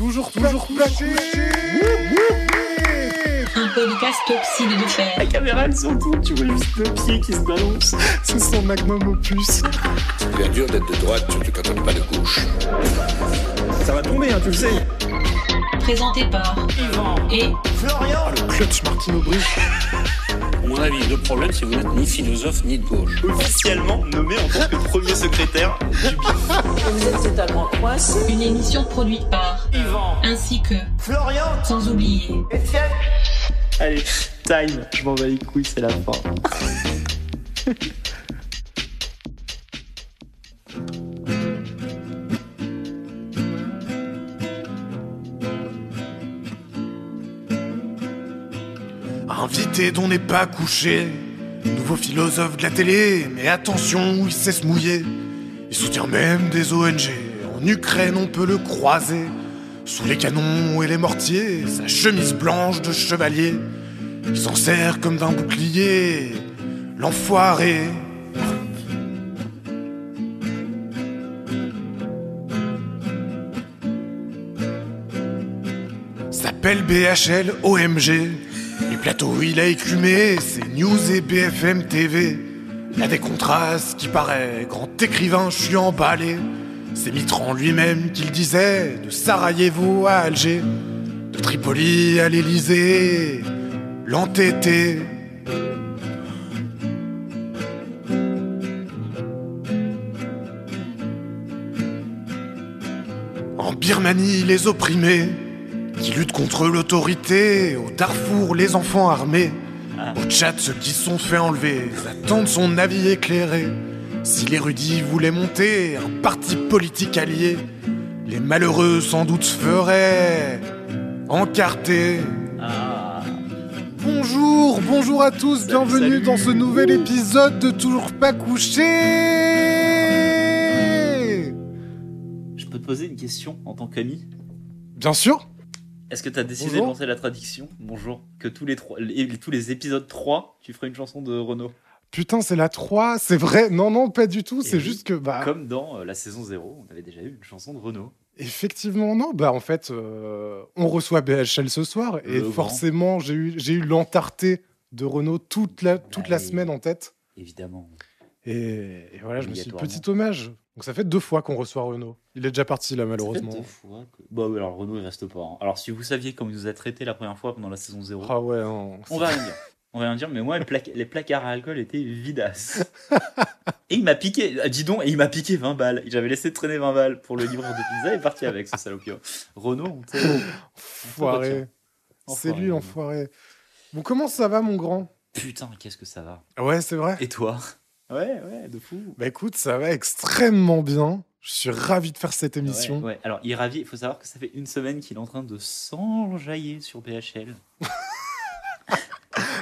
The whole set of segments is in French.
Toujours, toujours couché Un podcast toxide de fer. La caméra elle s'en tourne, tu vois juste le pied qui se balance. C'est son magnum opus. C'est dur d'être de droite, surtout quand on n'est pas de gauche. Ça va tomber, hein, tu le sais. Présenté par Yvan et Florian Clutch Martino Brie. Mon avis, le problème, c'est que vous n'êtes ni philosophe ni de gauche. officiellement nommé en tant que premier secrétaire du BIF. Vous êtes totalement coincé. une émission produite par Yvan ainsi que Florian sans oublier Etienne Allez, time, je m'en bats les couilles, c'est la fin. Invité dont n'est pas couché. Nouveau philosophe de la télé, mais attention, il sait se mouiller. Il soutient même des ONG. En Ukraine, on peut le croiser. Sous les canons et les mortiers, sa chemise blanche de chevalier. Il s'en sert comme d'un bouclier. L'enfoiré. S'appelle BHL OMG. Les plateaux, il a écumé, c'est News et BFM TV. Il a des contrastes qui paraît, grand écrivain, je suis emballé. C'est Mitran lui-même qui le disait, de Sarajevo à Alger, de Tripoli à l'Élysée, l'entêté. En Birmanie, les opprimés, qui luttent contre l'autorité, au Darfour, les enfants armés, au Tchad, ceux qui se sont fait enlever, attendent son avis éclairé. Si l'érudit voulait monter un parti politique allié, les malheureux sans doute se feraient encarter. Ah, Bonjour, bonjour à tous, bienvenue salut. dans ce nouvel épisode de Toujours pas couché. Je peux te poser une question en tant qu'ami? Bien sûr. Est-ce que tu as décidé Bonjour. de lancer la tradition Bonjour. Que tous les, trois, les- tous les épisodes 3, tu ferais une chanson de Renault. Putain, c'est la 3, c'est vrai. Non, non, pas du tout, c'est oui, juste que bah Comme dans euh, la saison 0, on avait déjà eu une chanson de Renault. Effectivement, non. Bah, en fait, euh, on reçoit BHL ce soir et grand. forcément, j'ai eu, j'ai eu l'entarté de Renault toute la, toute la Bah semaine en tête. Évidemment. Et, et voilà, je me suis dit, petit hommage. Donc, ça fait deux fois qu'on reçoit Renault. Il est déjà parti là, malheureusement. Ça fait deux fois que- Bah oui, alors Renault, il reste pas. hein. Alors si vous saviez comment il nous a traité la première fois pendant la saison 0, Ah ouais, non. on va rien dire. On va rien dire, mais moi, les, placa- les placards à alcool étaient vidasses. et il m'a piqué, ah, dis donc, et il m'a piqué 20 balles. J'avais laissé traîner 20 balles pour le livreur de pizza et est parti avec ce salopio. Renault, on Enfoiré. C'est lui, Enfoiré. l'enfoiré. Bon, comment ça va, mon grand? Putain, qu'est-ce que ça va? Ouais, c'est vrai. Et toi? Ouais, ouais, de fou. Bah écoute, ça va extrêmement bien. Je suis ravi de faire cette émission. Ouais, ouais. Alors, il est ravi. Il faut savoir que ça fait une semaine qu'il est en train de s'enjailler sur BHL.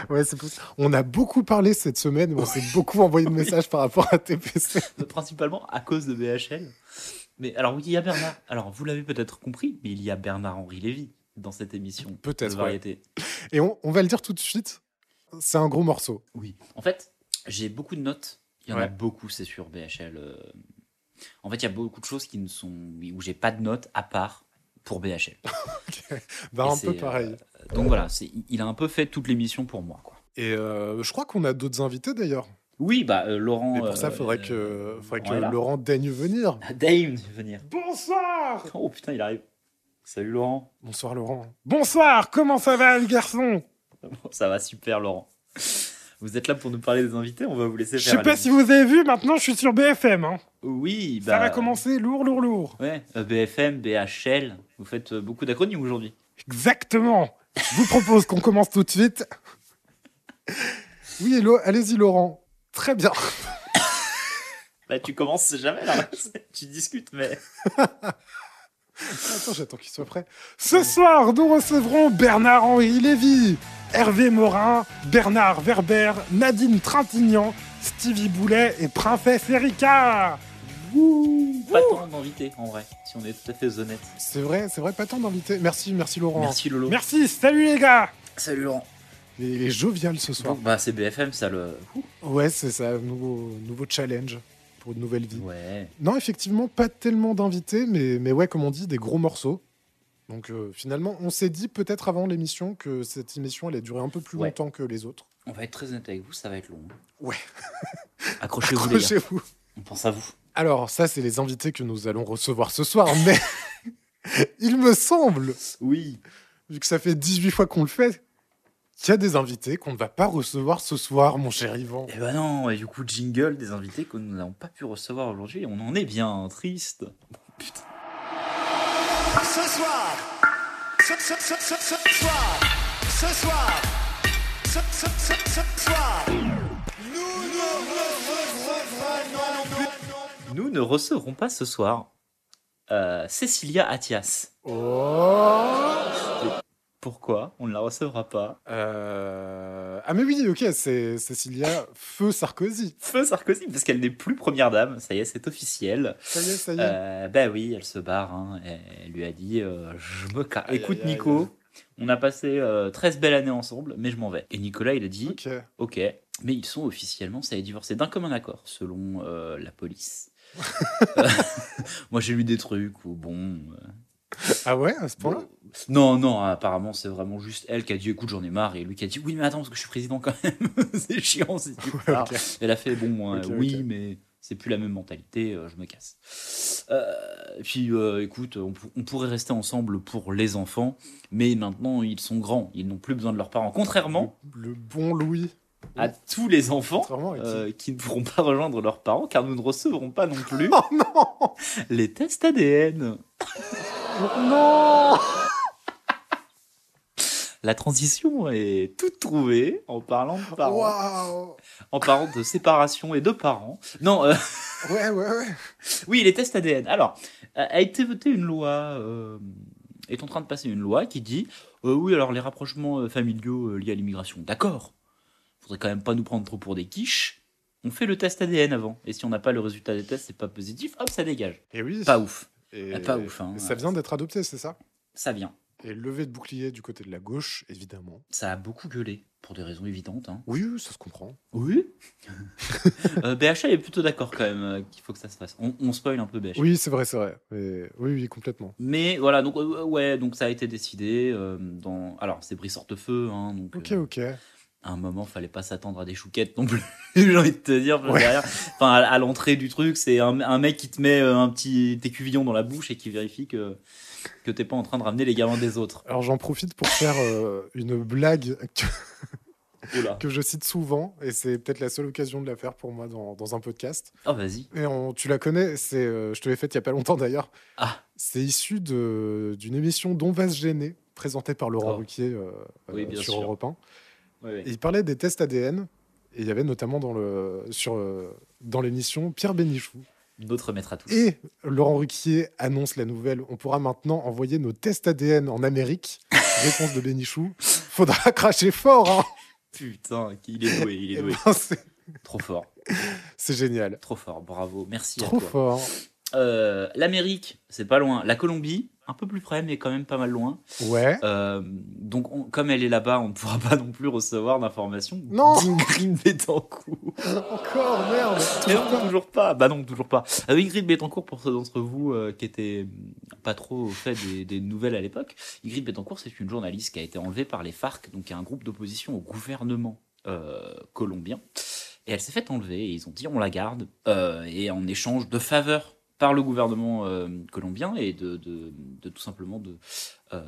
Ouais, c'est possible. On a beaucoup parlé cette semaine, on s'est beaucoup envoyé de messages par rapport à TPC. principalement à cause de BHL. Mais alors oui, il y a Bernard. Alors vous l'avez peut-être compris, mais il y a Bernard-Henri Lévy dans cette émission Peut-être, ouais. Et on, on va le dire tout de suite, c'est un gros morceau. Oui. En fait, j'ai beaucoup de notes. Il y en a beaucoup, c'est sur BHL. euh. En fait, il y a beaucoup de choses qui ne sont où j'ai pas de notes à part pour BHL. Bah, Et un peu euh, pareil. Donc voilà, il a un peu fait toute l'émission pour moi, quoi. Et euh, je crois qu'on a d'autres invités d'ailleurs. Oui, bah euh, Laurent. Et pour ça, euh, il faudrait que, euh, faudrait que Laurent daigne venir. Dame de venir. Bonsoir Oh putain, il arrive. Salut Laurent. Bonsoir Laurent. Bonsoir, comment ça va le garçon? Ça va super, Laurent. Vous êtes là pour nous parler des invités, on va vous laisser Je faire. sais pas si vous avez vu, maintenant je suis sur BFM. hein. Oui, bah. Ça va commencer lourd, lourd, lourd. Ouais, euh, BFM, BHL, vous faites euh, beaucoup d'acronymes aujourd'hui. Exactement. Je vous propose qu'on commence tout de suite. Oui, hello, allez-y Laurent. Très bien. Bah, tu commences, jamais là. tu discutes, mais. Attends, j'attends qu'il soit prêt. Ce soir, nous recevrons Bernard-Henri Lévy, Hervé Morin, Bernard Werber, Nadine Trintignant, Stevie Boulet et Princesse Erika. Wouh Pas tant d'invités, en vrai, si on est tout à fait honnête. C'est vrai, c'est vrai, pas tant d'invités. Merci, merci Laurent. Merci Lolo. Merci, salut les gars. Salut Laurent. Il est jovial ce soir. Donc, bah, c'est BFM, ça le. Ouais, c'est ça, nouveau, nouveau challenge pour une nouvelle vie. Ouais. Non, effectivement, pas tellement d'invités, mais, mais ouais, comme on dit, des gros morceaux. Donc euh, finalement, on s'est dit peut-être avant l'émission que cette émission allait durer un peu plus Ouais. longtemps que les autres. On va être très honnête avec vous, ça va être long. hein. Ouais. Accrochez-vous. Accrochez-vous. On pense à vous. Alors ça, c'est les invités que nous allons recevoir ce soir, mais il me semble, Oui. vu que ça fait 18 fois qu'on le fait, qu'il y a des invités qu'on ne va pas recevoir ce soir, mon cher Yvan. Eh ben non, et du coup, jingle des invités que nous n'avons pas pu recevoir aujourd'hui. On en est bien triste. Putain. Ce soir, ce, ce, ce, ce, ce soir, ce soir, ce, ce, ce, ce soir, nous ne recevons plus. Nous ne recevrons pas ce soir euh, Cécilia Attias. Oh Pourquoi on ne la recevra pas Euh, Ah mais oui, ok, c'est Cécilia Feu Sarkozy. Feu Sarkozy, parce qu'elle n'est plus première dame. Ça y est, c'est officiel. Ça y est, ça y est. Euh, bah oui, elle se barre. hein. Elle lui a dit euh, Je me casse. Écoute, aïe, Nico, aïe. on a passé euh, 13 belles années ensemble, mais je m'en vais. Et Nicolas, il a dit Ok. Ok, mais ils sont officiellement, ça y est, divorcés d'un commun accord, selon euh, la police. Euh, Moi, j'ai lu des trucs où, bon. Ah ouais, à ce point-là? Non, non, apparemment, c'est vraiment juste elle qui a dit Écoute, j'en ai marre. Et lui qui a dit Oui, mais attends, parce que je suis président quand même. c'est chiant si tu pars. Ok. Elle a fait Bon, euh, Ok, oui, mais c'est plus la même mentalité, euh, je me casse. Euh, puis, euh, écoute, on, pou- on pourrait rester ensemble pour les enfants, mais maintenant, ils sont grands. Ils n'ont plus besoin de leurs parents. Contrairement Le bon Louis. à tous les enfants qui? euh, qui ne pourront pas rejoindre leurs parents car nous ne recevrons pas non plus Oh non les tests ADN. Non La transition est toute trouvée en parlant de parents, en parlant de séparation et de parents. Non, euh, Ouais, ouais, ouais. oui, les tests ADN. Alors, euh, a été votée une loi, euh, est en train de passer une loi qui dit euh, oui, alors les rapprochements euh, familiaux euh, liés à l'immigration, d'accord. Faudrait quand même pas nous prendre trop pour des quiches. On fait le test ADN avant. Et si on n'a pas le résultat des tests, c'est pas positif, hop, ça dégage. Et oui. Pas ouf. Et... Pas ouf, hein. Ça vient d'être adopté, c'est ça? Ça vient. Et levé de bouclier du côté de la gauche, évidemment. Ça a beaucoup gueulé, pour des raisons évidentes. Hein. Oui, ça se comprend. Oui. euh, BHL est plutôt d'accord quand même euh, qu'il faut que ça se fasse. On, on spoil un peu BHL. Oui, c'est vrai, c'est vrai. Mais... Oui, oui, complètement. Mais voilà, donc euh, ouais, donc ça a été décidé euh, dans. Alors c'est Brice Hortefeux, hein, donc Ok, euh, ok. À un moment fallait pas s'attendre à des chouquettes non plus. J'ai envie de te dire Ouais. derrière. Enfin à, à l'entrée du truc, c'est un, un mec qui te met euh, un petit écuvillon dans la bouche et qui vérifie que que t'es pas en train de ramener les gamins des autres. Alors j'en profite pour faire euh, une blague que, je cite souvent, et c'est peut-être la seule occasion de la faire pour moi dans, dans un podcast. Oh vas-y. Et on- tu la connais, c'est, euh, je te l'ai faite il y a pas longtemps d'ailleurs. Ah. C'est issu d'une émission D'on va se gêner, présentée par Laurent Oh. Ruquier euh, Oui, bien sur sûr. Europe 1. Et il parlait des tests ADN. Et il y avait notamment dans, le, sur, euh, dans l'émission Pierre Bénichou. D'autres maîtres à tous. Et Laurent Ruquier annonce la nouvelle. On pourra maintenant envoyer nos tests ADN en Amérique. Réponse de Bénichou. Faudra cracher fort. Hein. Putain, il est doué, il est Eh doué. ben, Trop fort, c'est génial. trop fort, bravo, merci Trop à toi. fort. Euh, L'Amérique, c'est pas loin. La Colombie, un peu plus près, mais quand même pas mal loin. Ouais. Euh, donc, on- comme elle est là-bas, on ne pourra pas non plus recevoir d'informations Non. d'Ingrid Betancourt. Encore, merde. Mais non, toujours pas. Bah non, toujours pas. Euh, Ingrid Betancourt, pour ceux d'entre vous euh, qui étaient pas trop au fait des, des nouvelles à l'époque, Ingrid Betancourt, c'est une journaliste qui a été enlevée par les FARC, donc un groupe d'opposition au gouvernement euh, colombien. Et elle s'est fait enlever et ils ont dit on la garde. Et en échange de faveurs par le gouvernement euh, colombien et de, de, de tout simplement de euh,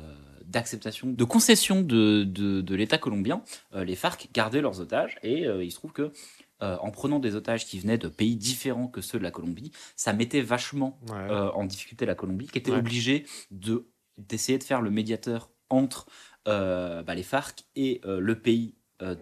d'acceptation, de concession de, de, de l'État colombien, euh, les FARC gardaient leurs otages et il se trouve que en prenant des otages qui venaient de pays différents que ceux de la Colombie, ça mettait vachement Ouais. en difficulté la Colombie, qui était Ouais. obligée de d'essayer de faire le médiateur entre bah, les FARC et le pays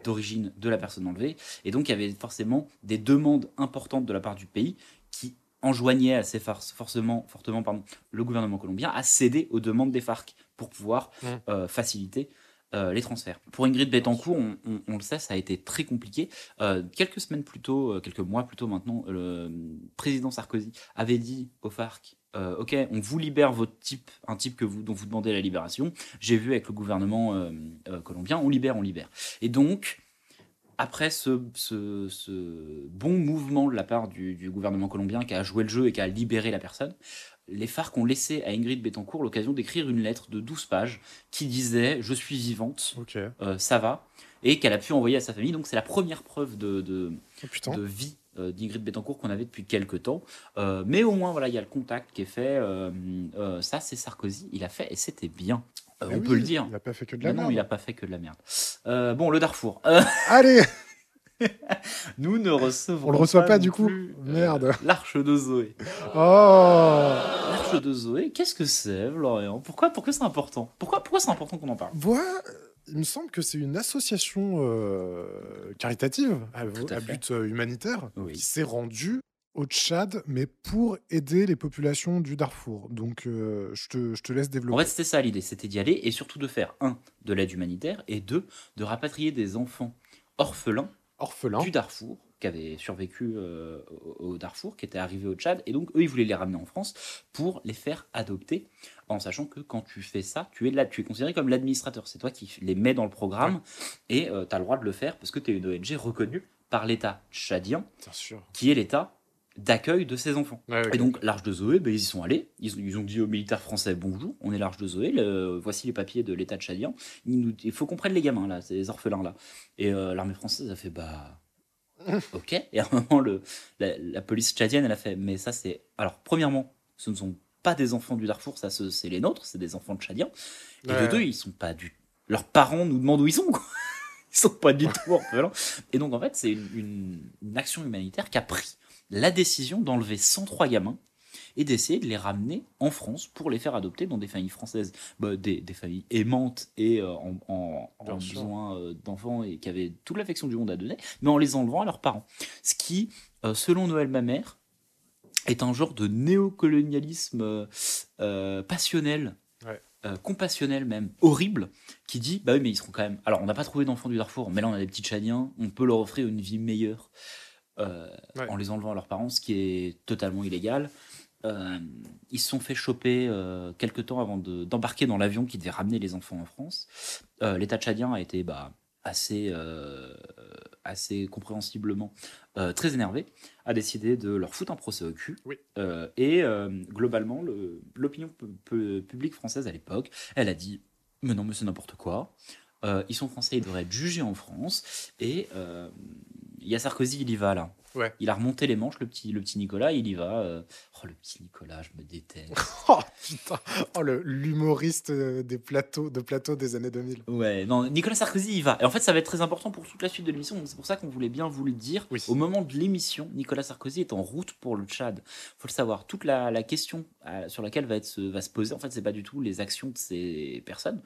d'origine de la personne enlevée. Et donc il y avait forcément des demandes importantes de la part du pays qui enjoignaient assez for- forcément, fortement pardon, le gouvernement colombien à céder aux demandes des FARC pour pouvoir Mm. euh, faciliter euh, les transferts. Pour Ingrid Betancourt, on, on- on le sait, ça a été très compliqué. Euh, quelques semaines plus tôt, quelques mois plus tôt maintenant, le président Sarkozy avait dit aux FARC euh, Ok, on vous libère votre type, un type que vous, dont vous demandez la libération. J'ai vu avec le gouvernement euh, euh, colombien, on libère, on libère. Et donc, après ce, ce- ce bon mouvement de la part du, du gouvernement colombien qui a joué le jeu et qui a libéré la personne, les FARC ont laissé à Ingrid Betancourt l'occasion d'écrire une lettre de 12 pages qui disait Je suis vivante, euh, ça va, et qu'elle a pu envoyer à sa famille. Donc c'est la première preuve de, de, Oh, de vie euh, d'Ingrid Betancourt qu'on avait depuis quelques temps. Euh, mais au moins, voilà, il y a le contact qui est fait. euh, euh, ça, c'est Sarkozy, il a fait et c'était bien. Euh, on oui, peut le dire. Il a pas fait que de la non, merde. il n'a pas fait que de la merde. Euh, bon, le Darfour. Euh, Allez nous ne recevons On le reçoit pas, non du coup plus, Merde. L'arche de Zoé. Oh L'arche de Zoé, qu'est-ce que c'est, Florian? Pourquoi, pourquoi c'est important? Pourquoi, pourquoi c'est important qu'on en parle? Voilà, il me semble que c'est une association caritative à, but humanitaire Oui. qui s'est rendue au Tchad, mais pour aider les populations du Darfour. Donc, euh, je, te, je te laisse En développer. fait, c'était ça l'idée, c'était d'y aller et surtout de faire, un, de l'aide humanitaire et deux, de rapatrier des enfants orphelins Orphelin. du Darfour, qui avaient survécu euh, au, Darfour, qui étaient arrivés au Tchad, et donc eux, ils voulaient les ramener en France pour les faire adopter, en sachant que quand tu fais ça, tu es là, tu es considéré comme l'administrateur. C'est toi qui les mets dans le programme, et tu as le droit de le faire parce que tu es une ONG reconnue par l'État tchadien, sûr. qui est l'État d'accueil de ces enfants. Ouais. Et donc, l'Arche de Zoé, ben, ils y sont allés. Ils, ont- ils ont dit aux militaires français Bonjour, on est l'Arche de Zoé. le- voici les papiers de l'État tchadien. Il, nous- il faut qu'on prenne les gamins, là, ces orphelins-là. Et euh, l'armée française a fait Bah. Ok. Et à un moment, le, la, la police tchadienne, elle a fait Mais ça, c'est. Alors, premièrement, ce ne sont pas des enfants du Darfour, ça, ce- c'est les nôtres, c'est des enfants tchadiens. Et Ouais. de deux, ils sont pas du. Leurs parents nous demandent où ils sont, quoi. Ils sont pas du tout orphelins. Et donc, en fait, c'est une- une action humanitaire qui a pris la décision d'enlever 103 gamins et d'essayer de les ramener en France pour les faire adopter dans des familles françaises, bah, des, des familles aimantes et euh, en, en- besoin euh, d'enfants et qui avaient toute l'affection du monde à donner, mais en les enlevant à leurs parents. Ce qui, euh, selon Noël Mamère, est un genre de néocolonialisme passionnel. Ouais. compassionnel même, horrible, qui dit bah oui mais ils seront quand même. Alors on n'a pas trouvé d'enfants du Darfour, mais là on a des petits Tchadiens, on peut leur offrir une vie meilleure Ouais. en les enlevant à leurs parents, ce qui est totalement illégal. Euh, ils se sont fait choper euh, quelques temps avant de- d'embarquer dans l'avion qui devait ramener les enfants en France. Euh, L'État tchadien a été bah, assez, assez compréhensiblement très énervé, a décidé de leur foutre un procès au cul. Oui. Et globalement, le- l'opinion pu- pu- publique française à l'époque, elle a dit Mais non, mais c'est n'importe quoi. Euh, ils sont français, ils devraient être jugés en France. Et euh, il y a Sarkozy, il y va là. Ouais. Il a remonté les manches, le petit, le petit Nicolas, il y va. euh, Oh, le petit Nicolas, je me déteste. Oh putain Oh, le- l'humoriste euh, des plateaux, de plateaux des années 2000. Ouais, non, Nicolas Sarkozy, il va. Et en fait, ça va être très important pour toute la suite de l'émission. donc C'est pour ça qu'on voulait bien vous le dire. Oui. Au moment de l'émission, Nicolas Sarkozy est en route pour le Tchad. faut le savoir. Toute la, la question euh, sur laquelle va, être, va se poser, en fait, c'est pas du tout les actions de ces personnes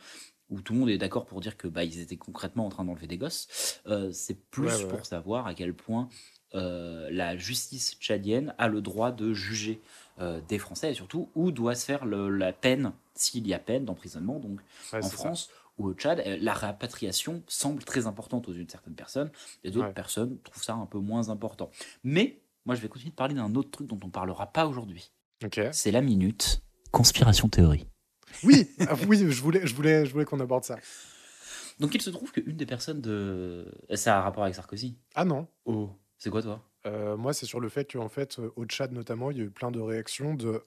où tout le monde est d'accord pour dire que bah, ils étaient concrètement en train d'enlever des gosses. Euh, c'est plus Ouais, ouais, pour savoir à quel point euh, la justice tchadienne a le droit de juger euh, des Français et surtout où doit se faire le- la peine, s'il y a peine d'emprisonnement, donc Ouais, en ça. France ou au Tchad, la rapatriation semble très importante aux yeux de certaines personnes, et d'autres personnes trouvent ça un peu moins important. Mais moi, je vais continuer de parler d'un autre truc dont on parlera pas aujourd'hui. C'est la minute conspiration théorie. Oui, ah, oui, je voulais, je voulais, je voulais qu'on aborde ça. Donc il se trouve qu'une des personnes de... Ça a un rapport avec Sarkozy. Ah non. Oh, c'est quoi toi? Euh, moi, c'est sur le fait qu'en fait, euh, au Tchad notamment, il y a eu plein de réactions de,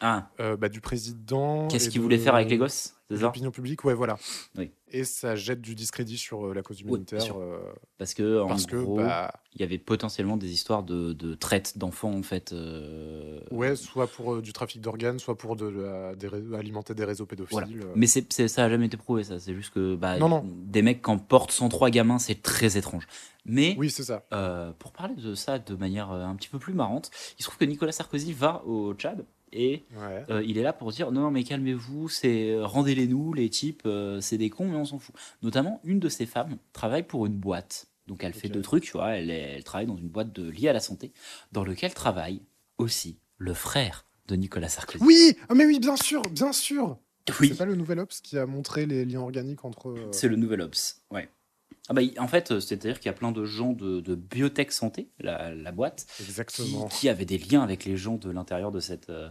Ah, euh, bah, du président. qu'est-ce qu'il de- voulait faire avec les gosses? L'opinion publique, ouais, voilà. Oui. Et ça jette du discrédit sur euh, la cause humanitaire. euh, Parce que, en parce que, gros, bah, il y avait potentiellement des histoires de, de traite d'enfants, en fait. euh, ouais, soit pour euh, du trafic d'organes, soit pour de alimenter des réseaux pédophiles. Voilà. Mais c'est- ça a jamais été prouvé, ça. C'est juste que bah, Non, non. des mecs qui en portent 103 gamins, c'est très étrange. Mais Oui, c'est ça. euh, pour parler de ça de manière un petit peu plus marrante, il se trouve que Nicolas Sarkozy va au Tchad et Ouais. euh, il est là pour dire non, non mais calmez-vous, c'est euh, rendez-les nous, les types, euh, c'est des cons, mais on s'en fout. Notamment, une de ces femmes travaille pour une boîte. Donc elle fait deux trucs, tu vois. Elle, travaille dans une boîte de, liée à la santé, dans lequel travaille aussi le frère de Nicolas Sarkozy. Oui, ah, mais oui, bien sûr, bien sûr. Oui. C'est pas le Nouvel Ops qui a montré les liens organiques entre. euh, C'est le nouvel Ops, ouais. Ah bah, en fait, euh, c'est-à-dire qu'il y a plein de gens de, de biotech santé, la, la boîte, qui, Exactement. qui avaient des liens avec les gens de l'intérieur de cette, euh,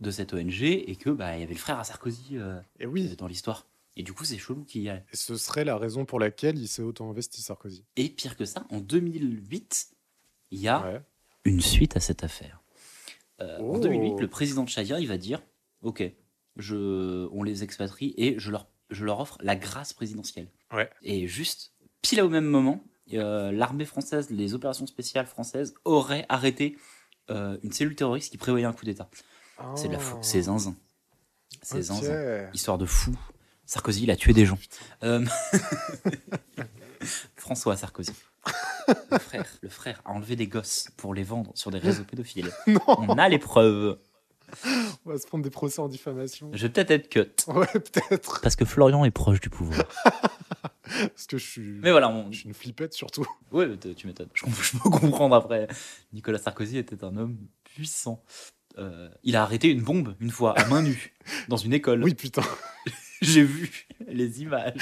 de cette ONG et que bah, il y avait le frère à Sarkozy euh, Et oui, dans l'histoire. Et du coup, c'est chelou qu'il y ait. et ce serait la raison pour laquelle il s'est autant investi, Sarkozy. Et pire que ça, en 2008, il y a Ouais. une suite à cette affaire. Euh, Oh. En 2008, le président tchadien, il va dire Ok, je, on les expatrie et je leur, je leur offre la grâce présidentielle. Ouais. Et juste, pile au même moment, euh, l'armée française, les opérations spéciales françaises auraient arrêté euh, une cellule terroriste qui prévoyait un coup d'État. C'est de la fou, c'est zinzin. C'est Ok. zinzin. Histoire de fou. Sarkozy, il a tué des gens. Euh, François Sarkozy. Le frère, le frère a enlevé des gosses pour les vendre sur des réseaux pédophiles. Non, On a les preuves. On va se prendre des procès en diffamation. Je vais peut-être être cut. Ouais, peut-être. Parce que Florian est proche du pouvoir. Parce que je suis, Mais voilà, on... je suis une flippette surtout. t- tu m'étonnes. Je, peux comprendre après. Nicolas Sarkozy était un homme puissant. Euh, il a arrêté une bombe une fois à main nue dans une école. Oui, putain. J'ai vu les images.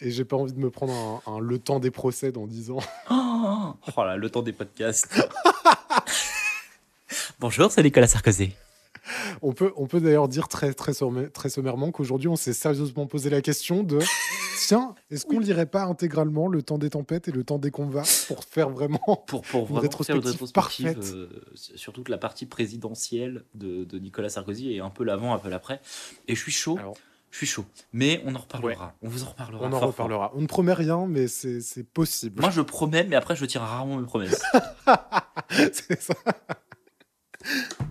Et j'ai pas envie de me prendre un, un le temps des procès dans 10 ans. Oh, oh là, le temps des podcasts. Bonjour, c'est Nicolas Sarkozy. On peut, on peut d'ailleurs dire très, très, somma- très sommairement qu'aujourd'hui, on s'est sérieusement posé la question de tiens, est-ce qu'on lirait pas intégralement le temps des tempêtes et le temps des combats pour faire vraiment. Pour, pour Une vraiment faire une rétrospective rétrospective parfaite. euh, sur toute la partie présidentielle de, de Nicolas Sarkozy et un peu l'avant, un peu l'après. Et je suis chaud, Alors, je suis chaud. Mais on en reparlera. On vous en reparlera. on en fort, fort. reparlera. On ne promet rien, mais c'est c'est possible. Moi, je promets, mais après, je tiens rarement mes promesses. c'est ça.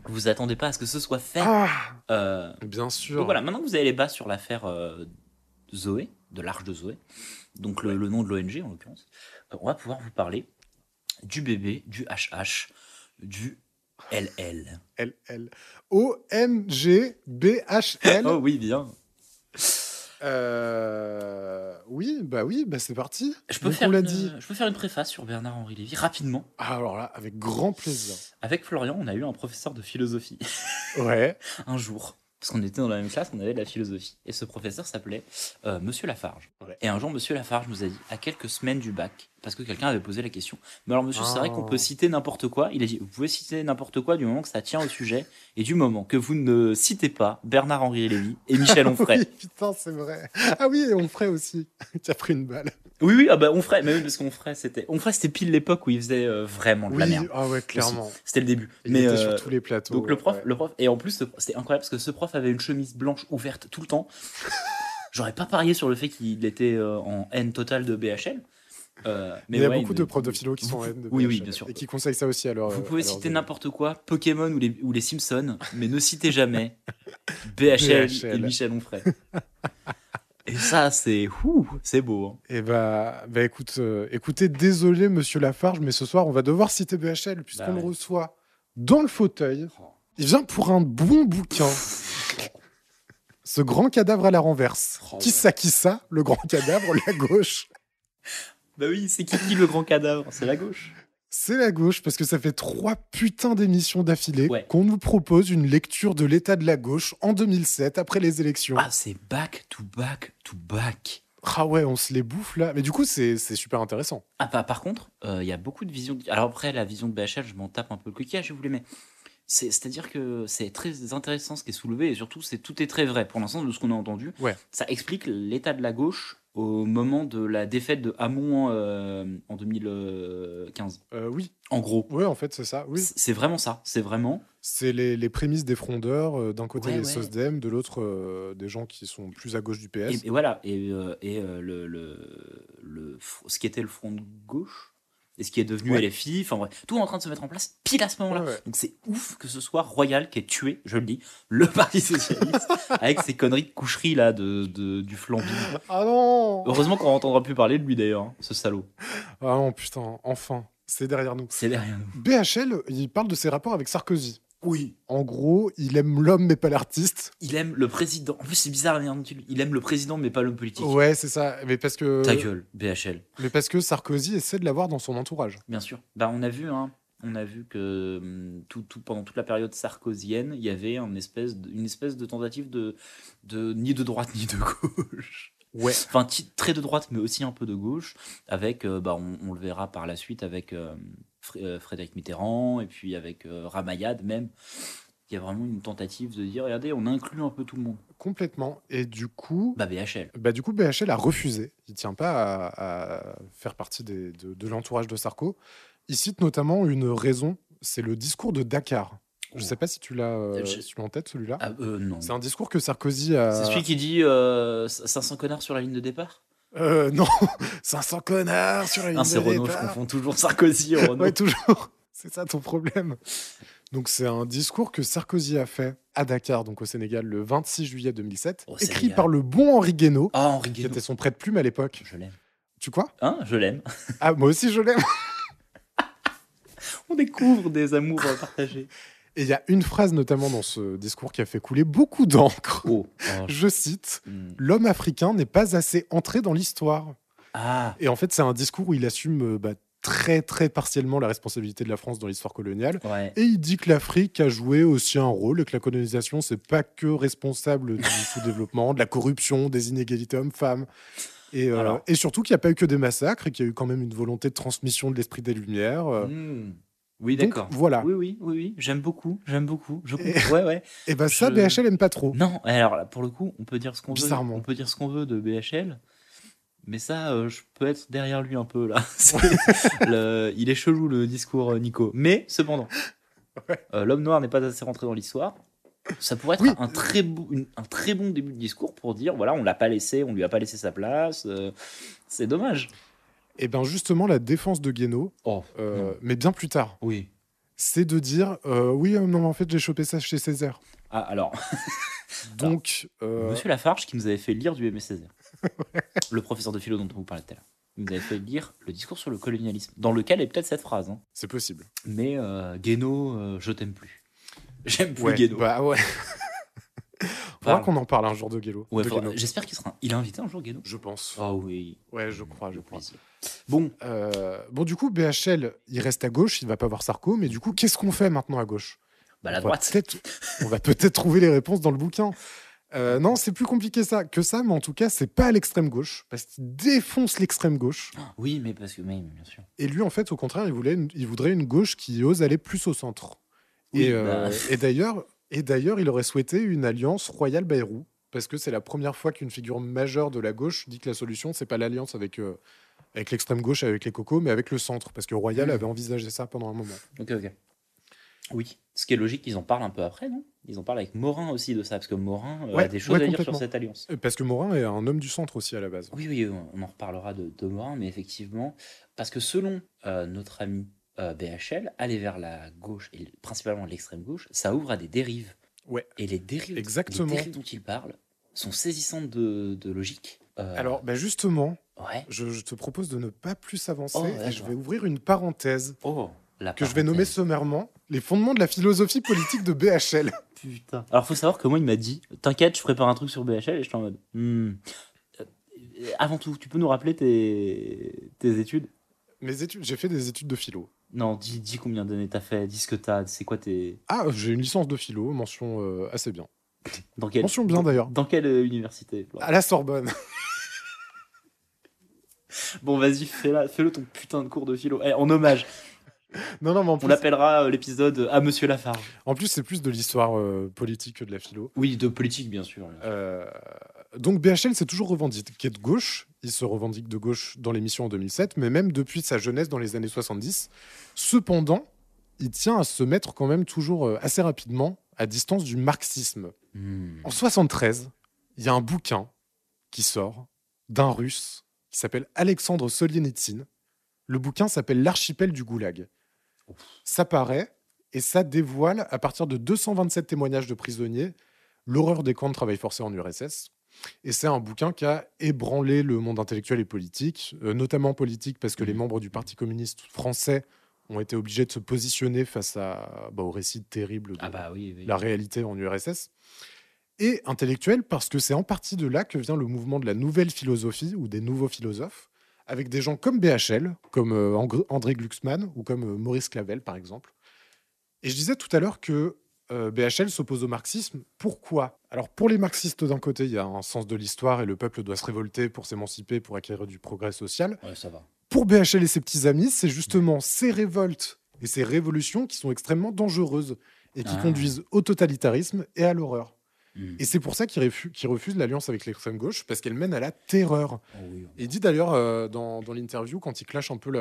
Vous attendez pas à ce que ce soit fait. Ah, Euh, bien sûr. donc voilà, maintenant que vous avez les bases sur l'affaire euh, Zoé, de l'Arche de Zoé, donc le, le nom de l'ONG en l'occurrence, euh, on va pouvoir vous parler du bébé, du HH, du LL. L, L. O-N-G-B-H-L. Oh oui, bien. Euh, Oui, bah oui, bah c'est parti. Je peux, Donc, faire on l'a une, dit. je peux faire une préface sur Bernard-Henri Lévy rapidement. Ah, alors là, avec grand plaisir. Avec Florian, on a eu un professeur de philosophie Ouais. un jour. Parce qu'on était dans la même classe, on avait de la philosophie. Et ce professeur s'appelait euh, Monsieur Lafarge. Ouais. Et un jour, Monsieur Lafarge nous a dit, à quelques semaines du bac, parce que quelqu'un avait posé la question, mais alors monsieur, c'est vrai qu'on Oh. peut citer n'importe quoi? Il a dit, vous pouvez citer n'importe quoi du moment que ça tient au sujet et du moment que vous ne citez pas Bernard-Henri Lévy et Michel Onfray. Oui, putain, c'est vrai. Ah oui, et on ferait aussi. qui a pris une balle. Oui, oui, ah bah Onfray, mais oui, parce qu'Onfray, c'était, Onfray, c'était pile l'époque où il faisait euh, vraiment de Oui, la merde. ah ouais, clairement. C'était le début. Il mais était euh, sur tous les plateaux. Donc le prof, ouais. le prof, et en plus c'était incroyable parce que ce prof avait une chemise blanche ouverte tout le temps. J'aurais pas parié sur le fait qu'il était euh, en haine totale de BHL. Euh, mais il y a ouais, beaucoup de profs de philo qui sont en Vous- haine de oui, oui, bien sûr. Et qui conseillent ça aussi à leur. Vous pouvez citer n'importe quoi, Pokémon ou les, ou les Simpsons, mais ne citez jamais BHL, BHL. et Michel Onfray. et ça, c'est c'est beau. hein. Eh bah, bah écoute, euh, écoutez, désolé Monsieur Lafarge, mais ce soir on va devoir citer BHL puisqu'on Bah le reçoit dans le fauteuil. Oh. Il vient pour un bon bouquin. Ce grand cadavre à la renverse. Oh, qui ouais. ça, qui ça Le grand cadavre, la gauche? Bah oui, c'est qui, qui le grand cadavre C'est la gauche. C'est la gauche parce que ça fait trois putains d'émissions d'affilée Ouais. qu'on nous propose une lecture de l'état de la gauche en 2007 après les élections. Ah, c'est back to back to back. Ah ouais, on se les bouffe là. Mais du coup, c'est super intéressant. Ah, bah, par contre, euh, il y a beaucoup de visions. Alors après, la vision de BHL, je m'en tape un peu le coquillage, si vous mais c'est- c'est-à-dire que c'est très intéressant ce qui est soulevé et surtout, c'est tout est très vrai. Pour l'instant, de ce qu'on a entendu, Ouais. ça explique l'état de la gauche au moment de la défaite de Hamon euh, en 2015. Euh, oui, En gros, ouais, en fait, c'est ça. Oui, c'est vraiment ça. C'est vraiment. c'est les, les prémices des frondeurs. euh, D'un côté, Ouais, les ouais. SOSDEM, de l'autre, des gens qui sont plus à gauche du PS. Et, et voilà. Et, et le, le, le- ce qui était le front de gauche et ce qui est devenu Ouais. LFI, enfin bref, tout est en train de se mettre en place pile à ce moment-là. Ouais, ouais. Donc c'est ouf que ce soit Royal qui ait tué, je le dis, le Parti Socialiste avec ses conneries de coucherie là de, de- du flambi. Ah non Heureusement qu'on n'entendra plus parler de lui d'ailleurs, hein, ce salaud. Ah non, putain, enfin, c'est derrière nous. C'est derrière nous. BHL, il parle de ses rapports avec Sarkozy. Oui. En gros, il aime l'homme mais pas l'artiste. Il aime le président. En plus c'est bizarre il... aime le président mais pas l'homme politique. Ouais, c'est ça. Mais parce que, Ta gueule, BHL. mais parce que Sarkozy essaie de l'avoir dans son entourage. Bien sûr. Bah, on a vu, hein, on a vu que hum, tout, tout- pendant toute la période sarkozienne, il y avait un espèce de- une espèce de tentative de, de ni de droite ni de gauche. Ouais. Enfin, très de droite, mais aussi un peu de gauche, avec, euh, bah, on, on le verra par la suite avec euh, Euh, Frédéric Mitterrand et puis avec euh, Ramayad même. Il y a vraiment une tentative de dire, regardez, on inclut un peu tout le monde. Complètement. Et du coup, Bah, BHL. bah, du coup, BHL a refusé. Il tient pas à, à faire partie des- de, de l'entourage de Sarko. Il cite notamment une raison, c'est le discours de Dakar. Je sais pas si tu l'as euh, Je- si tu l'as en tête celui-là. Ah, euh, non. C'est un discours que Sarkozy a. C'est celui qui dit euh, 500 connards sur la ligne de départ? Euh, non, 500 connards sur la ligne Ah, c'est de Renault, je confonds toujours Sarkozy et Renault. Ouais, toujours. C'est ça ton problème. Donc, c'est un discours que Sarkozy a fait à Dakar, donc au Sénégal, le 26 juillet 2007, Au écrit par le bon Henri Guénaud, Ah, Henri qui Guénaud. était son prête-plume à l'époque. Je l'aime. Tu quoi Hein? Je l'aime. Ah, moi aussi, je l'aime. On découvre des amours partagés. Et il y a une phrase notamment dans ce discours qui a fait couler beaucoup d'encre. Oh. oh, je- cite Hmm. L'homme africain n'est pas assez entré dans l'histoire. Ah, Et en fait, c'est un discours où il assume euh, bah, très, très partiellement la responsabilité de la France dans l'histoire coloniale. ouais. Et il dit que l'Afrique a joué aussi un rôle et que la colonisation, c'est pas que responsable du sous-développement, de la corruption, des inégalités hommes-femmes. Et, euh, et surtout qu'il n'y a pas eu que des massacres et qu'il y a eu quand même une volonté de transmission de l'esprit des Lumières. euh. Hmm. Oui, d'accord. voilà. Oui, oui, oui, oui. J'aime beaucoup. J'aime beaucoup. Je Et-. Ouais, ouais. Et bah ça, Je- BHL aime pas trop. Non, alors là, pour le coup, on peut dire ce qu'on veut. On peut dire ce qu'on veut de BHL, mais ça, euh, je peux être derrière lui un peu là. Le- il est chelou le discours euh, Nico. Mais cependant, Ouais. euh, l'homme noir n'est pas assez rentré dans l'histoire. Ça pourrait être Oui. un, très beau- une- un très bon début de discours pour dire voilà, on l'a pas laissé, on lui a pas laissé sa place. euh, c'est dommage. Et bien justement, la défense de Guénaud, Oh, euh, mais bien plus tard, oui. c'est de dire euh, oui, euh, non, en fait, j'ai chopé ça chez Césaire. Ah, alors, Donc, Monsieur Lafarge qui nous avait fait lire du Aimé Césaire, le professeur de philo dont on vous parlait tout à l'heure, nous avait fait lire le discours sur le colonialisme, dans lequel est peut-être cette phrase. hein. c'est possible. Mais Guénaud, je t'aime plus. J'aime plus Ouais, Guénaud. bah ouais. Enfin, qu'on en parle un jour de Guélo. ouais. J'espère qu'il sera. Il a invité un jour Guénaud. Je pense. Oh oui. Ouais, je crois, je crois. Bon, Euh, bon, du coup, BHL, il reste à gauche, il va pas voir Sarko, mais du coup, qu'est-ce qu'on fait maintenant à gauche? Bah la on va droite. peut-être- On va peut-être trouver les réponses dans le bouquin. Euh, non, c'est plus compliqué ça, que ça, mais en tout cas, c'est pas à l'extrême gauche, parce qu'il défonce l'extrême gauche. Oui, mais parce que, mais, bien sûr. Et lui, en fait, au contraire, il, voulait une- il voudrait une gauche qui ose aller plus au centre. Oui, et euh, bah. et d'ailleurs, et d'ailleurs, il aurait souhaité une alliance royale-Bayrou, parce que c'est la première fois qu'une figure majeure de la gauche dit que la solution, c'est pas l'alliance avec, euh, avec l'extrême gauche, avec les cocos, mais avec le centre, parce que Royal Mm. avait envisagé ça pendant un moment. Ok, ok. Oui. Ce qui est logique, ils en parlent un peu après, non? Ils en parlent avec Morin aussi de ça, parce que Morin euh, Ouais, a des choses ouais, à dire sur cette alliance. Euh, Parce que Morin est un homme du centre aussi à la base. Oui, oui, on en reparlera de, de Morin, mais effectivement, parce que selon euh, notre ami euh, BHL, aller vers la gauche, et principalement l'extrême gauche, ça ouvre à des dérives. Ouais. Et les dérives, Exactement. les dérives dont il parle sont saisissantes de, de logique. Euh, Alors, bah justement, ouais. je, je te propose de ne pas plus avancer, Oh, et je vais ouvrir une parenthèse Oh, la que je vais nommer sommairement les fondements de la philosophie politique de BHL. Putain. Alors, faut savoir que moi, il m'a dit T'inquiète, je prépare un truc sur BHL, et j'étais en mode Hmm. Euh, Avant tout, tu peux nous rappeler tes, tes études? Mes études, j'ai fait des études de philo. Non, dis, dis combien d'années t'as fait, dis ce que t'as, c'est quoi tes. Ah, j'ai une licence de philo, mention euh, assez bien. Dans quelle, Mention bien d'ailleurs. Dans quelle euh, université À la Sorbonne. Bon, vas-y, fais-le ton putain de cours de philo. Eh, en hommage, non, non, mais en on l'appellera euh, l'épisode à Monsieur Lafarge. en plus c'est plus de l'histoire euh, politique que de la philo. Oui, de politique, bien sûr. Euh, donc BHL s'est toujours revendiqué de gauche. Il se revendique de gauche dans l'émission en 2007, mais même depuis sa jeunesse dans les années 70. Cependant, il tient à se mettre quand même toujours euh, assez rapidement à distance du marxisme. Hmm. En 73, il y a un bouquin qui sort d'un russe qui s'appelle Alexandre Solzhenitsyn. Le bouquin s'appelle L'archipel du goulag. Ça paraît et ça dévoile, à partir de 227 témoignages de prisonniers, l'horreur des camps de travail forcé en URSS. Et c'est un bouquin qui a ébranlé le monde intellectuel et politique, euh, notamment politique parce que les Mhm. membres du Parti communiste français ont été obligés de se positionner face à, bah, au récit terrible de, Ah bah oui, oui. la réalité en URSS, et intellectuel parce que c'est en partie de là que vient le mouvement de la nouvelle philosophie ou des nouveaux philosophes, avec des gens comme BHL, comme euh, André Glucksmann ou comme euh, Maurice Clavel par exemple. Et je disais tout à l'heure que euh, BHL s'oppose au marxisme. Pourquoi? Alors pour les marxistes d'un côté, il y a un sens de l'histoire et le peuple doit se révolter pour s'émanciper, pour acquérir du progrès social Ouais, ça va. pour BHL et ses petits amis, c'est justement ces révoltes et ces révolutions qui sont extrêmement dangereuses et qui Ah. conduisent au totalitarisme et à l'horreur. Hmm. Et c'est pour ça qu'il refu- qu'il refuse l'alliance avec l'extrême gauche, parce qu'elle mène à la terreur. Oh oui, Il dit d'ailleurs euh, dans, dans l'interview, quand il clash un peu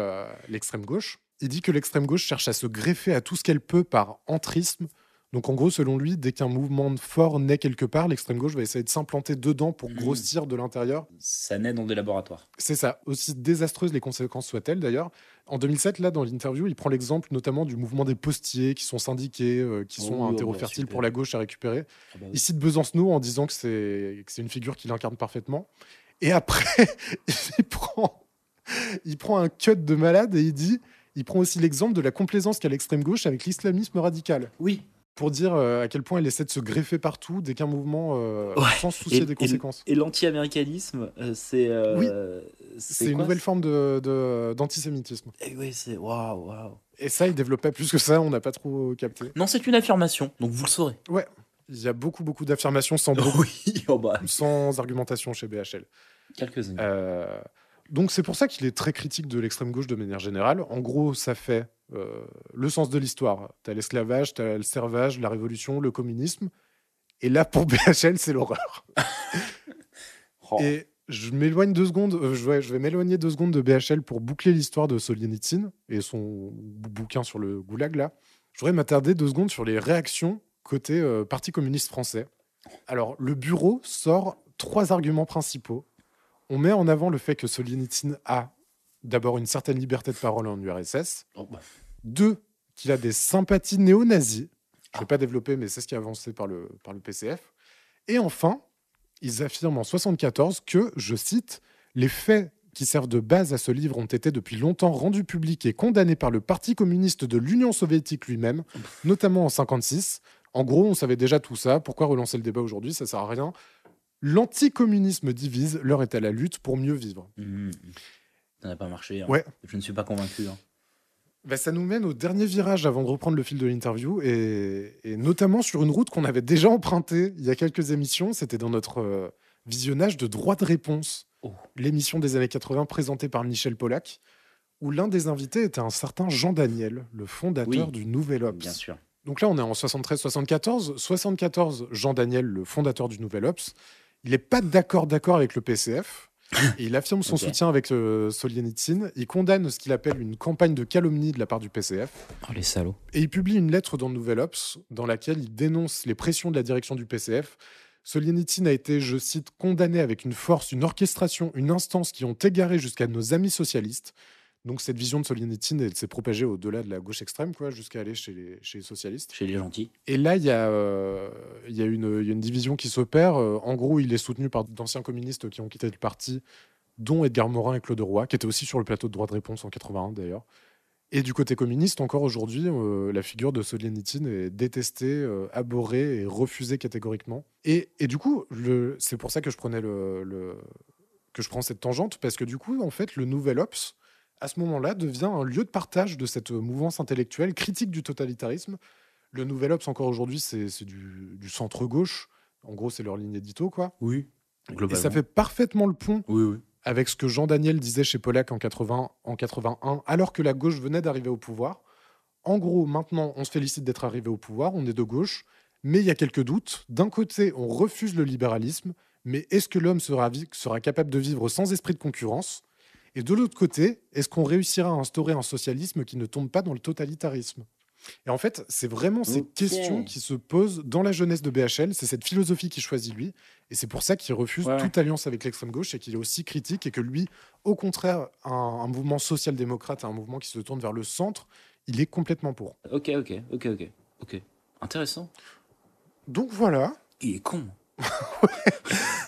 l'extrême gauche, il dit que l'extrême gauche cherche à se greffer à tout ce qu'elle peut par entrisme, Donc en gros, selon lui, dès qu'un mouvement fort naît quelque part, l'extrême gauche va essayer de s'implanter dedans pour Mhm. grossir de l'intérieur. Ça naît dans des laboratoires. C'est ça, aussi désastreuses les conséquences soient-elles d'ailleurs. En 2007, là, dans l'interview, il prend l'exemple notamment du mouvement des postiers qui sont syndiqués, euh, qui sont Oh, un terreau bah, fertile super. pour la gauche à récupérer. Ah bah oui. Il cite Besancenot en disant que c'est que c'est une figure qu'il incarne parfaitement. Et après, il prend, il prend un cut de malade et il dit, il prend aussi l'exemple de la complaisance qu'a l'extrême gauche avec l'islamisme radical. Oui. Pour dire euh, à quel point elle essaie de se greffer partout dès qu'un mouvement, euh, Ouais. sans soucier Et- des et- conséquences. Et l'anti-américanisme, euh, c'est. euh, C'est une nouvelle forme de- d'antisémitisme. Eh oui, c'est. Waouh, waouh. Et ça, il développe pas plus que ça, on n'a pas trop capté. Non, c'est une affirmation, donc vous le saurez. Il y a beaucoup, beaucoup d'affirmations sans, beaucoup- Oui, oh bah, sans argumentation chez BHL. quelques-unes. Euh, donc c'est pour ça qu'il est très critique de l'extrême gauche de manière générale. En gros, ça fait euh, le sens de l'histoire. Tu as l'esclavage, tu as le servage, la révolution, le communisme. Et là, pour BHL, c'est l'horreur. Oh. Et je m'éloigne deux secondes, euh, je vais, je vais m'éloigner deux secondes de BHL pour boucler l'histoire de Solzhenitsyn et son bou- bouquin sur le goulag là. Je voudrais m'attarder deux secondes sur les réactions côté euh, Parti communiste français. Alors, le bureau sort trois arguments principaux. On met en avant le fait que Solzhenitsyn a d'abord une certaine liberté de parole en URSS, Oh, bah. deux, qu'il a des sympathies néo-nazis. Je ne vais Ah. pas développer, mais c'est ce qui est avancé par le, par le PCF. Et enfin, ils affirment en 74 que, je cite, les faits qui servent de base à ce livre ont été depuis longtemps rendus publics et condamnés par le Parti communiste de l'Union soviétique lui-même, notamment en 56. En gros, on savait déjà tout ça. Pourquoi relancer le débat aujourd'hui? Ça sert à rien. L'anticommunisme divise, l'heure est à la lutte pour mieux vivre. Mhm. Ça n'a pas marché. hein. Ouais. Je ne suis pas convaincu. hein. Bah, ça nous mène au dernier virage avant de reprendre le fil de l'interview, et, et notamment sur une route qu'on avait déjà empruntée il y a quelques émissions. C'était dans notre euh, visionnage de Droit de réponse, Oh. l'émission des années 80 présentée par Michel Pollack, où l'un des invités était un certain Jean Daniel, le fondateur Oui, du Nouvel Ops. Bien sûr. Donc là, on est en 73-74. 74, Jean Daniel, le fondateur du Nouvel Ops, il n'est pas d'accord d'accord avec le PCF. Et il affirme son soutien avec euh, Solzhenitsyn. Il condamne ce qu'il appelle une campagne de calomnie de la part du PCF. Oh, les salauds. Et il publie une lettre dans le Nouvel Ops dans laquelle il dénonce les pressions de la direction du PCF. Solzhenitsyn a été, je cite, condamné avec une force, une orchestration, une instance qui ont égaré jusqu'à nos amis socialistes. Donc cette vision de Solzhenitsyn, elle s'est propagée au-delà de la gauche extrême, quoi, jusqu'à aller chez les, chez les socialistes. Chez les gentils. Et là, il y, a, euh, il y, a une- il y a une division qui s'opère. Euh, En gros, il est soutenu par d'anciens communistes qui ont quitté le parti, dont Edgar Morin et Claude Roy, qui étaient aussi sur le plateau de droit de réponse en 81 d'ailleurs. Et du côté communiste, encore aujourd'hui, euh, la figure de Solzhenitsyn est détestée, euh, abhorrée et refusée catégoriquement. Et, et du coup, c'est pour ça que je prenais le, le- que je prends cette tangente, parce que du coup, en fait, le Nouvel Ops, à ce moment-là, devient un lieu de partage de cette mouvance intellectuelle critique du totalitarisme. Le Nouvel Ops, encore aujourd'hui, c'est du, du centre-gauche. En gros, c'est leur ligne édito, quoi. Oui. Et ça fait parfaitement le pont Oui, oui. avec ce que Jean Daniel disait chez Pollack en, 80, en 81, alors que la gauche venait d'arriver au pouvoir. En gros, maintenant, on se félicite d'être arrivé au pouvoir, on est de gauche, mais il y a quelques doutes. D'un côté, on refuse le libéralisme, mais est-ce que l'homme sera capable de vivre sans esprit de concurrence? Et de l'autre côté, est-ce qu'on réussira à instaurer un socialisme qui ne tombe pas dans le totalitarisme? Et en fait, c'est vraiment ces Ok. questions qui se posent dans la jeunesse de BHL, c'est cette philosophie qui choisit lui, et c'est pour ça qu'il refuse ouais. toute alliance avec l'extrême gauche et qu'il est aussi critique et que lui, au contraire, un, un mouvement social-démocrate, un mouvement qui se tourne vers le centre, il est complètement pour. Ok, ok, ok, ok. Ok. Intéressant. Donc voilà. Il est con.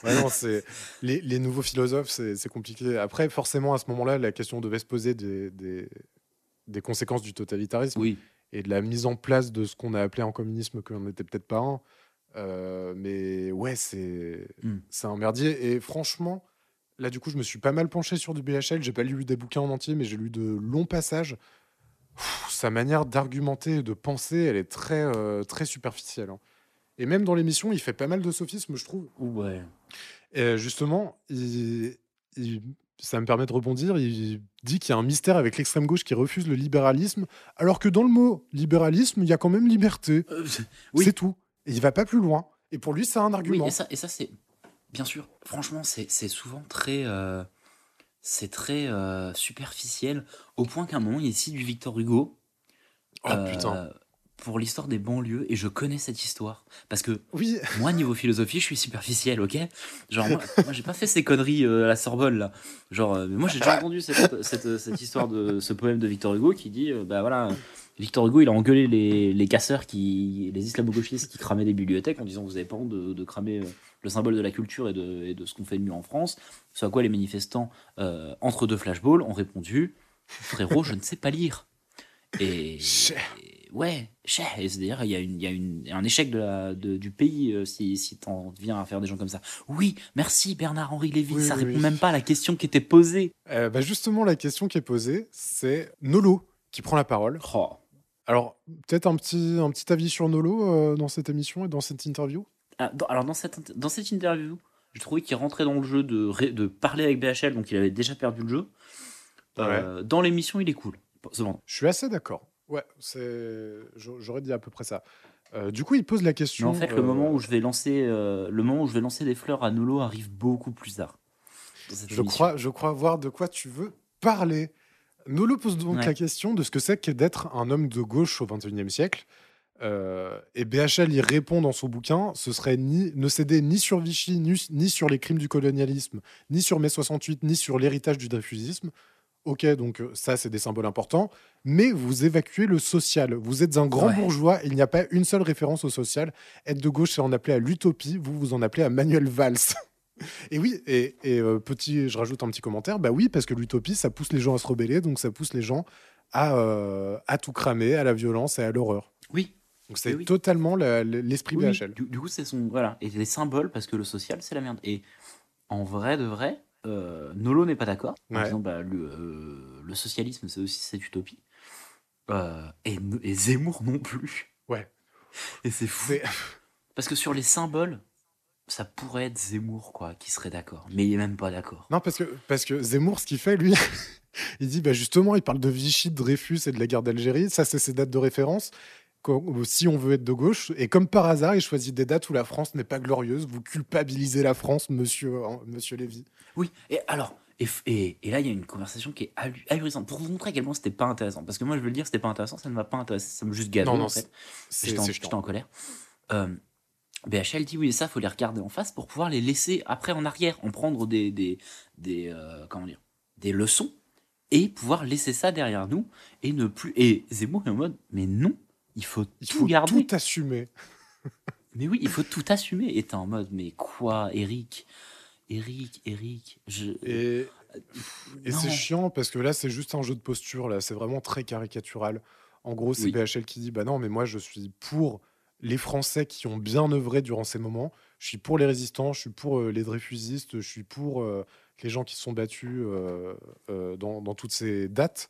Ouais, non, les, les nouveaux philosophes, c'est compliqué. Après, forcément, à ce moment-là, la question devait se poser des, des, des conséquences du totalitarisme Oui. et de la mise en place de ce qu'on a appelé en communisme, qu'on n'était peut-être pas un. Euh, mais ouais, c'est c'est un merdier. Et franchement, là, du coup, je me suis pas mal penché sur du BHL. J'ai pas lu des bouquins en entier, mais j'ai lu de longs passages. Pff, sa manière d'argumenter et de penser, elle est très, euh, très superficielle. hein. Et même dans l'émission, il fait pas mal de sophismes, je trouve. Ouais. Et justement, il- il- ça me permet de rebondir. Il dit qu'il y a un mystère avec l'extrême gauche qui refuse le libéralisme, alors que dans le mot libéralisme, il y a quand même liberté. Euh, oui. C'est tout. Et il va pas plus loin. Et pour lui, c'est un Oui, argument. et ça, et ça c'est. Bien sûr, franchement, c'est c'est souvent très. euh, c'est très euh, superficiel, au point qu'à un moment, il cite du Victor Hugo. oh euh, putain. Pour l'histoire des banlieues et je connais cette histoire. Parce que Oui, moi, niveau philosophie, je suis superficiel, ok? Genre, moi, moi, j'ai pas fait ces conneries euh, à la Sorbonne, là. Genre, euh, mais moi, j'ai déjà entendu cette, cette, cette histoire de ce poème de Victor Hugo qui dit, euh, bah voilà, Victor Hugo, il a engueulé les, les casseurs, qui, les islamo-gauchistes qui cramaient des bibliothèques en disant, vous avez pas honte de, de cramer euh, le symbole de la culture et de, et de ce qu'on fait de mieux en France. Ce à quoi les manifestants, entre deux flashballs, ont répondu, frérot, je ne sais pas lire. Et ouais, c'est-à-dire, il y a, une, il y a une, un échec de la, de- du pays euh, si, si t'en viens à faire des gens comme ça. Oui, merci Bernard-Henri Lévy, Oui, ça oui, répond oui. même pas à la question qui était posée. Euh, bah justement, la question qui est posée, c'est Nolo qui prend la parole. Oh. Alors, peut-être un petit, un petit avis sur Nolo euh, dans cette émission et dans cette interview? Ah, dans- alors, dans cette, dans cette interview, j'ai trouvé qu'il rentrait dans le jeu de, parler avec BHL, donc il avait déjà perdu le jeu. Euh, Dans l'émission, il est cool. Je suis assez d'accord. Ouais, c'est... j'a- j'aurais dit à peu près ça. Euh, du coup, il pose la Mais question. en fait, le euh, moment où je vais lancer, euh, le moment où je vais lancer des fleurs à Nolo arrive beaucoup plus tard. Je crois, je crois voir de quoi tu veux parler. Nolo pose donc Ouais. la question de ce que c'est que d'être un homme de gauche au XXIe siècle. Euh, et BHL y répond dans son bouquin ce serait ni, ne céder ni sur Vichy, ni, ni sur les crimes du colonialisme, ni sur mai 68, ni sur l'héritage du dreyfusisme. Ok, donc euh, ça, c'est des symboles importants. Mais vous évacuez le social. Vous êtes un grand Ouais. bourgeois. Il n'y a pas une seule référence au social. Être de gauche, c'est en appeler à l'utopie. Vous, vous en appelez à Manuel Valls. Et oui, et, et, euh, petit, je rajoute un petit commentaire. Bah oui, parce que l'utopie, ça pousse les gens à se rebeller, donc ça pousse les gens à, euh, à tout cramer, à la violence et à l'horreur. Oui, Donc c'est Eh oui. totalement l'esprit Oui, BHL. Du, du coup, c'est son. Voilà. Et les symboles, parce que le social, c'est la merde. Et en vrai de vrai, euh, Nolo n'est pas d'accord. Ouais. disant, bah, le, euh, le socialisme, c'est aussi cette utopie. Euh, et, et Zemmour non plus. Ouais. Et c'est fou. Parce que sur les symboles, ça pourrait être Zemmour, quoi, qui serait d'accord. Mais il est même pas d'accord. Non, parce que, parce que Zemmour, ce qu'il fait, lui, il dit bah justement, il parle de Vichy, de Dreyfus et de la guerre d'Algérie. Ça, c'est ses dates de référence. Si on veut être de gauche, et comme par hasard, il choisit des dates où la France n'est pas glorieuse. Vous culpabilisez la France, monsieur, hein, monsieur Lévy. Oui, et alors, et, et, et là, il y a une conversation qui est ahurissante. Pour vous montrer à quel point c'était pas intéressant. Parce que moi, je veux le dire, c'était pas intéressant, ça ne m'a pas intéressé, ça me juste non, en fait. J'étais en, en colère. Euh, BHL dit oui, et ça, faut les regarder en face pour pouvoir les laisser après en arrière, en prendre des, des, des, euh, comment dire, des leçons et pouvoir laisser ça derrière nous et ne plus. Et Zemmour est en mode, mais non, il faut Il tout faut garder. tout assumer. Mais oui, il faut tout assumer. Et t'es en mode, mais quoi, Eric? Eric, Eric, je. Et, c'est chiant parce que là, c'est juste un jeu de posture. Là, c'est vraiment très caricatural. En gros, c'est Oui. BHL qui dit Bah non, mais moi, je suis pour les Français qui ont bien œuvré durant ces moments. Je suis pour les résistants, je suis pour euh, les Dreyfusistes, je suis pour euh, les gens qui se sont battus euh, dans, dans toutes ces dates.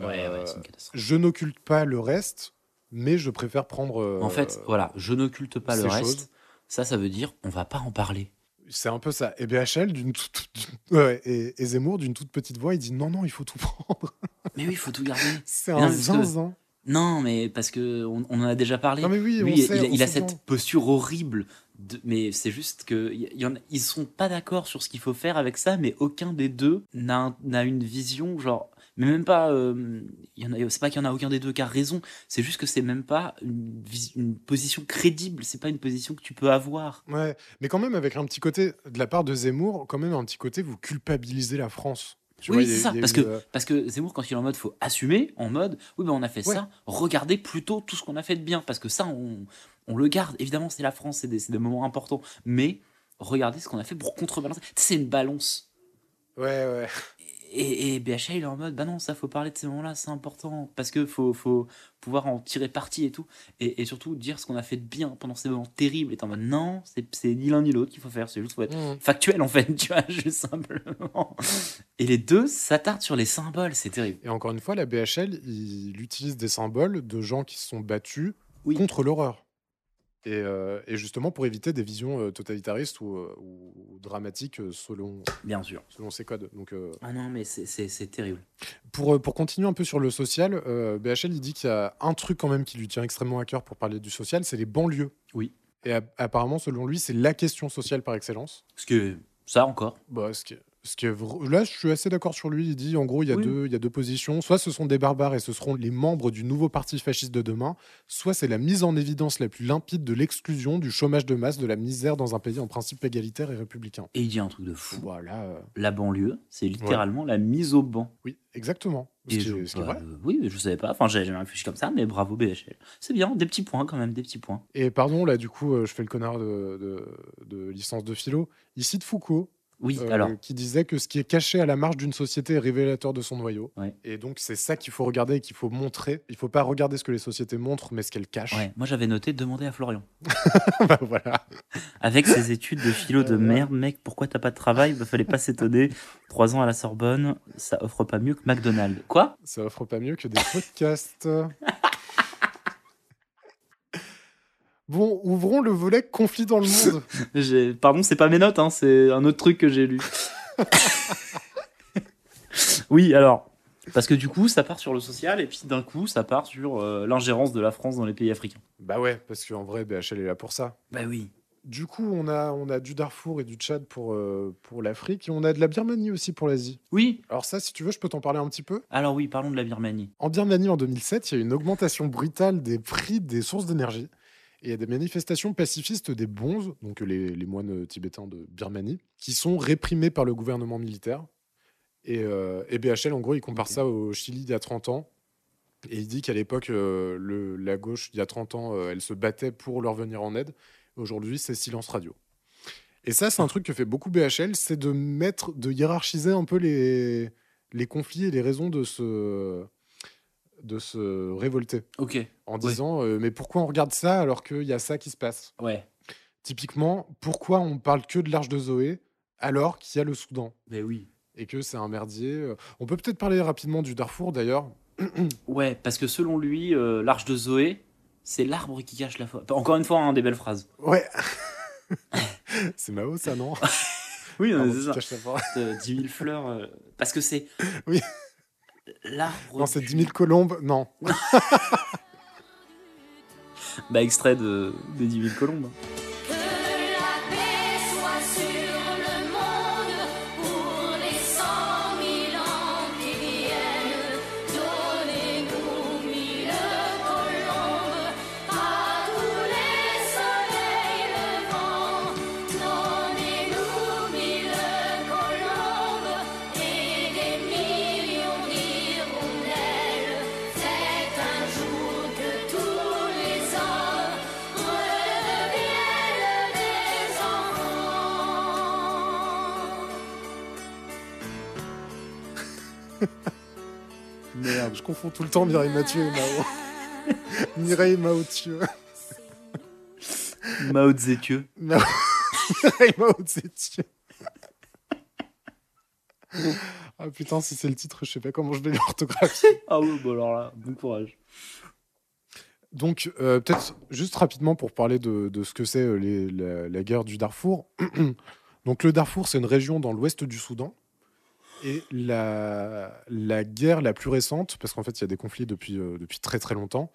Ouais, ouais, c'est une catastrophe. je n'occulte pas le reste, mais je préfère prendre. euh, En fait, voilà, je n'occulte pas le reste. choses. Ça, ça veut dire, on va pas en parler. C'est un peu ça. Et BHL, d'une toute, ouais, et, et Zemmour, d'une toute petite voix, il dit non, non, il faut tout prendre. Mais oui, il faut tout garder. C'est non, un que- zinzin. Non, mais parce que on, on en a déjà parlé. Non, mais oui, Lui, on il, sait, il a- on il a cette posture horrible. de- mais c'est juste que y, en ils sont pas d'accord sur ce qu'il faut faire avec ça, mais aucun des deux n'a une vision genre. Mais même pas. euh, il y en a. C'est pas qu'il y en a aucun des deux qui a raison. C'est juste que c'est même pas une, position crédible. C'est pas une position que tu peux avoir. Ouais, mais quand même avec un petit côté de la part de Zemmour, quand même un petit côté vous culpabilisez la France. Tu oui, c'est ça. Parce que, euh, parce que Zemmour, quand il est en mode, faut assumer, en mode, oui, ben on a fait Ouais. ça, regardez plutôt tout ce qu'on a fait de bien. Parce que ça, on, on le garde. Évidemment, c'est la France, c'est des, des moments importants. Mais regardez ce qu'on a fait pour contrebalancer. C'est une balance. ouais, ouais. Et, et BHA, il est en mode, bah non, ça, faut parler de ces moments-là, c'est important. Parce que faut, faut pouvoir en tirer parti et tout. Et, et surtout, dire ce qu'on a fait de bien pendant ces moments terribles. Et en mode, non, c'est c'est ni l'un ni l'autre qu'il faut faire. C'est juste, faut être Mmh. factuel, en fait, tu vois, juste simplement. Et les deux s'attardent sur les symboles, c'est terrible. Et encore une fois, la BHL, il utilise des symboles de gens qui se sont battus Oui. contre l'horreur. Et, euh, et justement pour éviter des visions euh, totalitaristes ou, euh, ou dramatiques selon, Bien sûr. selon ces codes. Donc, euh, Ah non, mais c'est- terrible. Pour, pour continuer un peu sur le social, euh, BHL il dit qu'il y a un truc quand même qui lui tient extrêmement à cœur pour parler du social, c'est les banlieues. Oui. Et apparemment, selon lui, c'est la question sociale par excellence. Parce que ça encore. Bah, ce, Là, je suis assez d'accord sur lui. Il dit, en gros, il y, a Oui. deux, il y a deux positions. Soit ce sont des barbares et ce seront les membres du nouveau parti fasciste de demain, soit c'est la mise en évidence la plus limpide de l'exclusion, du chômage de masse, de la misère dans un pays en principe égalitaire et républicain. Et il dit un truc de fou. Voilà. euh, La banlieue, c'est littéralement la mise au banc. Oui, exactement. Et je- est- bah, euh, oui, je savais pas. Enfin, j'avais jamais réfléchi comme ça, mais bravo BHL. C'est bien, des petits points quand même, des petits points. Et pardon, là, du coup, euh, je fais le connard de, de- de licence de philo. Il cite Foucault, Oui, euh, alors, qui disait que ce qui est caché à la marge d'une société est révélateur de son noyau. Ouais. Et donc, c'est ça qu'il faut regarder et qu'il faut montrer. Il faut pas regarder ce que les sociétés montrent, mais ce qu'elles cachent. ouais, moi j'avais noté demander à Florian. Bah, voilà. Avec ses études de philo de Euh, merde, mec, pourquoi t'as pas de travail? Bah, Fallait pas s'étonner. Trois ans à la Sorbonne, ça offre pas mieux que McDonald's. Quoi? Ça offre pas mieux que des podcasts. Bon, ouvrons le volet conflit dans le monde. J'ai- Pardon, c'est pas mes notes, hein, c'est un autre truc que j'ai lu. oui, alors, parce que du coup, ça part sur le social et puis d'un coup, ça part sur euh, l'ingérence de la France dans les pays africains. bah ouais, parce qu'en vrai, BHL est là pour ça. Bah oui. Du coup, on a, on a du Darfour et du Tchad pour, euh, pour l'Afrique, et on a de la Birmanie aussi pour l'Asie. Oui, Alors ça, si tu veux, je peux t'en parler un petit peu. alors oui, parlons de la Birmanie. En Birmanie, en 2007, il y a eu une augmentation brutale des prix des sources d'énergie. Et il y a des manifestations pacifistes des bonzes, donc les, les moines tibétains de Birmanie, qui sont réprimés par le gouvernement militaire. Et, euh, et BHL, en gros, il compare ça au Chili d'il y a 30 ans. Et il dit qu'à l'époque, euh, la gauche, il y a 30 ans, euh, elle se battait pour leur venir en aide. Aujourd'hui, c'est silence radio. Et ça, c'est un truc que fait beaucoup BHL, c'est de mettre, de hiérarchiser un peu les, les conflits et les raisons de se, de se révolter. Ok, En Ouais. disant, euh, mais pourquoi on regarde ça alors qu'il y a ça qui se passe? Ouais. Typiquement, pourquoi on parle que de l'Arche de Zoé alors qu'il y a le Soudan? Mais oui. et que c'est un merdier euh. On peut peut-être parler rapidement du Darfour d'ailleurs. Ouais, parce que selon lui, euh, l'arche de Zoé, c'est l'arbre qui cache la forêt. Encore une fois, hein, des belles phrases. Ouais. c'est Mao ça, non? Oui, c'est ça. caches la forêt. Euh, 10 000 fleurs. euh, parce que c'est. Oui. L'arbre. Non, c'est du- 10 000 colombes. Non. Bah, extrait de, des 10 000 colombes. Confonds tout le temps Mireille Mathieu et Mao. Mireille Mao Thieu. Mao. Mao- Mireille Mao Zetieu. Ah putain, si c'est le titre, je sais pas comment je vais l'orthographier. Ah oui, bon alors là, bon courage. Donc, euh, peut-être juste rapidement pour parler de, de ce que c'est euh, la guerre du Darfour. Donc, le Darfour, c'est une région dans l'ouest du Soudan. Et la, la guerre la plus récente, parce qu'en fait, il y a des conflits depuis, euh, depuis très très longtemps,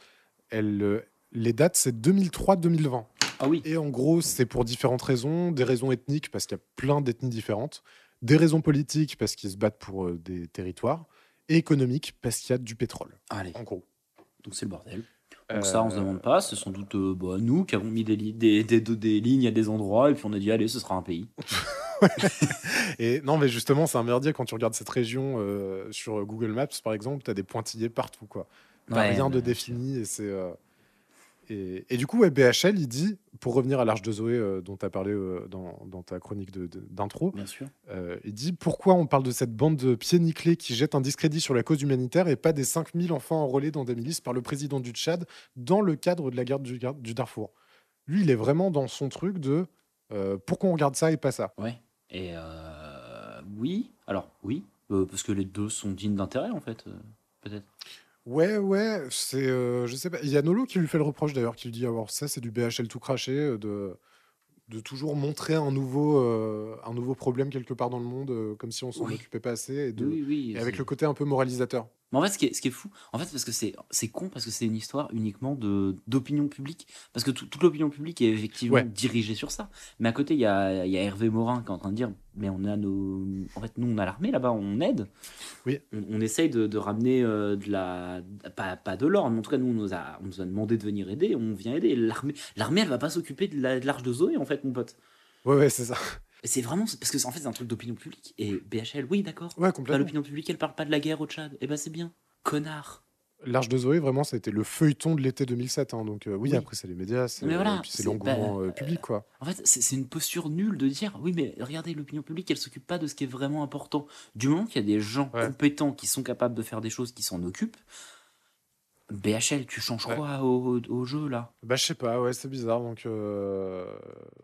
elle, euh, les dates, c'est 2003-2020. Ah oui. Et en gros, c'est pour différentes raisons. Des raisons ethniques, parce qu'il y a plein d'ethnies différentes. Des raisons politiques, parce qu'ils se battent pour euh, des territoires. Et économiques, parce qu'il y a du pétrole, Allez, en gros. donc c'est le bordel. Donc ça, on se demande pas. C'est sans doute euh, bah, nous qui avons mis des, li- des, des, des lignes à des endroits et puis on a dit, allez, ce sera un pays. Et non, mais justement, c'est un merdier quand tu regardes cette région euh, sur Google Maps, par exemple, tu as des pointillés partout, quoi. T'as Ouais, rien de défini et c'est. euh, Et, et du coup, ouais, BHL, il dit, pour revenir à l'Arche de Zoé euh, dont tu as parlé dans, dans ta chronique d'intro, il dit pourquoi on parle de cette bande de pieds nickelés qui jette un discrédit sur la cause humanitaire et pas des 5000 enfants enrôlés dans des milices par le président du Tchad dans le cadre de la guerre du, Darfour? Lui, il est vraiment dans son truc de pourquoi on regarde ça et pas ça? Ouais. Et euh, oui, alors oui, euh, parce que les deux sont dignes d'intérêt en fait, euh, peut-être. Ouais, ouais, c'est. je sais pas. Il y a Nolo qui lui fait le reproche d'ailleurs, qui lui dit alors ça, c'est du BHL tout craché, de, de toujours montrer un nouveau, un nouveau problème quelque part dans le monde, comme si on s'en Oui. occupait pas assez, et, de, Oui, oui. et avec le côté un peu moralisateur. Mais en fait, ce qui est, ce qui est fou, en fait, parce que c'est c'est con, parce que c'est une histoire uniquement de d'opinion publique. Parce que tout- toute l'opinion publique est effectivement Ouais. dirigée sur ça. Mais à côté, il y a, y a Hervé Morin qui est en train de dire Mais on a nos. En fait, nous, on a l'armée là-bas, on aide. Oui. On, on essaye de, de ramener euh, de la. Pas, pas de l'or, mais en tout cas, nous, on nous, a, on nous a demandé de venir aider, on vient aider. L'armée, l'armée elle va pas s'occuper de la- de l'arche de Zoé, en fait, mon pote. Ouais, ouais, c'est ça. C'est vraiment. Parce que, en fait, c'est un truc d'opinion publique. Et BHL, oui, d'accord. Ouais, Bah. L'opinion publique, elle parle pas de la guerre au Tchad. Et ben, c'est bien. Connard. L'Arche de Zoé, vraiment, ça a été le feuilleton de l'été 2007. hein, donc, euh, oui, Oui. après, c'est les médias, c'est voilà, c'est- l'engouement bah, euh, public, quoi. En fait, c'est c'est une posture nulle de dire oui, mais regardez, l'opinion publique, elle s'occupe pas de ce qui est vraiment important. Du moment qu'il y a des gens Ouais. compétents qui sont capables de faire des choses qui s'en occupent, BHL, tu changes Ouais. quoi au, au jeu là? Bah, je sais pas, ouais, c'est bizarre. Donc, euh,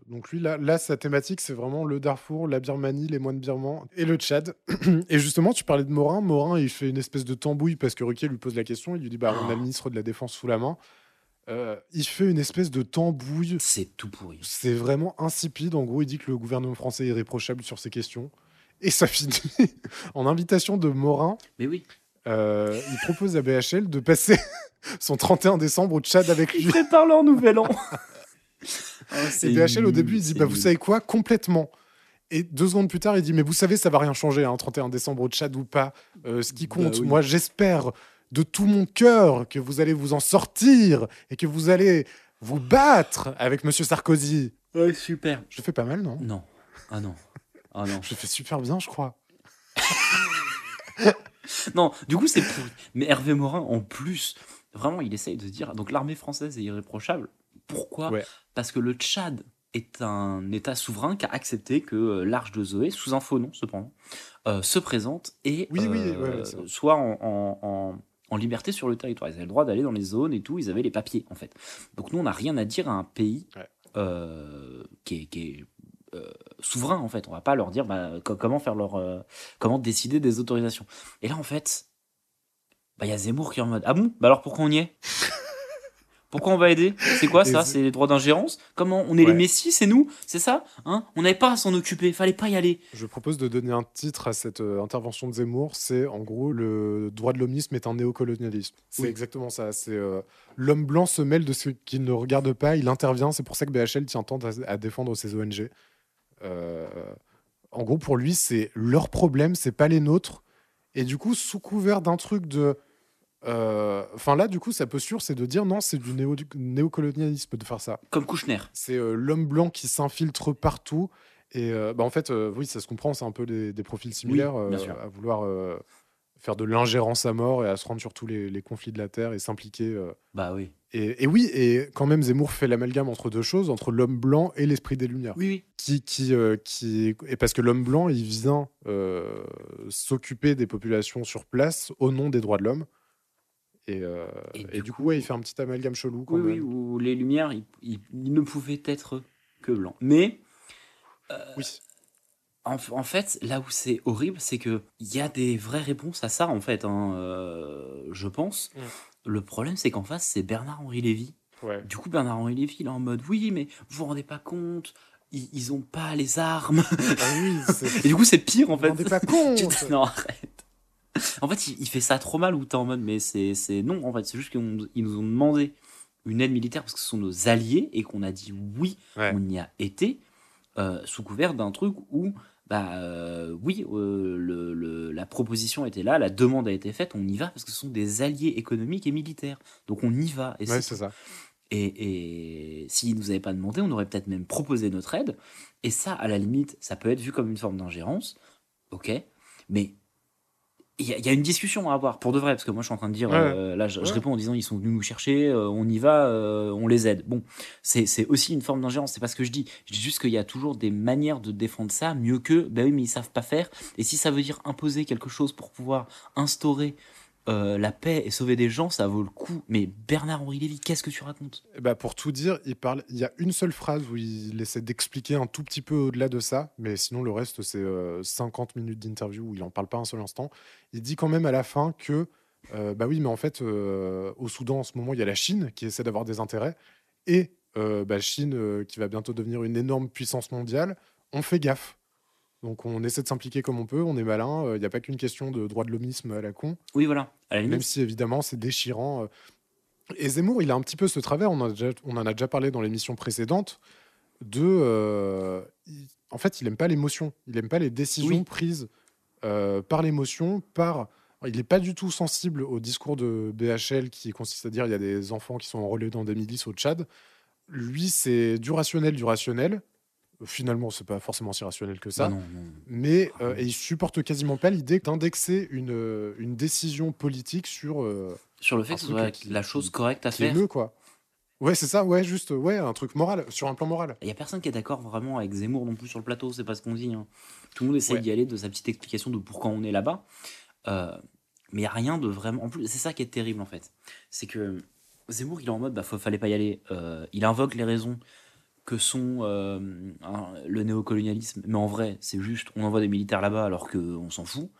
donc lui, là, là, sa thématique, c'est vraiment le Darfour, la Birmanie, les moines birmans et le Tchad. et justement, tu parlais de Morin. Morin, il fait une espèce de tambouille parce que Ruquier lui pose la question. Il lui dit Bah, on a le ministre de la Défense sous la main. Euh, il fait une espèce de tambouille. C'est tout pourri. C'est vraiment insipide. En gros, il dit que le gouvernement français est irréprochable sur ces questions. Et ça finit en invitation de Morin. Mais oui. Euh, il propose à BHL de passer son 31 décembre au Tchad avec lui. prépare leur nouvel an. Et BHL, au début, il dit bah, Vous savez quoi Complètement. Et deux secondes plus tard, il dit Mais vous savez, ça va rien changer, hein, 31 décembre au Tchad ou pas. Euh, ce qui Bah compte, oui. moi, j'espère de tout mon cœur que vous allez vous en sortir et que vous allez vous battre avec Monsieur Sarkozy. Ouais, super. Je le fais pas mal, non? Non. Ah non. Ah non. Je le fais super bien, je crois. Non, du coup, c'est pourri. Mais Hervé Morin, en plus, vraiment, il essaye de dire donc l'armée française est irréprochable. Pourquoi Ouais. Parce que le Tchad est un État souverain qui a accepté que euh, l'Arche de Zoé, sous un faux nom cependant, euh, se présente et Oui, oui, euh, ouais, ouais, soit en, en- en- en liberté sur le territoire. Ils avaient le droit d'aller dans les zones et tout, ils avaient les papiers en fait. Donc nous, on n'a rien à dire à un pays Ouais. euh, qui est, qui est, euh, souverain en fait. On va pas leur dire bah, co- comment faire leur, euh, comment décider des autorisations. Et là, en fait, bah, il y a Zemmour qui est en mode Ah bon? Bah alors pourquoi on y est? Pourquoi on va aider? C'est quoi ça? C'est les droits d'ingérence? Comment On est les messies, c'est nous? C'est ça? Hein? On n'avait pas à s'en occuper, fallait pas y aller. Je propose de donner un titre à cette euh, intervention de Zemmour. C'est en gros le droit de l'homisme est un néocolonialisme. C'est Oui. exactement ça. C'est euh, l'homme blanc se mêle de ce qu'il ne regarde pas, il intervient. C'est pour ça que BHL tient tant à, à défendre ces ONG. Euh, en gros, pour lui, c'est leur problème, c'est pas les nôtres. Et du coup, sous couvert d'un truc de. euh, Enfin là, du coup, sa posture, c'est de dire non, c'est du néo- néocolonialisme de faire ça. Comme Kouchner. C'est euh, l'homme blanc qui s'infiltre partout. Et euh, bah, en fait, euh, oui, ça se comprend, c'est un peu des, des profils similaires Oui, euh, à vouloir faire de l'ingérence à mort et à se rendre sur tous les, les conflits de la Terre et s'impliquer. euh. Bah oui. Et, et oui, et quand même, Zemmour fait l'amalgame entre deux choses, entre l'homme blanc et l'esprit des Lumières. Oui, oui. Qui, qui, euh, qui, et parce que l'homme blanc, il vient euh, s'occuper des populations sur place au nom des droits de l'homme. Et, Et et du coup, ouais, il fait un petit amalgame chelou quand Oui, oui, même. où les lumières, ils- ils ne pouvaient être que blancs. Mais Oui. En, en fait, là où c'est horrible, c'est que il y a des vraies réponses à ça, en fait, hein, euh, je pense. Mm. Le problème, c'est qu'en face, c'est Bernard-Henri Lévy. Ouais. Du coup, Bernard-Henri Lévy, il est en mode oui, mais vous vous rendez pas compte, ils, ils ont pas les armes. Ah oui, Et du coup, c'est pire, en vous fait. vous rendez pas compte non, arrête. En fait, il, il fait ça trop mal où t'es en mode, mais c'est c'est- non, en fait, c'est juste qu'ils nous ont demandé une aide militaire parce que ce sont nos alliés et qu'on a dit oui, Ouais. on y a été euh, sous couvert d'un truc où, bah euh, oui, euh, le- le- la proposition était là, la demande a été faite, on y va parce que ce sont des alliés économiques et militaires. Donc on y va. Et Ouais, c'est ça. et, et s'ils nous avaient pas demandé, on aurait peut-être même proposé notre aide. Et ça, à la limite, ça peut être vu comme une forme d'ingérence. Ok. Mais il y, y a une discussion à avoir, pour de vrai, parce que moi je suis en train de dire, Ouais. euh, là je, réponds en disant ils sont venus nous chercher, euh, on y va, euh, on les aide. Bon, c'est c'est aussi une forme d'ingérence, c'est pas ce que je dis. Je dis juste qu'il y a toujours des manières de défendre ça mieux que, ben oui, mais ils savent pas faire. Et si ça veut dire imposer quelque chose pour pouvoir instaurer euh, la paix et sauver des gens, ça vaut le coup. Mais Bernard-Henri Lévy, qu'est-ce que tu racontes? Ben, pour tout dire, il parle. Il y a une seule phrase où il essaie d'expliquer un tout petit peu au-delà de ça, mais sinon le reste c'est euh, 50 minutes d'interview où il en parle pas un seul instant. Il dit quand même à la fin que euh, bah oui, mais en fait euh, au Soudan en ce moment il y a la Chine qui essaie d'avoir des intérêts et euh, bah, Chine euh, qui va bientôt devenir une énorme puissance mondiale. On fait gaffe. Donc on essaie de s'impliquer comme on peut, on est malin. Il n'y a pas qu'une question de droit de l'homisme à la con, Oui, voilà. À la même si évidemment c'est déchirant. euh. Et Zemmour, il a un petit peu ce travers, on en a déjà, on en a déjà parlé dans l'émission précédente, de... euh, il- en fait, il aime pas l'émotion, il aime pas les décisions Oui. prises euh, par l'émotion, par... Il n'est pas du tout sensible au discours de BHL qui consiste à dire il y a des enfants qui sont enrôlés dans des milices au Tchad. Lui, c'est du rationnel, du rationnel. Finalement, c'est pas forcément si rationnel que ça. bah non, non. Mais euh, et il supporte quasiment pas l'idée d'indexer une, euh, une décision politique sur euh, Sur le fait que ce truc soit qui- la chose correcte à qui est faire. mieux, quoi. Ouais, c'est ça, ouais, juste, ouais, un truc moral, sur un plan moral. Il y a personne qui est d'accord vraiment avec Zemmour non plus sur le plateau, c'est pas ce qu'on dit. hein. Tout le monde essaie Ouais. d'y aller de sa petite explication de pourquoi on est là-bas. Euh, mais il n'y a rien de vraiment. En plus, c'est ça qui est terrible en fait. C'est que Zemmour, il est en mode, bah, faut- fallait pas y aller. Euh, il invoque les raisons que sont euh, le néocolonialisme. Mais en vrai, c'est juste, on envoie des militaires là-bas alors qu'on s'en fout.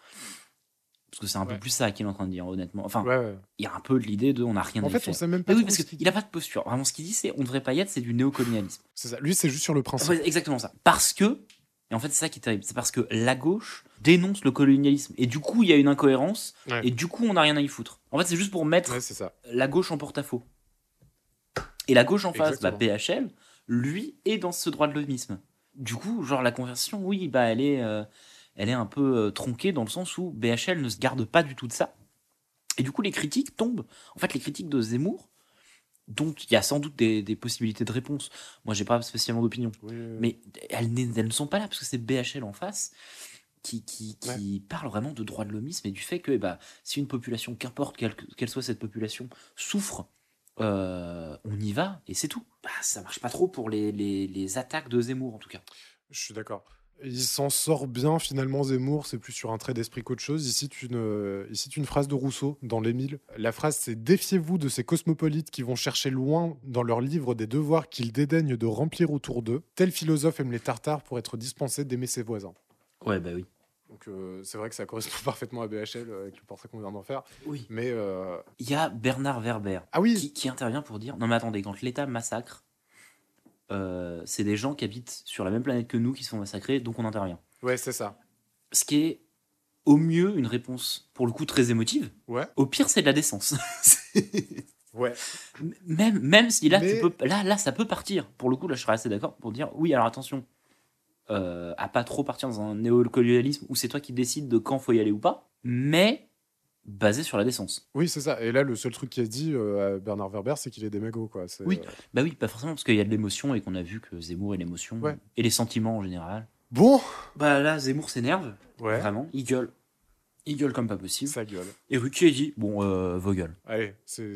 Parce que c'est un peu plus ça qu'il est en train de dire, honnêtement. Enfin, Ouais, ouais. il y a un peu de l'idée de on n'a rien En à fait, faire. on sait même pas Mais oui, parce ce qu'il n'a pas de posture. Vraiment, ce qu'il dit, c'est on devrait pas y être, c'est du néocolonialisme. C'est ça. Lui, c'est juste sur le principe. Ouais, exactement ça. Parce que, et en fait, c'est ça qui est terrible, c'est parce que la gauche dénonce le colonialisme. Et du coup, il y a une incohérence, et du coup, on n'a rien à y foutre. En fait, c'est juste pour mettre ça. la gauche en porte-à-faux. Et la gauche en face, bah, Exactement. PHL, lui, est dans ce droit de l'homisme. Du coup, genre, la conversion, oui, bah, elle est, euh, elle est un peu euh, tronquée dans le sens où BHL ne se garde pas du tout de ça. Et du coup, les critiques tombent. En fait, les critiques de Zemmour, dont il y a sans doute des, des possibilités de réponse. Moi, j'ai pas spécialement d'opinion. Oui, oui, Mais elles, elles ne sont pas là parce que c'est BHL en face qui, qui, qui parle vraiment de droit de l'homisme et du fait que eh ben, si une population, qu'importe quelle, quelle soit cette population, souffre, euh, on y va et c'est tout. Bah, ça marche pas trop pour les, les, les attaques de Zemmour en tout cas. Je suis d'accord. Il s'en sort bien finalement Zemmour, c'est plus sur un trait d'esprit qu'autre chose. Il cite, une, euh, il cite une phrase de Rousseau dans l'Émile. La phrase c'est Défiez-vous de ces cosmopolites qui vont chercher loin dans leurs livres des devoirs qu'ils dédaignent de remplir autour d'eux. Tel philosophe aime les tartares pour être dispensé d'aimer ses voisins. Ouais, bah oui. Donc euh, c'est vrai que ça correspond parfaitement à BHL euh, avec le portrait qu'on vient d'en faire. Oui. Mais euh, Il y a Bernard Werber ah oui, qui, qui intervient pour dire Non, mais attendez, quand l'État massacre, euh, c'est des gens qui habitent sur la même planète que nous qui se font massacrer, donc on intervient. ouais c'est ça. ce qui est au mieux une réponse pour le coup très émotive. Ouais, Au pire, c'est de la décence. ouais. même même si là, Mais- tu peux, là, là, ça peut partir. Pour le coup, là, je serais assez d'accord pour dire oui. Alors attention, euh, à pas trop partir dans un néocolonialisme où c'est toi qui décides de quand faut y aller ou pas, mais basé sur la décence. Oui, c'est ça. Et là, le seul truc qui est dit euh, à Bernard Werber, c'est qu'il est mégots, quoi. C'est, Oui. euh, Bah oui, pas forcément parce qu'il y a de l'émotion et qu'on a vu que Zemmour est l'émotion Ouais. et les sentiments en général. Bon, Bah là, Zemmour s'énerve ouais, vraiment, il gueule, il gueule comme pas possible. ça gueule. Et Ruquier dit bon, euh, vos gueules. Allez, c'est,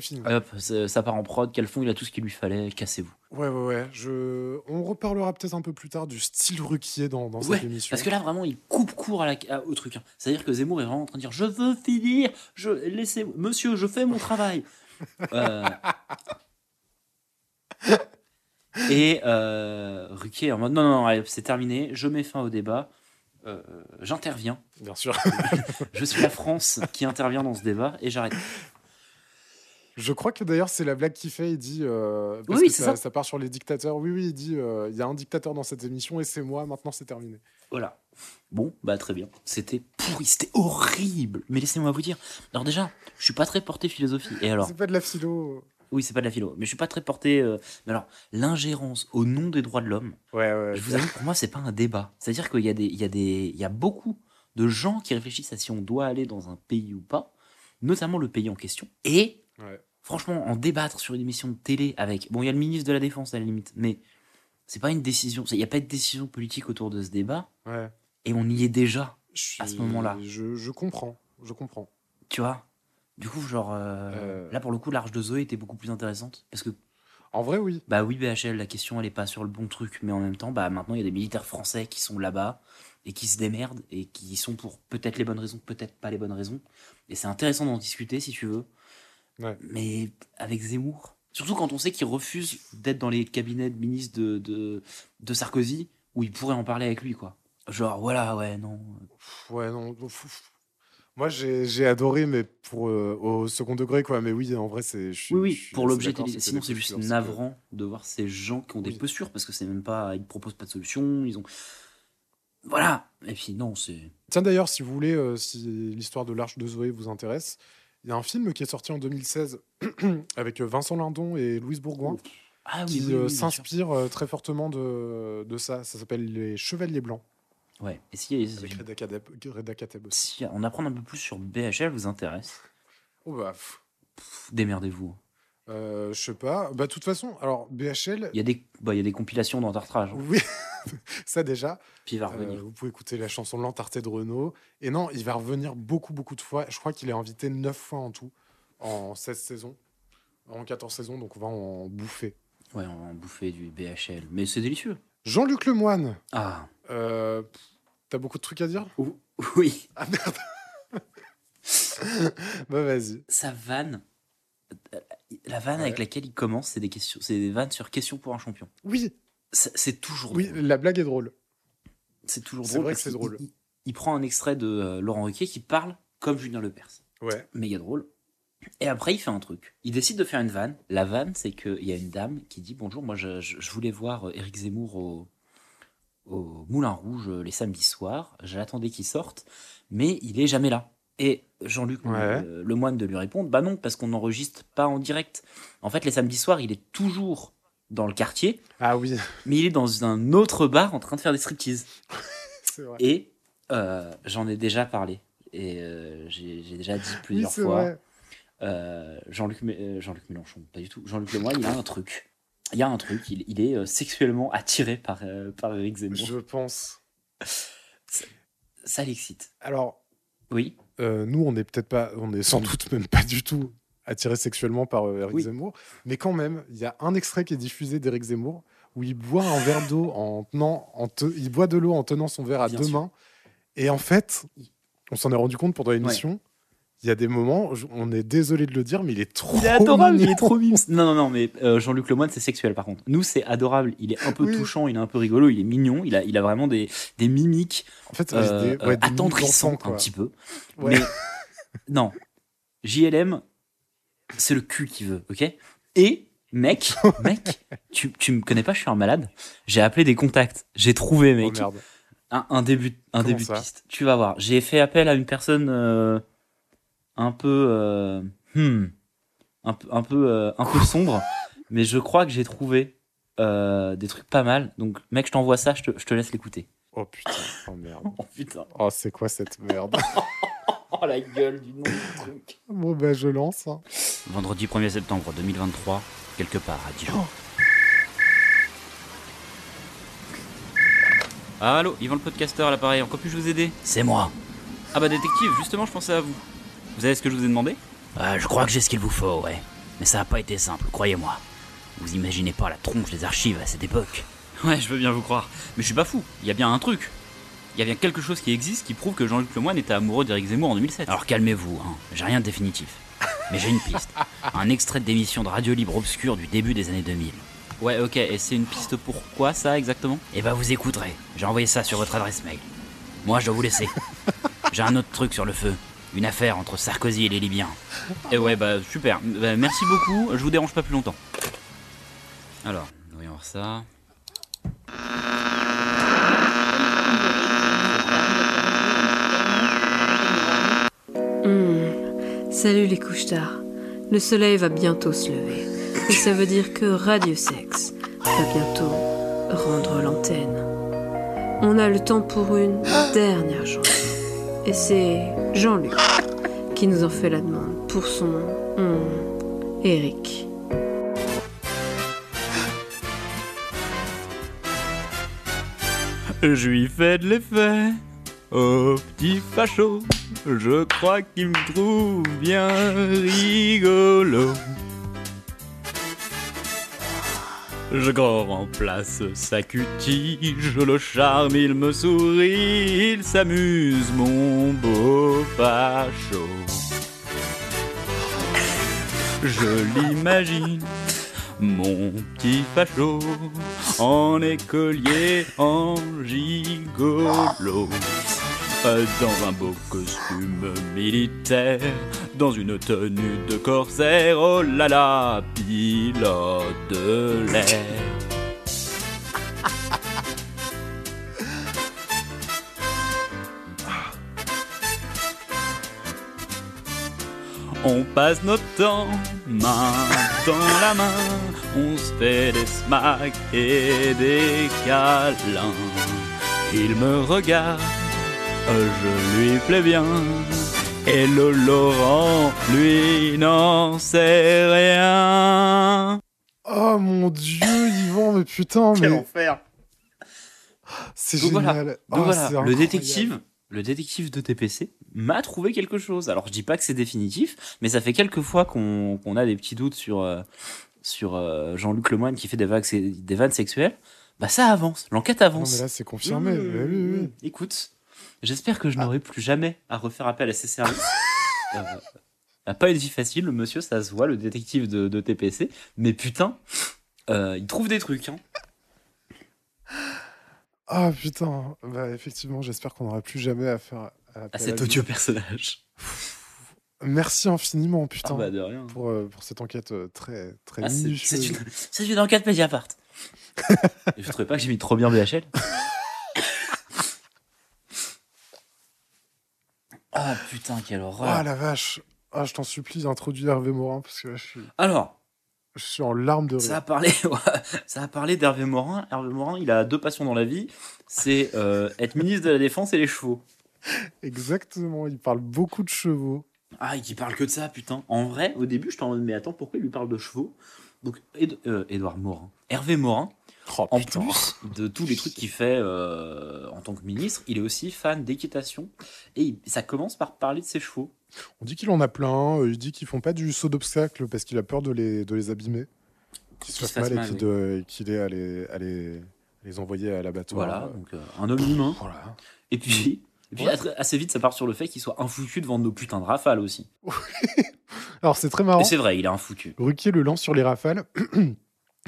fini. Hop, ça part en prod. Calfon, il a tout ce qu'il lui fallait. Cassez-vous. Ouais, ouais, ouais. Je... On reparlera peut-être un peu plus tard du style Ruquier dans, dans Ouais, cette émission. Parce que là, vraiment, il coupe court à la, à- au truc. hein. C'est-à-dire que Zemmour est vraiment en train de dire Je veux finir je, laissez, Monsieur, je fais mon travail. Euh, Et euh, Ruquier en mode Non, non, c'est terminé. Je mets fin au débat. Euh, J'interviens. Bien sûr. Je suis la France qui intervient dans ce débat et j'arrête. Je crois que d'ailleurs, c'est la blague qu'il fait. Il dit. euh, parce Oui, que ça. ça part sur les dictateurs. Oui, oui, il dit euh, il y a un dictateur dans cette émission et c'est moi. Maintenant, c'est terminé. Voilà. Bon, bah très bien. C'était pourri, c'était horrible. Mais laissez-moi vous dire. Alors déjà, je suis pas très porté philosophie. Et alors, C'est pas de la philo. Oui, c'est pas de la philo, mais je suis pas très porté. euh, Mais alors, l'ingérence au nom des droits de l'homme, Ouais, ouais. je vous avoue, pour moi, c'est pas un débat. C'est-à-dire qu'il y a des, il y a des, il y a beaucoup de gens qui réfléchissent à si on doit aller dans un pays ou pas, notamment le pays en question. Et Ouais. franchement, en débattre sur une émission de télé avec, bon, il y a le ministre de la Défense à la limite, mais c'est pas une décision. Il n'y a pas de décision politique autour de ce débat, ouais. et on y est déjà. Je À ce suis- moment-là. Je, je comprends. Je comprends. Tu vois? Du coup, genre, euh, Euh. là pour le coup, l'arche de Zoé était beaucoup plus intéressante. Parce que, En vrai, oui. bah oui, BHL, la question elle est pas sur le bon truc, mais en même temps, bah maintenant il y a des militaires français qui sont là-bas et qui se démerdent et qui sont pour peut-être les bonnes raisons, peut-être pas les bonnes raisons. Et c'est intéressant d'en discuter si tu veux. Ouais. Mais avec Zemmour, surtout quand on sait qu'il refuse d'être dans les cabinets de ministres de, de, de Sarkozy, où il pourrait en parler avec lui, quoi. Genre, voilà, ouais, non. Ouais, non. pff. Moi, j'ai adoré, mais pour euh, au second degré, quoi. Mais oui, en vrai, c'est. Oui, oui, je pour l'objet Sinon, c'est juste navrant de voir ces gens qui ont des Oui. postures parce que c'est même pas. Ils proposent pas de solution. Ils ont. Voilà. Et puis non, c'est. Tiens d'ailleurs, si vous voulez, euh, si l'histoire de l'Arche de Zoé vous intéresse, il y a un film qui est sorti en 2016 avec euh, Vincent Lindon et Louise Bourgoin Ah oui, qui oui, oui, s'inspire très fortement de, de ça. Ça s'appelle Les Chevaliers Blancs Ouais. Et si, avec Reda Kateb, Reda Kateb aussi. si on apprend un peu plus sur BHL vous intéresse, Oh bah, pff, pff, démerdez-vous. euh, je sais pas. Bah, de toute façon, alors BHL, Il y a des, bah, il y a des compilations dans Tartrage. oui, ça déjà. Puis il va Euh, revenir. vous pouvez écouter la chanson L'Entarté de Renault. Et non, il va revenir beaucoup, beaucoup de fois. Je crois qu'il est invité 9 fois en tout, en 16 saisons, en 14 saisons, donc on va en bouffer. Ouais, on va en bouffer du BHL. Mais c'est délicieux. Jean-Luc Lemoine, Ah. euh, pff, t'as beaucoup de trucs à dire Oui. Ah merde Bah vas-y. Sa vanne. euh, La vanne Ouais. avec laquelle il commence, c'est des questions, c'est des vannes sur questions pour un champion. Oui, C'est c'est toujours oui, drôle. la blague est drôle. C'est toujours C'est drôle. vrai parce que c'est drôle. Il, il prend un extrait de euh, Laurent Ruquier qui parle comme Julien Lepers. Ouais. Méga drôle. Et après, il fait un truc. Il décide de faire une vanne. La vanne, c'est qu'il y a une dame qui dit Bonjour, moi je, je- voulais voir euh, Éric Zemmour au, au Moulin Rouge euh, les samedis soirs. J'attendais qu'il sorte, mais il est jamais là. Et Jean-Luc Ouais. euh, Lemoine de lui répondre Bah non, parce qu'on n'enregistre pas en direct. En fait, les samedis soirs, il est toujours dans le quartier, Ah oui, mais il est dans un autre bar en train de faire des striptease. vrai. Et euh, j'en ai déjà parlé. Et euh, j'ai déjà dit plusieurs fois. Euh, Jean-Luc Jean-Luc Mélenchon, pas du tout. Jean-Luc Lemoyne, il a un truc. Il y a un truc, il, il est euh, sexuellement attiré par, euh, par Eric Zemmour. Je pense. Ça l'excite. Alors, Oui, euh, nous, on n'est peut-être pas, on est sans doute même pas du tout attiré sexuellement par Eric Oui. Zemmour, mais quand même, il y a un extrait qui est diffusé d'Eric Zemmour où il boit un verre d'eau en tenant, en te- il boit de l'eau en tenant son verre à Bien deux sûr. mains, et en fait, on s'en est rendu compte pendant l'émission. Il y a des moments, on est désolé de le dire, mais il est trop il est adorable, il est trop mime. Non, non, non, mais euh, Jean-Luc Lemoyne, c'est sexuel par contre. Nous, c'est adorable. Il est un peu Oui. touchant, il est un peu rigolo, il est mignon, il a, il a vraiment des, des mimiques En fait, euh, c'est des, ouais, des mimiques attendrissantes un petit peu. Ouais. Mais non, JLM, c'est le cul qui veut, ok? Et mec, mec, tu, tu me connais pas, je suis un malade. J'ai appelé des contacts, j'ai trouvé, Oh mec, merde. un, un début, un Comment début ça de piste. Tu vas voir. J'ai fait appel à une personne euh, un peu, euh, hmm, un peu, un peu, euh, un peu sombre, mais je crois que j'ai trouvé euh, des trucs pas mal. Donc, mec, je t'envoie ça, je te, je te laisse l'écouter. Oh putain, oh merde. Oh putain, Oh, c'est quoi cette merde? Oh la gueule du nom du truc. Bon, bah, je lance. hein. Vendredi 1er septembre 2023, quelque part à Dijon. Allô, Yvan le podcasteur à l'appareil, encore puis-je vous aider C'est moi. Ah bah détective, justement je pensais à vous. Vous avez ce que je vous ai demandé? Euh, je crois que j'ai ce qu'il vous faut, ouais. Mais ça n'a pas été simple, croyez-moi. Vous imaginez pas la tronche des archives à cette époque. Ouais, je veux bien vous croire. Mais je suis pas fou, il y a bien un truc. Il y a bien quelque chose qui existe qui prouve que Jean-Luc Lemoyne était amoureux d'Éric Zemmour en 2007. Alors calmez-vous, hein. j'ai rien de définitif. Mais j'ai une piste. Un extrait d'émission de radio libre obscure du début des années 2000. Ouais, ok, et c'est une piste pourquoi ça exactement? Eh ben vous écouterez. J'ai envoyé ça sur votre adresse mail. Moi je dois vous laisser. J'ai un autre truc sur le feu. Une affaire entre Sarkozy et les Libyens. Et ouais, bah super. Bah, merci beaucoup, je vous dérange pas plus longtemps. Alors, voyons voir ça. Hmm. Salut les couches-tard. Le soleil va bientôt se lever. Et ça veut dire que Radio Sex va bientôt rendre l'antenne. On a le temps pour une dernière chanson. Et c'est Jean-Luc qui nous en fait la demande pour son hmm, Eric. Je lui fais de l'effet au petit facho. Je crois qu'il me trouve bien rigolo. Je remplace sa je le charme, il me sourit, il s'amuse, mon beau facho. Je l'imagine, mon petit facho, en écolier, en gigolo. Dans un beau costume militaire, dans une tenue de corsaire, oh là là, pilote de l'air. On passe notre temps, main dans la main, on se fait des smacks et des câlins. Il me regarde je lui plais bien. Et le Laurent, lui, n'en sait rien. Oh mon dieu, Yvan, mais putain, Quel mais enfer c'est Donc voilà. génial. Donc voilà, c'est le détective, le détective de TPC m'a trouvé quelque chose. Alors je dis pas que c'est définitif, mais ça fait quelques fois qu'on a des petits doutes sur euh, sur euh, Jean-Luc Lemoyne qui fait des vagues, des vannes sexuelles. Bah ça avance, l'enquête Non, avance. mais là, c'est confirmé. Mmh, Mais oui, oui. Écoute, j'espère que je n'aurai plus jamais à refaire appel à ses services. euh, n'a pas une vie facile, le monsieur, ça se voit, le détective de, de TPC. Mais putain, euh, il trouve des trucs. Hein. Ah putain, bah, effectivement, j'espère qu'on n'aura plus jamais à faire appel À cet odieux personnage. Merci infiniment, putain, Ah bah de rien. pour, euh, pour cette enquête euh, très, très Ah, c'est- minutieuse. c'est une, une enquête Mediapart. Je trouvais pas que j'ai mis trop bien BHL. ah putain, quelle horreur. Ah la vache. Ah, je t'en supplie d'introduire Hervé Morin parce que là, je suis, Alors, je suis en larmes de ça a rire. parlé, ça a parlé d'Hervé Morin. Hervé Morin, il a deux passions dans la vie, c'est euh, être ministre de la Défense et les chevaux. Exactement, il parle beaucoup de chevaux. Ah, qui parle que de ça, putain. En vrai, au début, je t'en mais attends, pourquoi il lui parle de chevaux? Donc, Ed- euh, Édouard Morin. Hervé Morin, Oh, en putain. plus de tous les trucs qu'il fait euh, en tant que ministre, il est aussi fan d'équitation. Et il- ça commence par parler de ses chevaux. On dit qu'il en a plein, euh, il dit qu'ils font pas du saut d'obstacle parce qu'il a peur de les, de les abîmer, qu'ils se fassent mal et qu'il qu'il est à les, à les, les envoyer à l'abattoir. Voilà, donc euh, un homme humain. Voilà. Et puis, et puis Ouais. assez- vite, ça part sur le fait qu'il soit un foutu de vendre nos putains de rafales aussi. Alors c'est très marrant. Et c'est vrai, il est un foutu. Ruquier le lance sur les rafales.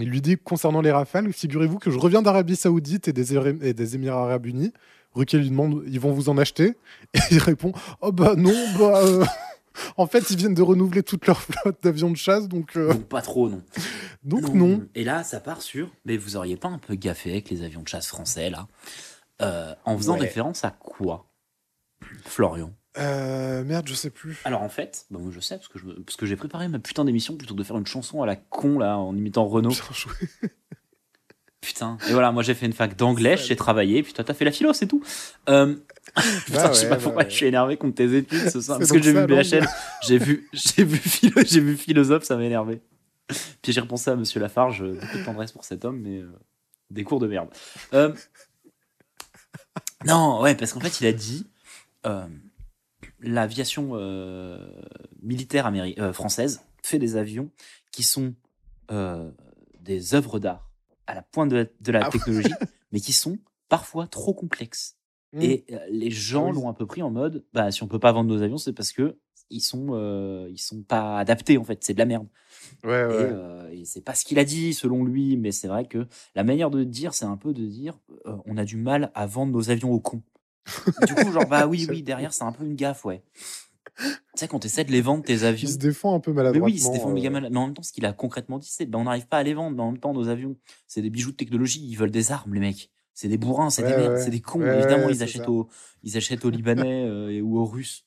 Il lui dit concernant les rafales, figurez-vous que je reviens d'Arabie Saoudite et des, Éra- et des Émirats Arabes Unis. Ruquier lui demande, ils vont vous en acheter? Et il répond, oh bah non, bah euh, en fait ils viennent de renouveler toute leur flotte d'avions de chasse, donc euh, Donc pas trop, non. donc non. Et là, ça part sur. Mais vous auriez pas un peu gaffé avec les avions de chasse français, là? Euh, En faisant Ouais. référence à quoi Florian? Euh, merde, je sais plus. Alors en fait, bah moi je sais parce que je parce que j'ai préparé ma putain d'émission plutôt que de faire une chanson à la con là en imitant Renault. Putain. Et voilà, moi j'ai fait une fac d'anglais, j'ai travaillé, puis toi t'as fait la philo, c'est tout. Euh, putain, je sais pas bah pourquoi ouais. je suis énervé contre tes études ce soir. C'est Parce que j'ai vu BHL, j'ai vu, j'ai vu, philo, j'ai vu philosophe, ça m'a énervé. Puis j'ai repensé à Monsieur Lafarge, euh, beaucoup de tendresse pour cet homme, mais euh, des cours de merde. Euh, non, ouais, parce qu'en fait il a dit euh, l'aviation euh, militaire euh, française fait des avions qui sont euh, des œuvres d'art à la pointe de la, de la Ah ouais. technologie, mais qui sont parfois trop complexes. Mm. Et les gens oui. l'ont un peu pris en mode, bah si on peut pas vendre nos avions, c'est parce que ils sont ils sont pas adaptés en fait, c'est de la merde. Ouais, Et, ouais. euh, et c'est pas ce qu'il a dit selon lui, mais c'est vrai que la manière de dire, c'est un peu de dire, on a du mal à vendre nos avions aux cons. Du coup, genre bah oui, oui, derrière c'est un peu une gaffe, ouais. Tu sais quand t'essaies de les vendre tes avions. Il se défend un peu Mais maladroitement. oui, il se défend méga euh, mal. Mais en même temps, ce qu'il a concrètement dit, c'est ben, on n'arrive pas à les vendre. Mais en même temps, nos avions, c'est des bijoux de technologie. Ils veulent des armes, les mecs. C'est des bourrins, c'est des merdes, ouais. c'est des cons. Ouais, Évidemment, ils, achètent ça. aux, ils achètent aux Libanais euh, et, ou aux Russes.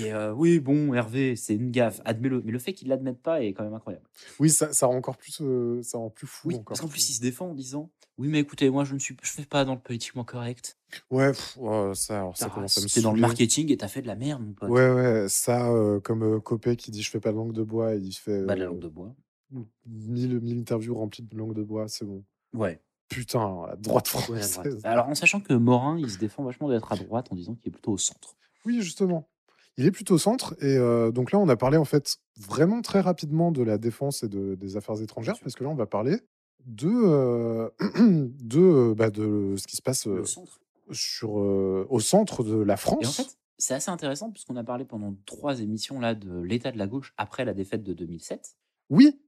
Et euh, oui, bon, Hervé, c'est une gaffe, admets-le. Mais le fait qu'ils l'admettent pas est quand même incroyable. Oui, ça, ça rend encore plus, euh, ça rend plus fou Oui, encore. parce qu'en plus, il se défend en disant Oui, mais écoutez, moi, je ne suis, je fais pas dans le politiquement correct. Ouais, pff, ouais, ça, alors, ça commence à me T'es dans le marketing et t'as fait de la merde, mon pote. Ouais, ouais, ça, euh, comme euh, Copé qui dit je fais pas de langue de bois, et il fait Bah, de la euh, langue de bois. mille, mille interviews remplies de langue de bois, c'est bon. Ouais. Putain, la droite Ouais, à droite. française. Alors, en sachant que Morin, il se défend vachement d'être à droite en disant qu'il est plutôt au centre. Oui, justement. Il est plutôt au centre. Et euh, donc là, on a parlé en fait vraiment très rapidement de la défense et de, des affaires étrangères, parce que là, on va parler de, euh, de, bah, de ce qui se passe euh, Le centre. sur, euh, au centre de la Et en France. fait, c'est assez intéressant puisqu'on a parlé pendant trois émissions là de l'état de la gauche après la défaite de 2007. Oui.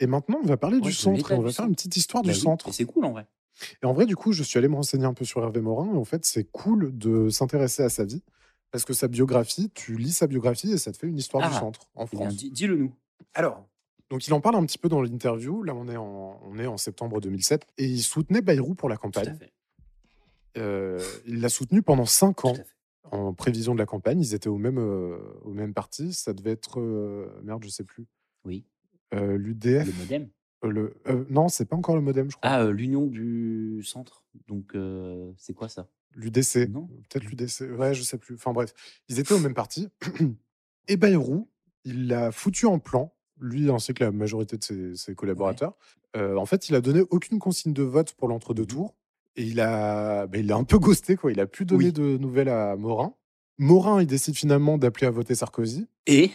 Et maintenant, on va parler Ouais, du centre. Et on va faire centre. une petite histoire Bah du oui, centre. Et c'est cool en vrai. Et en vrai, du coup, je suis allé me renseigner un peu sur Hervé Morin. Et en fait, c'est cool de s'intéresser à sa vie. Parce que sa biographie, tu lis sa biographie et ça te fait une histoire du Ah, centre en Eh France. dis- dis-le nous. Alors, donc il en parle un petit peu dans l'interview. Là, on est, en, on est en septembre 2007. Et il soutenait Bayrou pour la Tout à campagne. fait. Euh, il l'a soutenu pendant cinq ans. en prévision de la campagne, ils étaient au même, euh, au même parti. Ça devait être. euh, merde, je sais plus. Oui. L'UDF. Le modem. le, non, c'est pas encore le modem, je crois. Ah, l'union du centre. Donc, c'est quoi ça? L'UDC. Non. Peut-être l'UDC. Ouais, je sais plus. Enfin bref, ils étaient au même parti. Et Bayrou, il l'a foutu en plan, lui ainsi que la majorité de ses, ses collaborateurs. Euh, en fait, il a donné aucune consigne de vote pour l'entre-deux tours. Et il a, bah, il a un peu ghosté, quoi. Il a plus donné Oui. de nouvelles à Morin. Morin, il décide finalement d'appeler à voter Sarkozy, Et?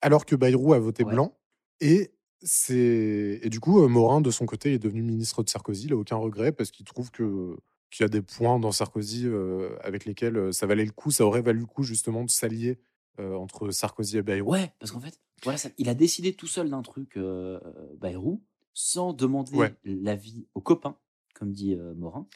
alors que Bayrou a voté Ouais. blanc. Et, c'est... et du coup, Morin, de son côté, est devenu ministre de Sarkozy. Il n'a aucun regret parce qu'il trouve que qu'il y a des points dans Sarkozy euh, avec lesquels ça valait le coup, ça aurait valu le coup justement de s'allier euh, entre Sarkozy et Bayrou. ouais, parce qu'en fait, voilà, ça- il a décidé tout seul d'un truc, euh, Bayrou, sans demander Ouais. l'avis aux copains, comme dit euh, Morin.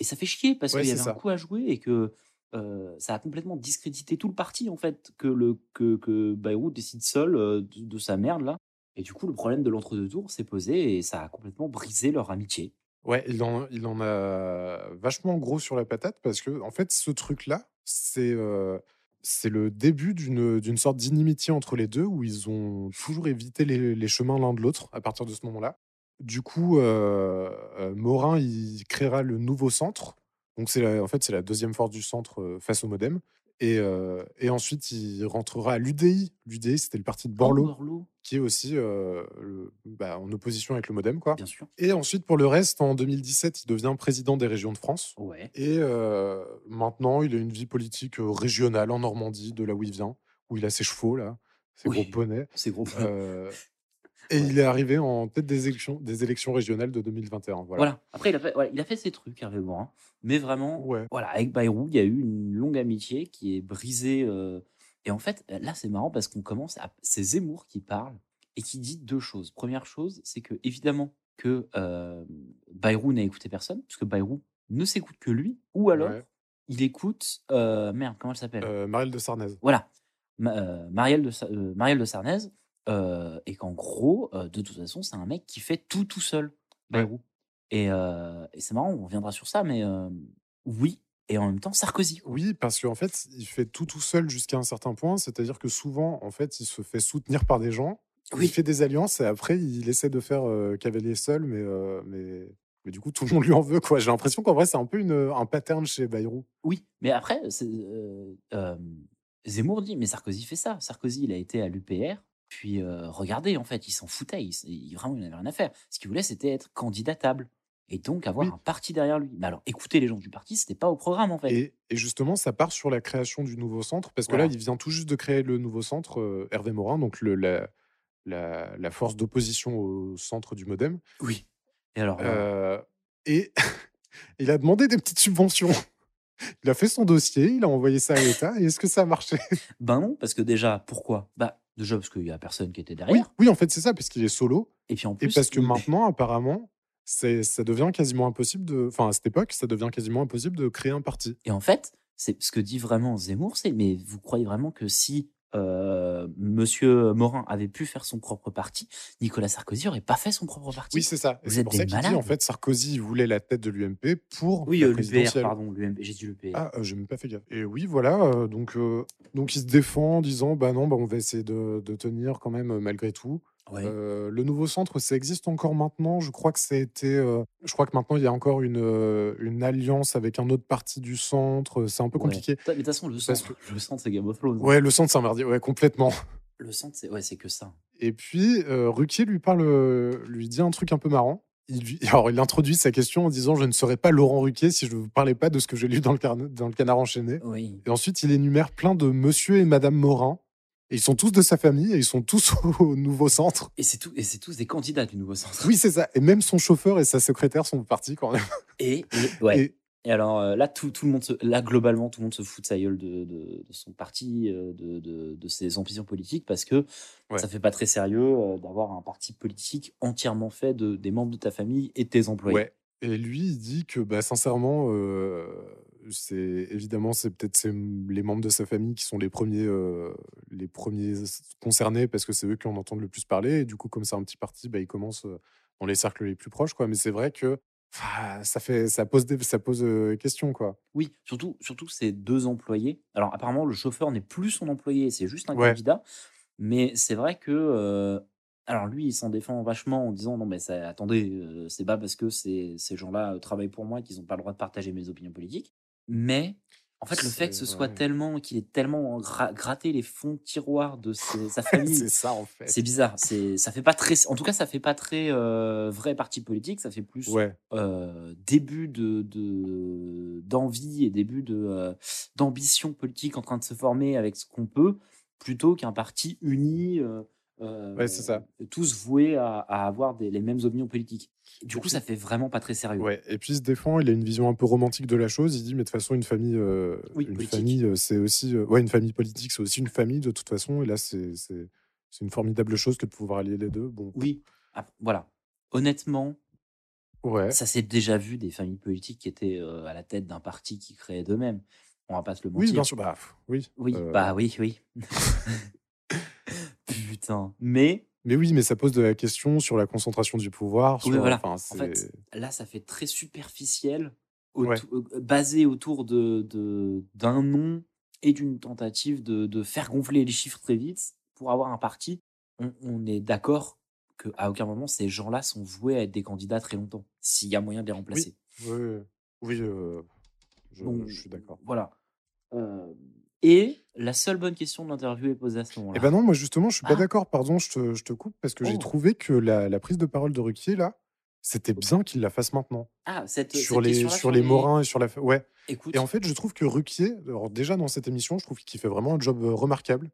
Et ça fait chier parce Ouais, qu'il y c'est avait un coup à jouer et que euh, ça a complètement discrédité tout le parti, en fait, que, le, que, que Bayrou décide seul de, de sa merde, là. Et du coup, le problème de l'entre-deux tours s'est posé et ça a complètement brisé leur amitié. Ouais, il en, il en a vachement gros sur la patate parce que, en fait, ce truc-là, c'est euh, c'est le début d'une sorte d'inimitié entre les deux où ils ont toujours évité les, chemins l'un de l'autre à partir de ce moment-là. Du coup, euh, euh, Morin, il créera le nouveau centre. Donc, en fait, c'est la deuxième force du centre euh, face au modem. Et, euh, et ensuite, il rentrera à l'UDI. L'UDI, c'était le parti de Borloo, Oh, Borloo, qui est aussi euh, le- bah, en opposition avec le modem, quoi. bien sûr. Et ensuite, pour le reste, en 2017, il devient président des régions de France. Ouais. Et euh, maintenant, il a une vie politique régionale en Normandie, de là où il vient, où il a ses chevaux, là, ses Oui. gros bonnets. C'est gros. Et Ouais. il est arrivé en tête des élections, des élections régionales de 2021. Voilà. Voilà. Après, il a fait, voilà, il a fait ses trucs, Hervé Morin. Mais vraiment, Ouais. voilà, avec Bayrou, il y a eu une longue amitié qui est brisée. euh, Et en fait, là, c'est marrant parce qu'on commence à. C'est Zemmour qui parle et qui dit deux choses. Première chose, c'est que, évidemment, que euh, Bayrou n'a écouté personne, parce que Bayrou ne s'écoute que lui, ou alors Ouais. il écoute. euh, merde, comment elle s'appelle? Marielle de Sarnez. Voilà, Ma- Marielle, de, Marielle de Sarnez, euh, et qu'en gros, euh, de toute façon, c'est un mec qui fait tout tout seul, Bayrou. Et, euh, et c'est marrant, on reviendra sur ça, mais oui, et en même temps, Sarkozy. Oui, parce qu'en fait, il fait tout tout seul jusqu'à un certain point. C'est-à-dire que souvent, en fait, il se fait soutenir par des gens. Oui. Il fait des alliances et après, il essaie de faire cavalier seul, mais, mais, mais du coup, tout le monde lui en veut. quoi. J'ai l'impression qu'en vrai, c'est un peu une, un pattern chez Bayrou. Oui, mais après, Zemmour dit, mais Sarkozy fait ça. Sarkozy, il a été à l'UPR, puis euh, regardez, en fait, il s'en foutait, il, s- il- vraiment, il n'avait rien à faire. Ce qu'il voulait, c'était être candidatable, et donc avoir Oui. un parti derrière lui. Mais alors, écouter les gens du parti, c'était pas au programme, en fait. Et, et justement, ça part sur la création du nouveau centre, parce que là, il vient tout juste de créer le nouveau centre, euh, Hervé Morin, donc le, la, la, la force d'opposition au centre du modem. Oui. Et alors, Euh, et il a demandé des petites subventions. Il a fait son dossier, il a envoyé ça à l'État, et est-ce que ça a marché? Ben non, parce que déjà, pourquoi? Bah déjà parce qu'il y a personne qui était oui, derrière. oui, en fait, c'est ça, parce qu'il est solo, Et puis en et plus, parce que il- maintenant, apparemment, ça devient quasiment impossible de. Enfin, à cette époque, ça devient quasiment impossible de créer un parti. Et en fait, c'est ce que dit vraiment Zemmour, c'est mais vous croyez vraiment que si euh, Monsieur Morin avait pu faire son propre parti, Nicolas Sarkozy aurait pas fait son propre parti Oui, c'est ça. Vous êtes pour des ça dit, en malades. fait, Sarkozy voulait la tête de l'UMP pour Oui, la euh, présidentielle. pardon, l'UMP, j'ai dit l'UPR. Ah, euh, j'ai même pas fait gaffe. Et oui, voilà. euh, donc, donc, il se défend en disant Bah non, bah, on va essayer de, de tenir quand même malgré tout. Euh, le nouveau centre, ça existe encore maintenant? Je crois que ça a été. euh, je crois que maintenant, il y a encore une, euh, une alliance avec un autre parti du centre. C'est un peu Ouais. compliqué. Mais de toute façon, le centre, le centre, c'est Game of Thrones. Ouais, le centre, c'est un merdier. Ouais, complètement. Le centre, c'est ouais, c'est que ça. Et puis, Ruquier lui parle, lui dit un truc un peu marrant. Il, lui- alors, il introduit sa question en disant Je ne serais pas Laurent Ruquier si je ne vous parlais pas de ce que j'ai lu dans le, carnet- dans le canard enchaîné. Oui. Et ensuite, il énumère plein de monsieur et madame Morin. Et ils sont tous de sa famille et ils sont tous au nouveau centre. Et c'est tout, et c'est tous des candidats du nouveau centre. Oui, c'est ça. Et même son chauffeur et sa secrétaire sont partis quand même. Et, et- ouais. Et- Et alors euh, là, tout, tout le monde, se, là globalement, tout le monde se fout de sa gueule de, de, de son parti, euh, de, de, de ses ambitions politiques, parce que Ouais. ça fait pas très sérieux euh, d'avoir un parti politique entièrement fait de, des membres de ta famille et de tes employés. Ouais. Et lui, il dit que, bah, sincèrement, euh, c'est évidemment, c'est peut-être c'est les membres de sa famille qui sont les premiers, euh, les premiers concernés parce que c'est eux qui en entendent le plus parler. Et du coup, comme c'est un petit parti, bah, il commence euh, dans les cercles les plus proches, quoi. Mais c'est vrai que, ça fait, ça pose, des, ça pose euh, question quoi. Oui, surtout, surtout c'est deux employés. Alors apparemment, le chauffeur n'est plus son employé, c'est juste un Ouais. candidat. Mais c'est vrai que, euh, alors lui, il s'en défend vachement en disant non mais ça, attendez, euh, c'est pas parce que ces, ces gens-là travaillent pour moi qu'ils n'ont pas le droit de partager mes opinions politiques. Mais en fait, le fait que ce soit ouais. tellement, qu'il ait tellement gra- gratté les fonds de tiroir de ses- sa famille, c'est ça en fait. c'est bizarre. C'est, ça fait pas très, en tout cas, ça fait pas très euh, vrai parti politique. Ça fait plus Ouais. euh, début de, de d'envie et début de euh, d'ambition politique en train de se former avec ce qu'on peut, plutôt qu'un parti uni, euh, Ouais, c'est ça. tous voués à, à avoir des, les mêmes opinions politiques. Du coup, ça fait vraiment pas très sérieux. Ouais, et puis il se défend, il a une vision un peu romantique de la chose. Il dit, mais de toute façon, une famille, euh, Oui, une politique. famille, euh, c'est aussi, euh, ouais, une famille politique, c'est aussi une famille de toute façon. Et là, c'est, une formidable chose que de pouvoir allier les deux. Bon, Oui, Ah, voilà. Honnêtement, ouais, ça s'est déjà vu des familles politiques qui étaient à la tête d'un parti qui créait d'eux-mêmes. On va pas se le mentir. oui, bien sûr, bah, oui, Oui, bah oui, oui. Putain. Mais Mais oui, mais ça pose de la question sur la concentration du pouvoir. Oui, sur- voilà. enfin, En c'est- fait, là, ça fait très superficiel, auto- Ouais. euh, basé autour de de- d'un nom et d'une tentative de, de faire gonfler les chiffres très vite pour avoir un parti. On, on est d'accord qu'à aucun moment ces gens-là sont voués à être des candidats très longtemps, s'il y a moyen de les remplacer. oui, oui, euh, je, Donc, je suis d'accord. Voilà. Euh, et la seule bonne question de l'interview est posée à ce moment-là. Eh ben non, moi justement, je suis pas Ah. d'accord. Pardon, je te, je te coupe parce que j'ai Oh. trouvé que la, la prise de parole de Ruquier là, c'était bien qu'il la fasse maintenant. ah, cette, sur cette les, sur les Morins et sur la. Ouais. Écoute, Et en fait, je trouve que Ruquier, alors déjà dans cette émission, je trouve qu'il fait vraiment un job euh, remarquable.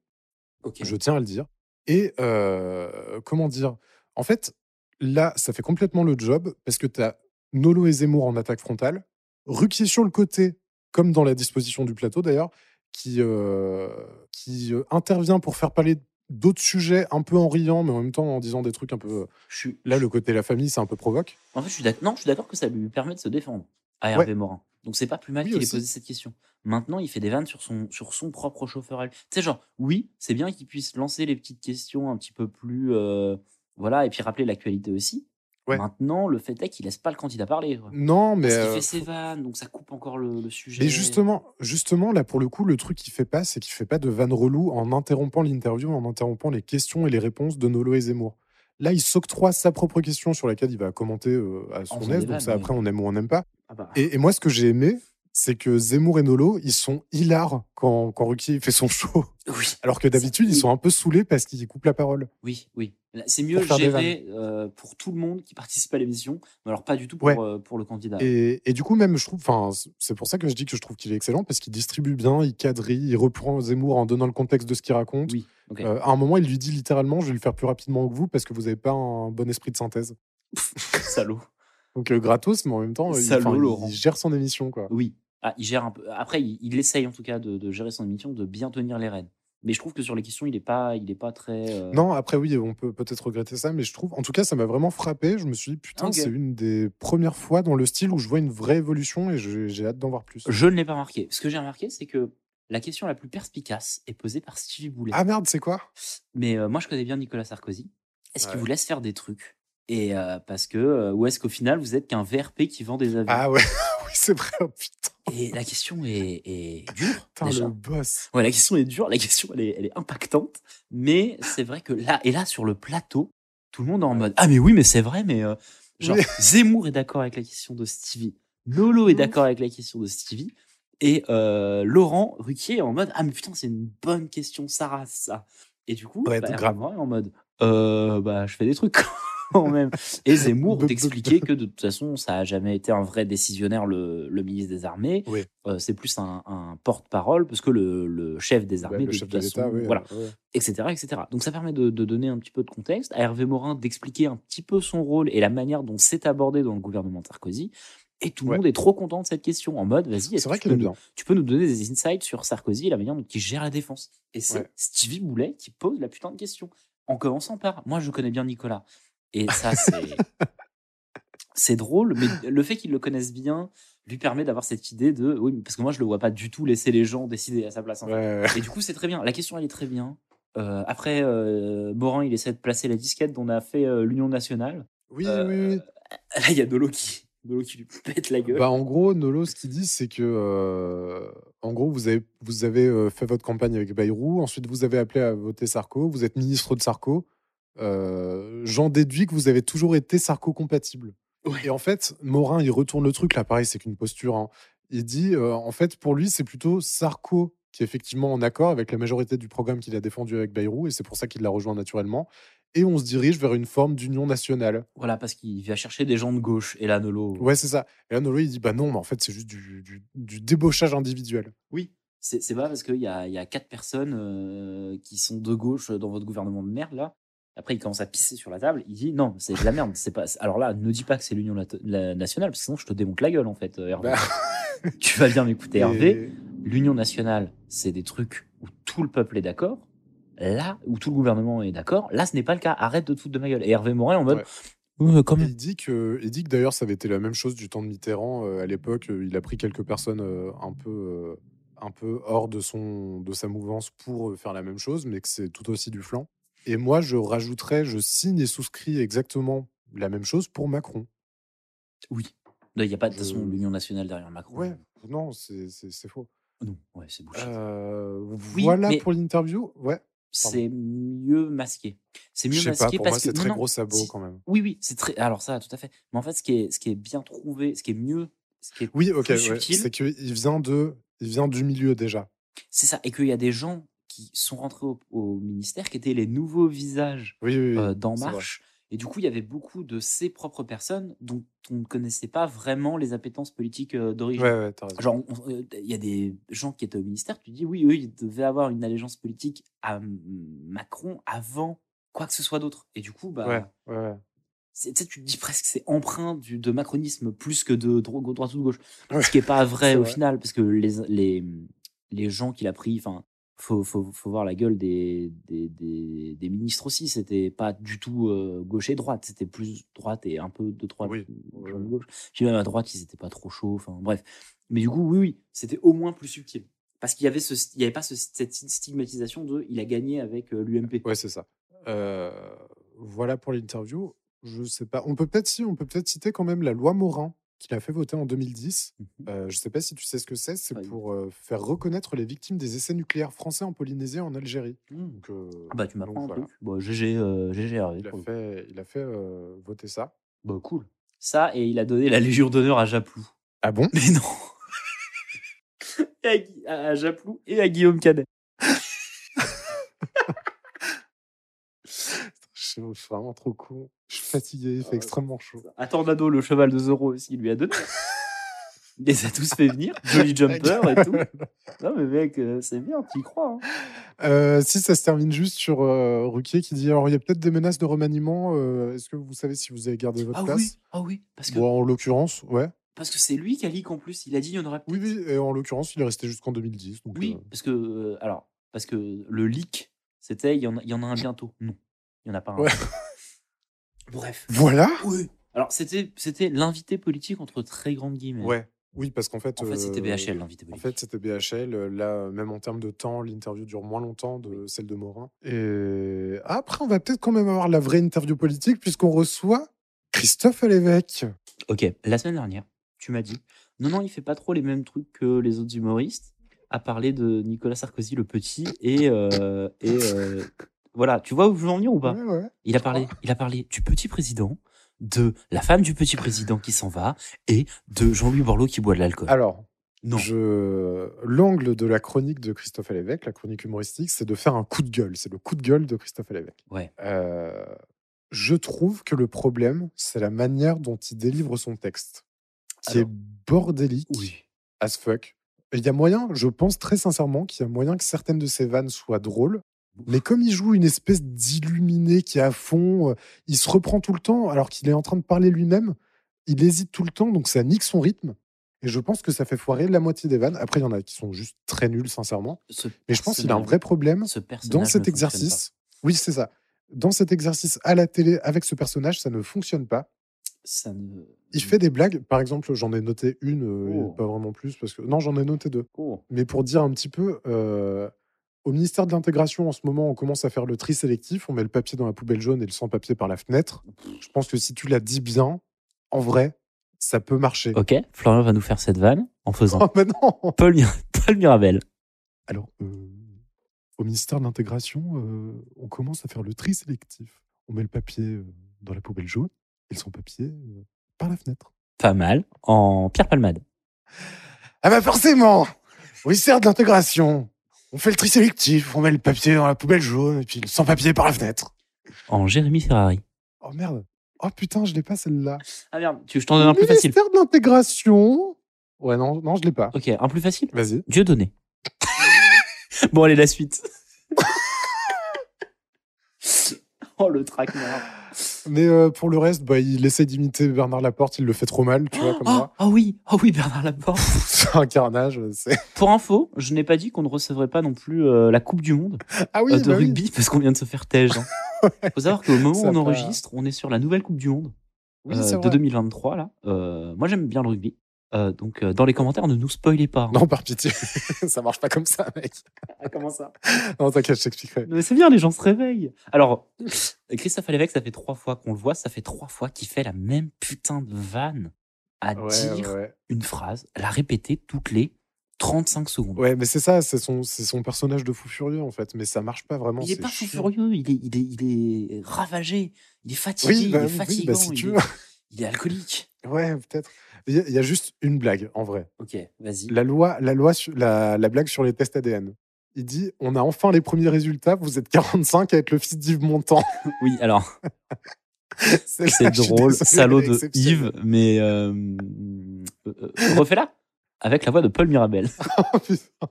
ok. Je tiens à le dire. Et euh, comment dire? En fait, là, ça fait complètement le job parce que tu as Nolo et Zemmour en attaque frontale, Ruquier sur le côté, comme dans la disposition du plateau d'ailleurs, qui, euh, qui euh, intervient pour faire parler d'autres sujets un peu en riant, mais en même temps en disant des trucs un peu. je suis, Là, le côté la famille, c'est un peu provoque. En fait, je suis d'accord. Non, je suis d'accord que ça lui permet de se défendre à Ouais. Hervé Morin. Donc c'est pas plus mal Oui, qu'il ait posé cette question. Maintenant, il fait des vannes sur son sur son propre chauffeur. Tu sais, genre, oui, c'est bien qu'il puisse lancer les petites questions un petit peu plus, euh, voilà, et puis rappeler l'actualité aussi. Ouais. Maintenant, le fait est qu'il laisse pas le candidat parler. quoi. Non, mais. Parce qu'il euh, fait ses vannes, donc ça coupe encore le, le sujet. Mais justement, justement, là, pour le coup, le truc qu'il fait pas, c'est qu'il fait pas de vanne relou en interrompant l'interview, en interrompant les questions et les réponses de Nolo et Zemmour. Là, il s'octroie sa propre question sur laquelle il va commenter euh, à son aise. Donc, vannes, ça, après, on aime ou on n'aime pas. Ah bah, Et, et moi, ce que j'ai aimé, c'est que Zemmour et Nolo, ils sont hilars quand, quand Ruquier fait son show. oui, Alors que d'habitude, ils sont un peu saoulés parce qu'ils coupent la parole. oui, oui. C'est mieux géré euh, pour tout le monde qui participe à l'émission, mais alors pas du tout pour, Ouais. euh, pour le candidat. Et, et du coup, même, je trouve, c'est pour ça que je dis que je trouve qu'il est excellent parce qu'il distribue bien, il quadrille, il reprend Zemmour en donnant le contexte de ce qu'il raconte. Oui. Euh, à un moment, il lui dit littéralement Je vais le faire plus rapidement que vous parce que vous n'avez pas un bon esprit de synthèse. Salaud. Donc, euh, gratos, mais en même temps, euh, il, gère son émission. quoi. Oui. Ah, il gère un peu. Après, il, il essaye en tout cas de, de gérer son émission, de bien tenir les rênes. Mais je trouve que sur les questions, il n'est pas, il est pas très. euh, Non, après, oui, on peut peut-être regretter ça, mais je trouve, en tout cas, ça m'a vraiment frappé. Je me suis dit Putain, c'est une des premières fois dans le style où je vois une vraie évolution et j'ai hâte d'en voir plus. Je ne l'ai pas remarqué. Ce que j'ai remarqué, c'est que la question la plus perspicace est posée par Stevie Boulet. Ah merde, c'est quoi? Mais euh, moi, je connais bien Nicolas Sarkozy. Est-ce qu'il vous laisse faire des trucs? Et euh, parce que, euh, ou est-ce qu'au final, vous êtes qu'un VRP qui vend des avions? Ah ouais, oui, c'est vrai, oh, putain, Et la question est, est dure. putain, déjà. le boss. Ouais, la question est dure, la question elle est, elle est impactante, mais c'est vrai que là, et là sur le plateau, tout le monde est en mode Ah, mais oui, mais c'est vrai, mais euh, genre Oui. Zemmour est d'accord avec la question de Stevie, Nolo est d'accord avec la question de Stevie, et euh, Laurent Ruquier est en mode Ah, mais putain, c'est une bonne question, Sarah, ça. Et du coup, Ouais, bah, grave. Est en mode euh, Bah, je fais des trucs quand même. Et Zemmour t'expliquait que de toute façon, ça a jamais été un vrai décisionnaire, le, le ministre des Armées. Oui. Euh, c'est plus un, un porte-parole, parce que le, le chef des armées, de toute façon, oui. voilà, ouais. etc., etc. Donc ça permet de, de donner un petit peu de contexte, à Hervé Morin d'expliquer un petit peu son rôle et la manière dont c'est abordé dans le gouvernement de Sarkozy. Et tout le Ouais. monde est trop content de cette question, en mode, vas-y, est-ce C'est vrai que tu peux nous- tu peux nous donner des insights sur Sarkozy et la manière dont il gère la défense. Et c'est. Stevie Boulet qui pose la putain de question. En commençant par, moi je connais bien Nicolas. Et ça, c'est. c'est drôle, mais le fait qu'il le connaisse bien lui permet d'avoir cette idée de. Oui, parce que moi je le vois pas du tout laisser les gens décider à sa place. en fait. Ouais, ouais. Et du coup, c'est très bien. La question, elle est très bien. Euh, après, euh, Morin, il essaie de placer la disquette dont on a fait euh, l'Union nationale. Oui, Euh, oui, oui. Là, il y a Dolo qui, Nolo qui lui pète la gueule. Bah, en gros, Nolo, ce qu'il dit, c'est que, en gros, vous avez, vous avez fait votre campagne avec Bayrou, ensuite vous avez appelé à voter Sarko, vous êtes ministre de Sarko. Euh, J'en déduis que vous avez toujours été Sarko compatible. Ouais. Et en fait, Morin, il retourne le truc, là, pareil, c'est qu'une posture. hein. Il dit, euh, en fait, pour lui, c'est plutôt Sarko qui est effectivement en accord avec la majorité du programme qu'il a défendu avec Bayrou, et c'est pour ça qu'il l'a rejoint naturellement. Et on se dirige vers une forme d'union nationale. Voilà, parce qu'il va chercher des gens de gauche. Et là, Nolo. Ouais, c'est ça. Et là, Nolo, il dit, bah non, mais en fait, c'est juste du, du- du débauchage individuel. Oui. C'est pas parce qu'il y a, y a quatre personnes euh, qui sont de gauche dans votre gouvernement de merde, là. Après, il commence à pisser sur la table. Il dit non, c'est de la merde. C'est pas. Alors là, ne dis pas que c'est l'Union nationale, parce que sinon, je te démonte la gueule, en fait, euh, Hervé. Bah. tu vas bien m'écouter, Et- Hervé. L'Union nationale, c'est des trucs où tout le peuple est d'accord. Là, où tout le gouvernement est d'accord, là, ce n'est pas le cas. Arrête de te foutre de ma gueule. Et Hervé Morin, en mode. Ouais. Il dit que, il dit que d'ailleurs, ça avait été la même chose du temps de Mitterrand. euh, à l'époque, euh, il a pris quelques personnes euh, un peu, euh, un peu hors de, son, de sa mouvance pour faire la même chose, mais que c'est tout aussi du flanc. Et moi, je rajouterais, je signe et souscris exactement la même chose pour Macron. Oui. Il n'y a pas de Je- façon l'Union nationale derrière Macron. Ouais, non, c'est faux. Non, ouais, c'est bullshit. Euh, Oui, voilà pour l'interview? Ouais. c'est mieux masqué. C'est mieux masqué pas, pour parce moi, que c'est très non, gros sabot quand même. Oui, oui, c'est très. Alors ça, tout à fait. Mais en fait, ce qui est, ce qui est bien trouvé, ce qui est mieux, ce qui est Oui, ok, ouais, c'est qu'il vient de, il vient du milieu déjà. c'est ça, et qu'il y a des gens qui sont rentrés au, au ministère qui étaient les nouveaux visages Oui, oui, oui, euh, d'En. Marche. Et du coup, il y avait beaucoup de ces propres personnes dont on ne connaissait pas vraiment les appétences politiques euh, d'origine. Ouais, ouais. Genre, euh, il y a des gens qui étaient au ministère, tu dis oui, eux, ils devaient avoir une allégeance politique à Macron avant quoi que ce soit d'autre. Et du coup, bah, Ouais, tu te dis presque que c'est empreint du, de macronisme plus que de dro- droite ou de gauche. Ce qui n'est pas vrai au vrai. final, parce que les, les, les gens qu'il a pris, enfin, faut, faut, faut voir la gueule des, des, des, des ministres aussi. C'était pas du tout euh, gauche et droite, c'était plus droite et un peu de droite, Oui, gauche. Puis même à droite, ils étaient pas trop chauds. Enfin, bref. Mais du coup, oui, oui, c'était au moins plus subtil. Parce qu'il y avait, ce, il y avait pas ce- cette stigmatisation de il a gagné avec euh, l'UMP. Ouais, c'est ça. Euh, voilà pour l'interview. Je sais pas. On peut peut-être si, on peut peut-être citer quand même la loi Morin qu'il a fait voter en 2010. Mhm. Euh, je sais pas si tu sais ce que c'est. C'est pour euh, faire reconnaître les victimes des essais nucléaires français en Polynésie et en Algérie. Mmh. Donc, euh, Ah Bah, tu un voilà. Bon, GG, GG Il a fait, il a fait voter ça. Bah, cool. Ça, et il a donné la Légion d'honneur à Japlou. Ah bon? Mais non à- à Japlou et à Guillaume Canet. Je suis vraiment trop con. Je suis fatigué. Il fait extrêmement chaud. À Tornado, le cheval de Zoro aussi, il lui a donné. Il les a tous fait venir. Jolly Jumper et tout. Non, mais mec, euh, c'est bien, tu y crois. hein. Euh, si ça se termine juste sur euh, Ruquier qui dit alors il y a peut-être des menaces de remaniement. euh, Est-ce que vous savez si vous avez gardé votre Ah place? oui, ah oui, parce que Bon, en l'occurrence, ouais. parce que c'est lui qui a leak en plus. Il a dit il y en aurait Oui, oui, et en l'occurrence, il est resté jusqu'en 2010. Donc, Oui, euh, parce que euh, alors parce que le leak, c'était il y en a, il y en a un bientôt. Non, il y en a pas un. Ouais. Bref. Voilà Oui. Alors c'était c'était l'invité politique entre très grandes guillemets. Ouais. Oui, parce qu'en fait. En fait, c'était euh, BHL l'invité En politique. fait, c'était BHL. Là, même en termes de temps, l'interview dure moins longtemps de celle de Morin. Et après, on va peut-être quand même avoir la vraie interview politique, puisqu'on reçoit Christophe Lévesque. Ok, la semaine dernière, tu m'as dit non non, il fait pas trop les mêmes trucs que les autres humoristes. À parler de Nicolas Sarkozy le petit et euh, et euh, voilà, tu vois où je veux en venir ou pas? Ouais, ouais. Il a parlé, il a parlé du petit président, de la femme du petit président qui s'en va et de Jean-Louis Borloo qui boit de l'alcool. Alors, Non. je... l'angle de la chronique de Christophe Lévesque, la chronique humoristique, c'est de faire un coup de gueule. C'est le coup de gueule de Christophe Lévesque. Ouais. Euh, je trouve que le problème, c'est la manière dont il délivre son texte, qui Alors, est bordélique Oui. as fuck. Il y a moyen, je pense très sincèrement qu'il y a moyen que certaines de ces vannes soient drôles, mais comme il joue une espèce d'illuminé qui est à fond, euh, il se reprend tout le temps alors qu'il est en train de parler lui-même, il hésite tout le temps, donc ça nique son rythme. Et je pense que ça fait foirer la moitié des vannes. Après, il y en a qui sont juste très nuls, sincèrement. Ce Mais je pense qu'il a un vrai problème ce dans cet exercice. Oui, c'est ça. Dans cet exercice à la télé avec ce personnage, ça ne fonctionne pas. pas. Ça ne. Il fait des blagues. Par exemple, j'en ai noté une, euh, et Oh. pas vraiment plus, parce que non, j'en ai noté deux. Oh. Mais pour dire un petit peu, euh, au ministère de l'intégration, en ce moment, on commence à faire le tri sélectif. On met le papier dans la poubelle jaune et le sans-papier par la fenêtre. Je pense que si tu l'as dit bien, en vrai, ça peut marcher. Ok, Florian va nous faire cette vanne en faisant Oh, non Paul, Mir- Paul Mirabel. Alors, euh, au ministère de l'Intégration, euh, on commence à faire le tri sélectif. On met le papier euh, dans la poubelle jaune et le sans-papier euh, par la fenêtre. Pas mal. En Pierre Palmade. Ah bah forcément Au ministère de l'Intégration, on fait le tri sélectif, on met le papier dans la poubelle jaune et puis le sans-papier par la fenêtre. En Jérémy Ferrari. Oh merde Oh putain, je l'ai pas celle-là. Ah merde, tu veux que je t'en donne un plus facile? Ministère de l'Intégration Ouais, non, non, je l'ai pas. Ok, un plus facile? Vas-y. Dieu donné. bon, allez, la suite. oh, le traquenard. Mais euh, pour le reste, bah, il essaie d'imiter Bernard Laporte, il le fait trop mal, tu vois, comme Oh, moi. oh oui, oh oui, Bernard Laporte. C'est un carnage, c'est... Pour info, je n'ai pas dit qu'on ne recevrait pas non plus euh, la Coupe du Monde Ah oui, euh, de bah oui. rugby parce qu'on vient de se faire tège. Il faut savoir qu'au moment où Ça on va. enregistre, on est sur la nouvelle Coupe du Monde Oui, euh, c'est de vrai. 2023. Là. Euh, moi, j'aime bien le rugby. Euh, donc, euh, dans les commentaires, ne nous spoilez pas. hein. Non, par pitié. ça marche pas comme ça, mec. Ah, comment ça? Non, t'inquiète, je t'expliquerai. Mais c'est bien, les gens se réveillent. Alors, Christophe Alévèque, ça fait trois fois qu'on le voit, ça fait trois fois qu'il fait la même putain de vanne à Ouais, dire ouais. une phrase, la répéter toutes les 35 secondes. Ouais, mais c'est ça, c'est son, c'est son personnage de fou furieux, en fait. Mais ça marche pas vraiment. il est c'est pas fou chiant. furieux, il est, il, est, il est ravagé, il est fatigué, Oui, bah, il est oui, bah, si il, tu est. il est alcoolique. Ouais, peut-être. Il y, a- il y a juste une blague, en vrai. Ok, vas-y. La loi, la, loi sur- la, la blague sur les tests ADN. Il dit On a enfin les premiers résultats, vous êtes 45 à être le fils d'Yves Montand. Oui, alors, C'est drôle, salaud de. Yves, mais euh, euh, refais-la avec la voix de Paul Mirabel. Oh, putain.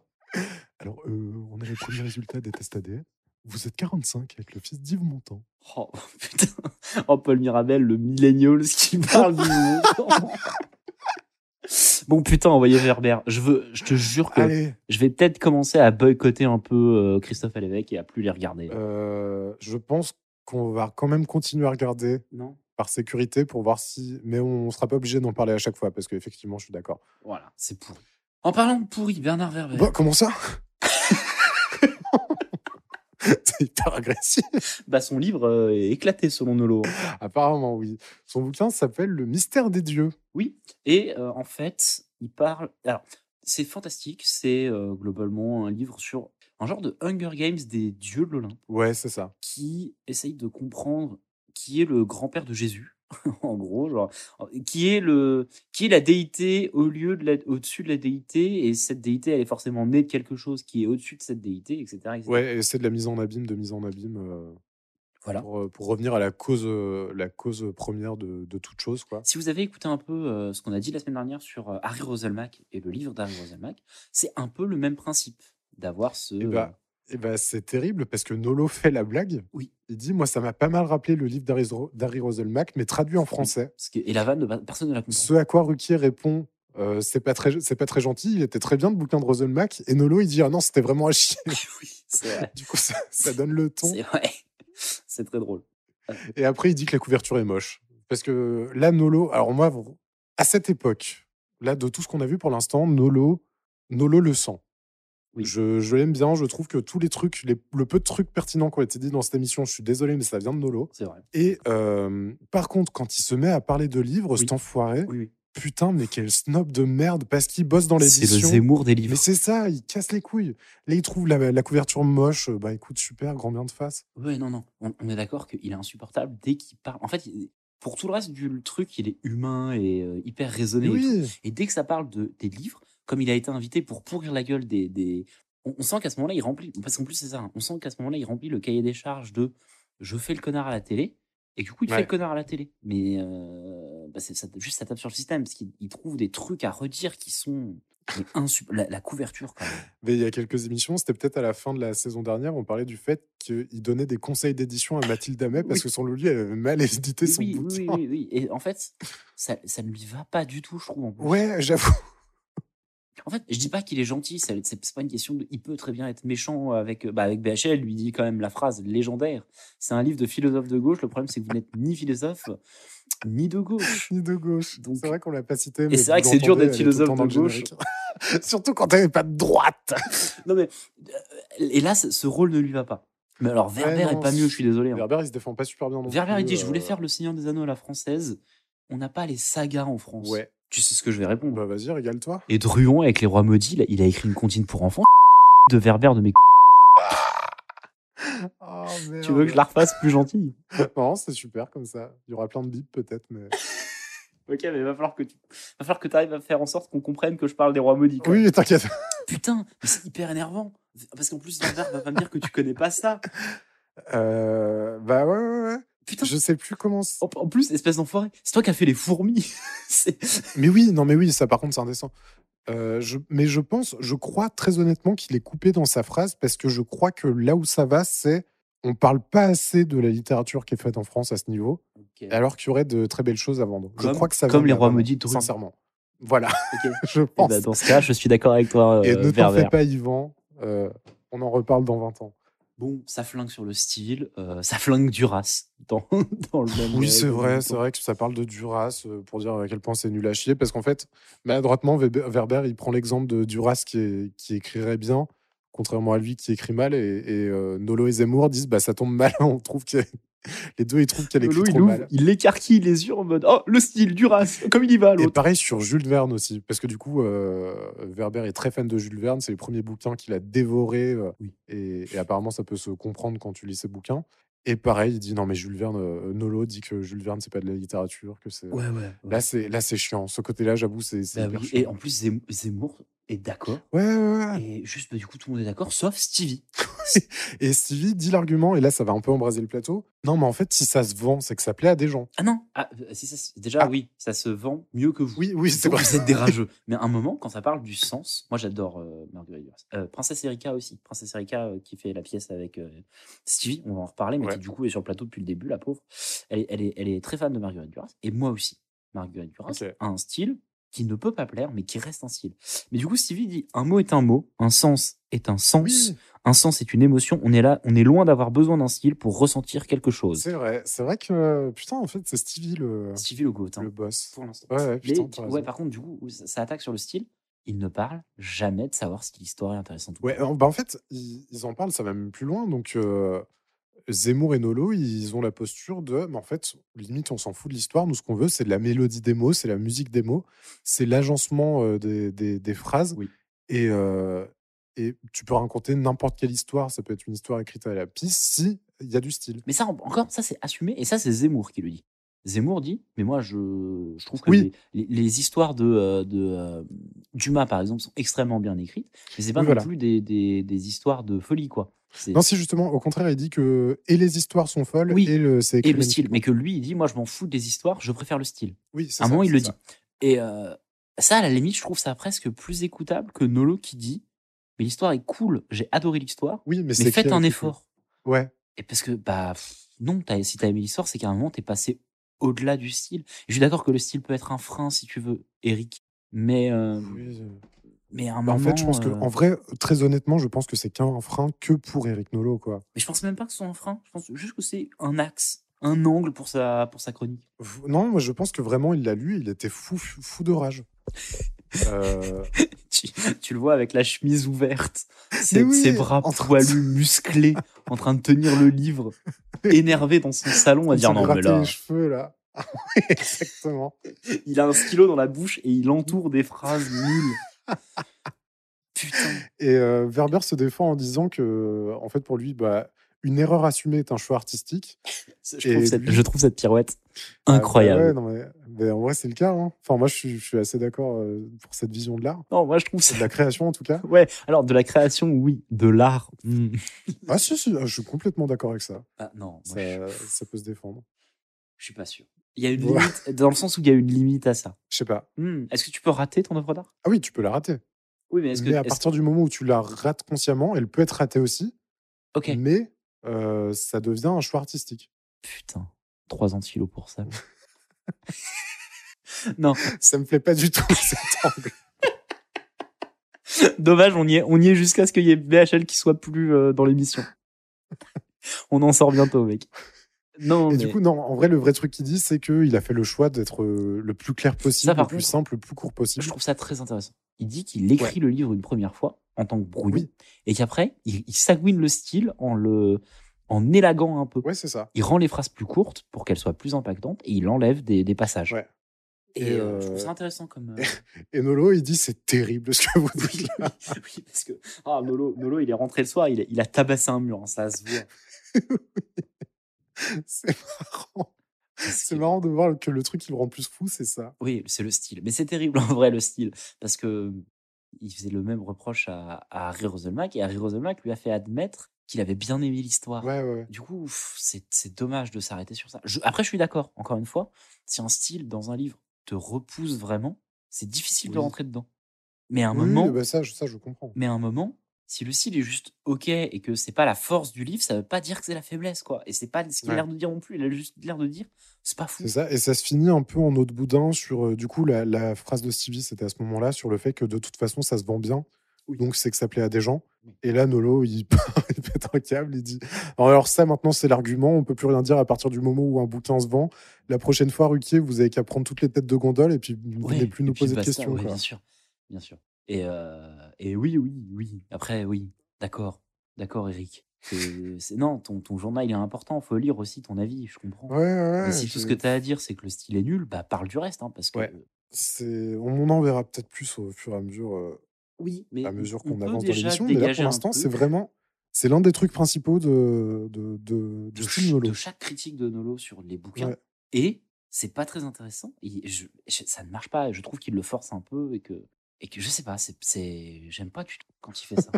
Alors, euh, on a les premiers résultats des tests ADN. Vous êtes 45 à être le fils d'Yves Montand. Oh putain, oh Paul Mirabel, le millennial qui parle du monde. Bon putain, envoyez Verber. Je veux, je te jure que Allez, je vais peut-être commencer à boycotter un peu euh, Christophe Alévèque et à plus les regarder. euh, je pense qu'on va quand même continuer à regarder Non par sécurité pour voir si. Mais on sera pas obligé d'en parler à chaque fois parce qu'effectivement, je suis d'accord. Voilà, c'est pourri. En parlant de pourri, Bernard Verber. Bah, comment ça? hyper agressif. Bah, son livre euh, est éclaté selon Nolo. Apparemment, oui. Son bouquin s'appelle Le mystère des dieux. Oui, et euh, en fait, il parle. Alors, c'est fantastique. C'est euh, globalement un livre sur un genre de Hunger Games des dieux de l'Olympe Ouais, c'est ça. qui essaye de comprendre qui est le grand-père de Jésus. en gros, genre, qui est le, qui est la déité au lieu de la, au-dessus de la déité, et cette déité, elle est forcément née de quelque chose qui est au-dessus de cette déité, etc. etc. Ouais, et c'est de la mise en abîme, de mise en abîme. euh, Voilà. Pour, euh, pour revenir à la cause, euh, la cause première de, de toute chose, quoi. Si vous avez écouté un peu euh, ce qu'on a dit la semaine dernière sur euh, Harry Roselmack et le livre d'Harry Roselmack, c'est un peu le même principe d'avoir ce. Et bah, et bah, c'est terrible parce que Nolo fait la blague. Oui. Il dit Moi, ça m'a pas mal rappelé le livre d'Harry Ro- d'Harry Roselmack, mais traduit en français. parce que- et la vanne, personne ne la comprend. Ce à quoi Ruquier répond euh, C'est pas, très, c'est pas très gentil, il était très bien le bouquin de Roselmack. Et Nolo, il dit Ah non, c'était vraiment à chier. oui, c'est vrai. du coup, ça, ça donne le ton. C'est vrai. C'est très drôle. Et après, il dit que la couverture est moche. Parce que là, Nolo, alors moi, à cette époque, là, de tout ce qu'on a vu pour l'instant, Nolo, Nolo le sent. Oui. Je, je l'aime bien, je trouve que tous les trucs, les- le peu de trucs pertinents qui ont été dit dans cette émission, je suis désolé, mais ça vient de Nolo. C'est vrai. Et euh, par contre, quand il se met à parler de livres, Oui. cet enfoiré, Oui, putain, mais quel snob de merde, parce qu'il bosse dans C'est le l'édition. Zemmour des livres. Mais c'est ça, il casse les couilles. Là, il trouve la, la couverture moche. Bah écoute, super, grand bien de face. Ouais, non, non. On, on est d'accord qu'il est insupportable dès qu'il parle. En fait, il- pour tout le reste du truc, il est humain et euh, hyper raisonné. et. Oui, Et dès que ça parle de, des livres, comme il a été invité pour pourrir la gueule des. des... On, on sent qu'à ce moment-là, il remplit. Parce qu'en plus, c'est ça. hein, On sent qu'à ce moment-là, il remplit le cahier des charges de je fais le connard à la télé. Et du coup, il fait le connard à la télé. Mais euh, bah, ça, juste ça tape sur le système. Parce qu'il il trouve des trucs à redire qui sont. La, la couverture, quand même. mais il y a quelques émissions, c'était peut-être à la fin de la saison dernière, on parlait du fait qu'il donnait des conseils d'édition à Mathilde Amet parce Oui. que son lui elle avait mal édité son oui, bouquin. oui, oui, oui. Et en fait, ça, ça ne lui va pas du tout, je trouve. En, plus. Ouais, j'avoue. En fait, je dis pas qu'il est gentil, c'est pas une question de. Il peut très bien être méchant avec, bah, avec BHL, lui dit quand même la phrase légendaire. C'est un livre de philosophe de gauche. Le problème, c'est que vous n'êtes ni philosophe, ni de gauche. Ni de gauche. Donc- c'est vrai qu'on l'a pas cité. mais c'est vrai que c'est dur d'être philosophe de gauche. Surtout quand elle n'est pas de droite. Non, mais. euh, Et là, ce rôle ne lui va pas. Mais alors, Werber non, est pas mieux, je suis désolé. hein. Werber, il se défend pas super bien non Werber, il dit Je voulais euh, faire le Seigneur des Anneaux à la française. on n'a pas les sagas en France. Ouais. Tu sais ce que je vais répondre. Bah vas-y, régale-toi. Et Druon, avec les rois maudits, il a, il a écrit une comptine pour enfants. De Verbère de mes. Oh, merde. Tu veux que je la refasse plus gentille? Non, c'est super comme ça. Il y aura plein de bips peut-être, mais. Ok, mais va falloir que tu va falloir que arrives à faire en sorte qu'on comprenne que je parle des rois maudits. quoi. Oui, t'inquiète. Putain, mais c'est hyper énervant. Parce qu'en plus, Verbère va pas me dire que tu connais pas ça. Euh, bah ouais, ouais, ouais. Putain. Je sais plus comment. En, plus, espèce d'enfoiré, c'est toi qui as fait les fourmis. Mais oui, non, mais oui, ça par contre, c'est indécent. Euh, je, mais je pense, je crois très honnêtement qu'il est coupé dans sa phrase parce que je crois que là où ça va, c'est on parle pas assez de la littérature qui est faite en France à ce niveau, alors qu'il y aurait de très belles choses à vendre. je Comme- crois que ça comme les rois maudits. Sincèrement. Voilà, je Eh pense. ben, dans ce cas, je suis d'accord avec toi, Et euh, ne t'en fais pas, Yvan. euh, on en reparle dans 20 ans. Bon, ça flingue sur le style, euh, ça flingue Duras dans, dans le même. Oui, c'est vrai, c'est vrai que ça parle de Duras euh, pour dire à quel point c'est nul à chier. Parce qu'en fait, maladroitement, Weber- Werber, il prend l'exemple de Duras qui, est- qui écrirait bien, contrairement à lui qui écrit mal. Et, et, euh, Nolo et Zemmour disent bah ça tombe mal. On trouve que les deux ils trouvent qu'elle écrit il trop ouvre, mal. il écarquille les yeux en mode Oh, le style, Duras, comme il y va, Et pareil sur Jules Verne aussi, parce que du coup, euh, Werber est très fan de Jules Verne. C'est les premiers bouquins qu'il a dévorés. euh, et, et apparemment, ça peut se comprendre quand tu lis ses bouquins. Et pareil, il dit non, mais Jules Verne, euh, Nolo dit que Jules Verne, c'est pas de la littérature, que c'est. Ouais, ouais. ouais. Là, c'est là, c'est chiant. Ce côté-là, j'avoue, c'est. Bah oui. Et en plus, Zem- Zemmour est d'accord. Ouais, ouais, ouais. Et juste, bah, du coup, tout le monde est d'accord, sauf Stevie. Et Stevie dit l'argument, et là, ça va un peu embraser le plateau. Non, mais en fait, si ça se vend, c'est que ça plaît à des gens. Ah non, ah, euh, si ça se- déjà, Ah. oui, ça se vend mieux que vous. Oui, oui, c'est vrai. Vous êtes des rageux. Mais à un moment, quand ça parle du sens, moi j'adore euh, Marguerite Duras. Euh, Princesse Erika aussi. Princesse Erika euh, qui fait la pièce avec Stevie, on va en reparler, mais Ouais. qui du coup est sur le plateau depuis le début, la pauvre. Elle est, elle est, elle est très fan de Marguerite Duras. Et moi aussi. Marguerite Duras Ok. a un style qui ne peut pas plaire, mais qui reste un style. Mais du coup, Stevie dit un mot est un mot, un sens est un sens, Oui, un sens est une émotion. On est là, on est loin d'avoir besoin d'un style pour ressentir quelque chose. c'est vrai. C'est vrai que, putain, en fait, c'est Stevie le, Stevie le goat, hein, le boss. pour l'instant. Ouais, ouais, putain, ouais, par contre, du coup, ça, ça attaque sur le style. Il ne parle jamais de savoir si l'histoire est intéressante ou Ouais, pas. bah, en fait, ils, ils en parlent, ça va même plus loin. Donc, euh, Zemmour et Nolo, ils ont la posture de, mais en fait, limite, on s'en fout de l'histoire. Nous, ce qu'on veut, c'est de la mélodie des mots, c'est la musique des mots, c'est l'agencement des, des- des phrases. Oui. Et, euh, et tu peux raconter n'importe quelle histoire. Ça peut être une histoire écrite à la piste si il y a du style. Mais ça, en- encore, ça, c'est assumé. Et ça, c'est Zemmour qui le dit. Zemmour dit, mais moi, je, je trouve que Oui. les, les- les histoires de, euh, de euh, Dumas, par exemple, sont extrêmement bien écrites. Mais c'est pas Oui, non voilà. plus des, des, des histoires de folie, quoi. C'est- Non, si justement, au contraire, il dit que et les histoires sont folles Oui. et le c'est écrit et le style. Mais que lui, il dit, moi, je m'en fous des histoires, je préfère le style. Oui, c'est À un ça, moment, il le ça. dit. Et euh, ça, à la limite, je trouve ça presque plus écoutable que Nolo qui dit, mais l'histoire est cool, j'ai adoré l'histoire, Oui, mais, faites un effort. Ouais. Et parce que, bah, non, si t'as aimé l'histoire, c'est qu'à un moment, t'es passé au-delà du style. Je suis d'accord que le style peut être un frein, si tu veux, Eric. Mais, euh, Oui, mais à un Bah, moment. en fait, je pense que, en vrai, très honnêtement, je pense que c'est qu'un frein que pour Eric Nolo, quoi. Mais je pense même pas que ce soit un frein. Je pense juste que c'est un axe, un angle pour sa, pour sa chronique. Non, moi, je pense que vraiment, il l'a lu, il était fou, fou de rage. Euh, tu, tu le vois avec la chemise ouverte, ses, oui, ses bras de poilus, musclés, en train de tenir le livre, énervé dans son salon à dire non, mais là, les cheveux, là. Oui, Exactement. il a un stylo dans la bouche et il entoure des phrases nulles. Putain. Et euh, Werber se défend en disant que, en fait, pour lui, bah, une erreur assumée est un choix artistique. Je trouve, cette, lui- je trouve cette pirouette Ah, bah incroyable. ouais, non, mais, mais en vrai, c'est le cas. hein. Enfin, moi, je suis, je suis assez d'accord euh, pour cette vision de l'art. Non, moi je trouve ça. De la création, en tout cas. Ouais, alors de la création, oui. De l'art. hmm. Ah, si, si, ah, je suis complètement d'accord avec ça. Ah non, Ça, je, ça peut se défendre. je suis pas sûr. Il y a une Ouais. limite, dans le sens où il y a une limite à ça. Je sais pas. Hmm, Est-ce que tu peux rater ton œuvre d'art? Ah oui, tu peux la rater. Oui, mais est-ce que. mais à partir du moment où tu la rates consciemment, elle peut être ratée aussi, Ok. mais euh, ça devient un choix artistique. Putain, 3 ans de pour ça. non, Ça me plaît pas du tout cet angle. dommage, on y est, on y est jusqu'à ce qu'il y ait BHL qui soit plus euh, dans l'émission. on en sort bientôt, mec. Non, Et mais du coup, non, en vrai, le vrai truc qu'il dit, c'est qu'il a fait le choix d'être euh, le plus clair possible, Ça, le plus contre, simple, le plus court possible. je trouve ça très intéressant. Il dit qu'il écrit le livre une première fois en tant que brouillon Oui. et qu'après, il, il sagouine le style en le en élaguant un peu. Ouais, c'est ça. Il rend les phrases plus courtes pour qu'elles soient plus impactantes et il enlève des, des passages. Ouais. Et, Et, euh, je euh, trouve ça intéressant comme. euh, Et Nolo, il dit c'est terrible ce que vous dites là. oui, parce que ah, Nolo, Nolo, il est rentré le soir, il, a- il a tabassé un mur, hein, ça se voit. C'est marrant. C'est que- marrant de voir que le truc qui le rend plus fou, c'est ça. Oui, c'est le style. Mais c'est terrible en vrai le style. Parce que il faisait le même reproche à, à Harry Roselmack et Harry Roselmack lui a fait admettre qu'il avait bien aimé l'histoire. Ouais, ouais. Du coup, c'est dommage de s'arrêter sur ça. Je- après, je suis d'accord, encore une fois, si un style dans un livre te repousse vraiment, c'est difficile de rentrer dedans. Mais à un Oui, moment, bah ça, je- ça, je comprends. mais à un moment, si le style est juste ok et que c'est pas la force du livre, ça veut pas dire que c'est la faiblesse, quoi. Et c'est pas ce qu'il a Ouais. l'air de dire non plus. Il a juste l'air de dire, c'est pas fou. C'est ça. Et ça se finit un peu en eau de boudin sur, euh, du coup, la, la phrase de Stevie, c'était à ce moment-là, sur le fait que de toute façon, ça se vend bien. Oui. Donc, c'est que ça plaît à des gens. Oui. Et là, Nolo, il, il pète un câble, il dit Alors, ça, maintenant, c'est l'argument. On peut plus rien dire à partir du moment où un bouquin se vend. La prochaine fois, Ruquier, vous avez qu'à prendre toutes les têtes de gondole et puis vous venez plus et nous poser de questions. bien sûr, bien sûr. Et, euh, et oui, oui, oui. Après, oui, d'accord, d'accord, Eric. C'est- non, ton, ton journal il est important. Faut lire aussi ton avis. Je comprends. Ouais, ouais. Mais si tout ce que tu as à dire, c'est que le style est nul, bah parle du reste, hein, parce que Ouais. c'est- On en verra peut-être plus au fur et à mesure, euh, oui, mais à mesure on qu'on avance dans l'émission. Mais là, pour l'instant, c'est vraiment. C'est l'un des trucs principaux de, de, de, du de, style Nolo. de chaque critique de Nolo sur les bouquins. Ouais. Et c'est pas très intéressant. Et je- je- ça ne marche pas. Je trouve qu'il le force un peu et que, et que je sais pas, c'est, j'aime pas du tout quand il fait ça.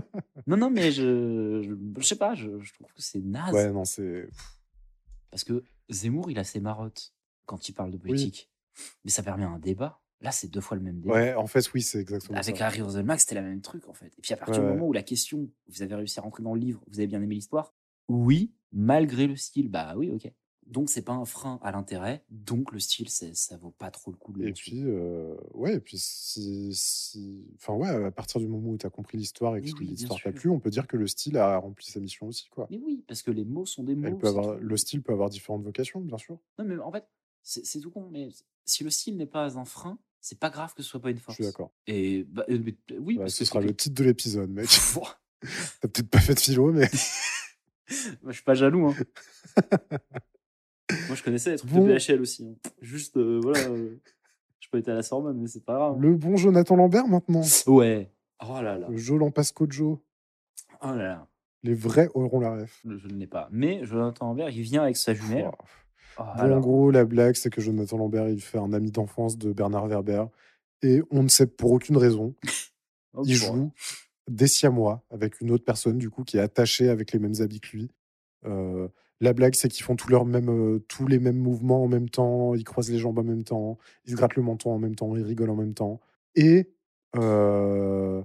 non, non, mais je, je, je sais pas, je, je trouve que c'est naze. Ouais, non, c'est. Parce que Zemmour, il a ses marottes quand il parle de politique. Mais ça permet un débat. Là, c'est deux fois le même débat. Ouais, en fait, oui, c'est exactement Avec ça. Harry Roselmack, c'était la même truc en fait. Et puis à partir Ouais, du moment où la question, vous avez réussi à rentrer dans le livre, vous avez bien aimé l'histoire, oui, malgré le style, bah oui, ok. Donc c'est pas un frein à l'intérêt, donc le style, c'est- ça vaut pas trop le coup de Et puis, euh, ouais, et puis si, si- Enfin, ouais, à partir du moment où tu as compris l'histoire et que Oui, l'histoire t'a plu, on peut dire que le style a rempli sa mission aussi, quoi. Mais oui, parce que les mots sont des mots. Peut avoir, le style peut avoir différentes vocations, bien sûr. Non, mais en fait, c'est tout con. Mais si le style n'est pas un frein, c'est pas grave que ce soit pas une Je force. suis d'accord. Et bah, euh, mais- oui, Ouais, parce ce que sera le titre de l'épisode, mec. T'as peut-être pas fait de philo, mais. je suis pas jaloux. Hein. Moi, je connaissais les trucs Bon. de BHL aussi. hein. Juste, euh, voilà. euh, je peux être à la Sorbonne, mais c'est pas grave. Le bon Jonathan Lambert maintenant? Ouais. Oh là là. Le Joe Lampasco Joe. Oh là là. Les vrais auront la ref. Je ne l'ai pas. Mais Jonathan Lambert, il vient avec sa jumelle. Oh, Bon, en alors, gros, la blague, c'est que Jonathan Lambert, il fait un ami d'enfance de Bernard Werber. Et on ne sait pour aucune raison. oh, Il joue des siamois avec une autre personne, du coup, qui est attachée avec les mêmes habits que lui. Euh, la blague, c'est qu'ils font tous, leurs mêmes, euh, tous les mêmes mouvements en même temps, ils croisent les jambes en même temps, ils se grattent le menton en même temps, ils rigolent en même temps. Et euh,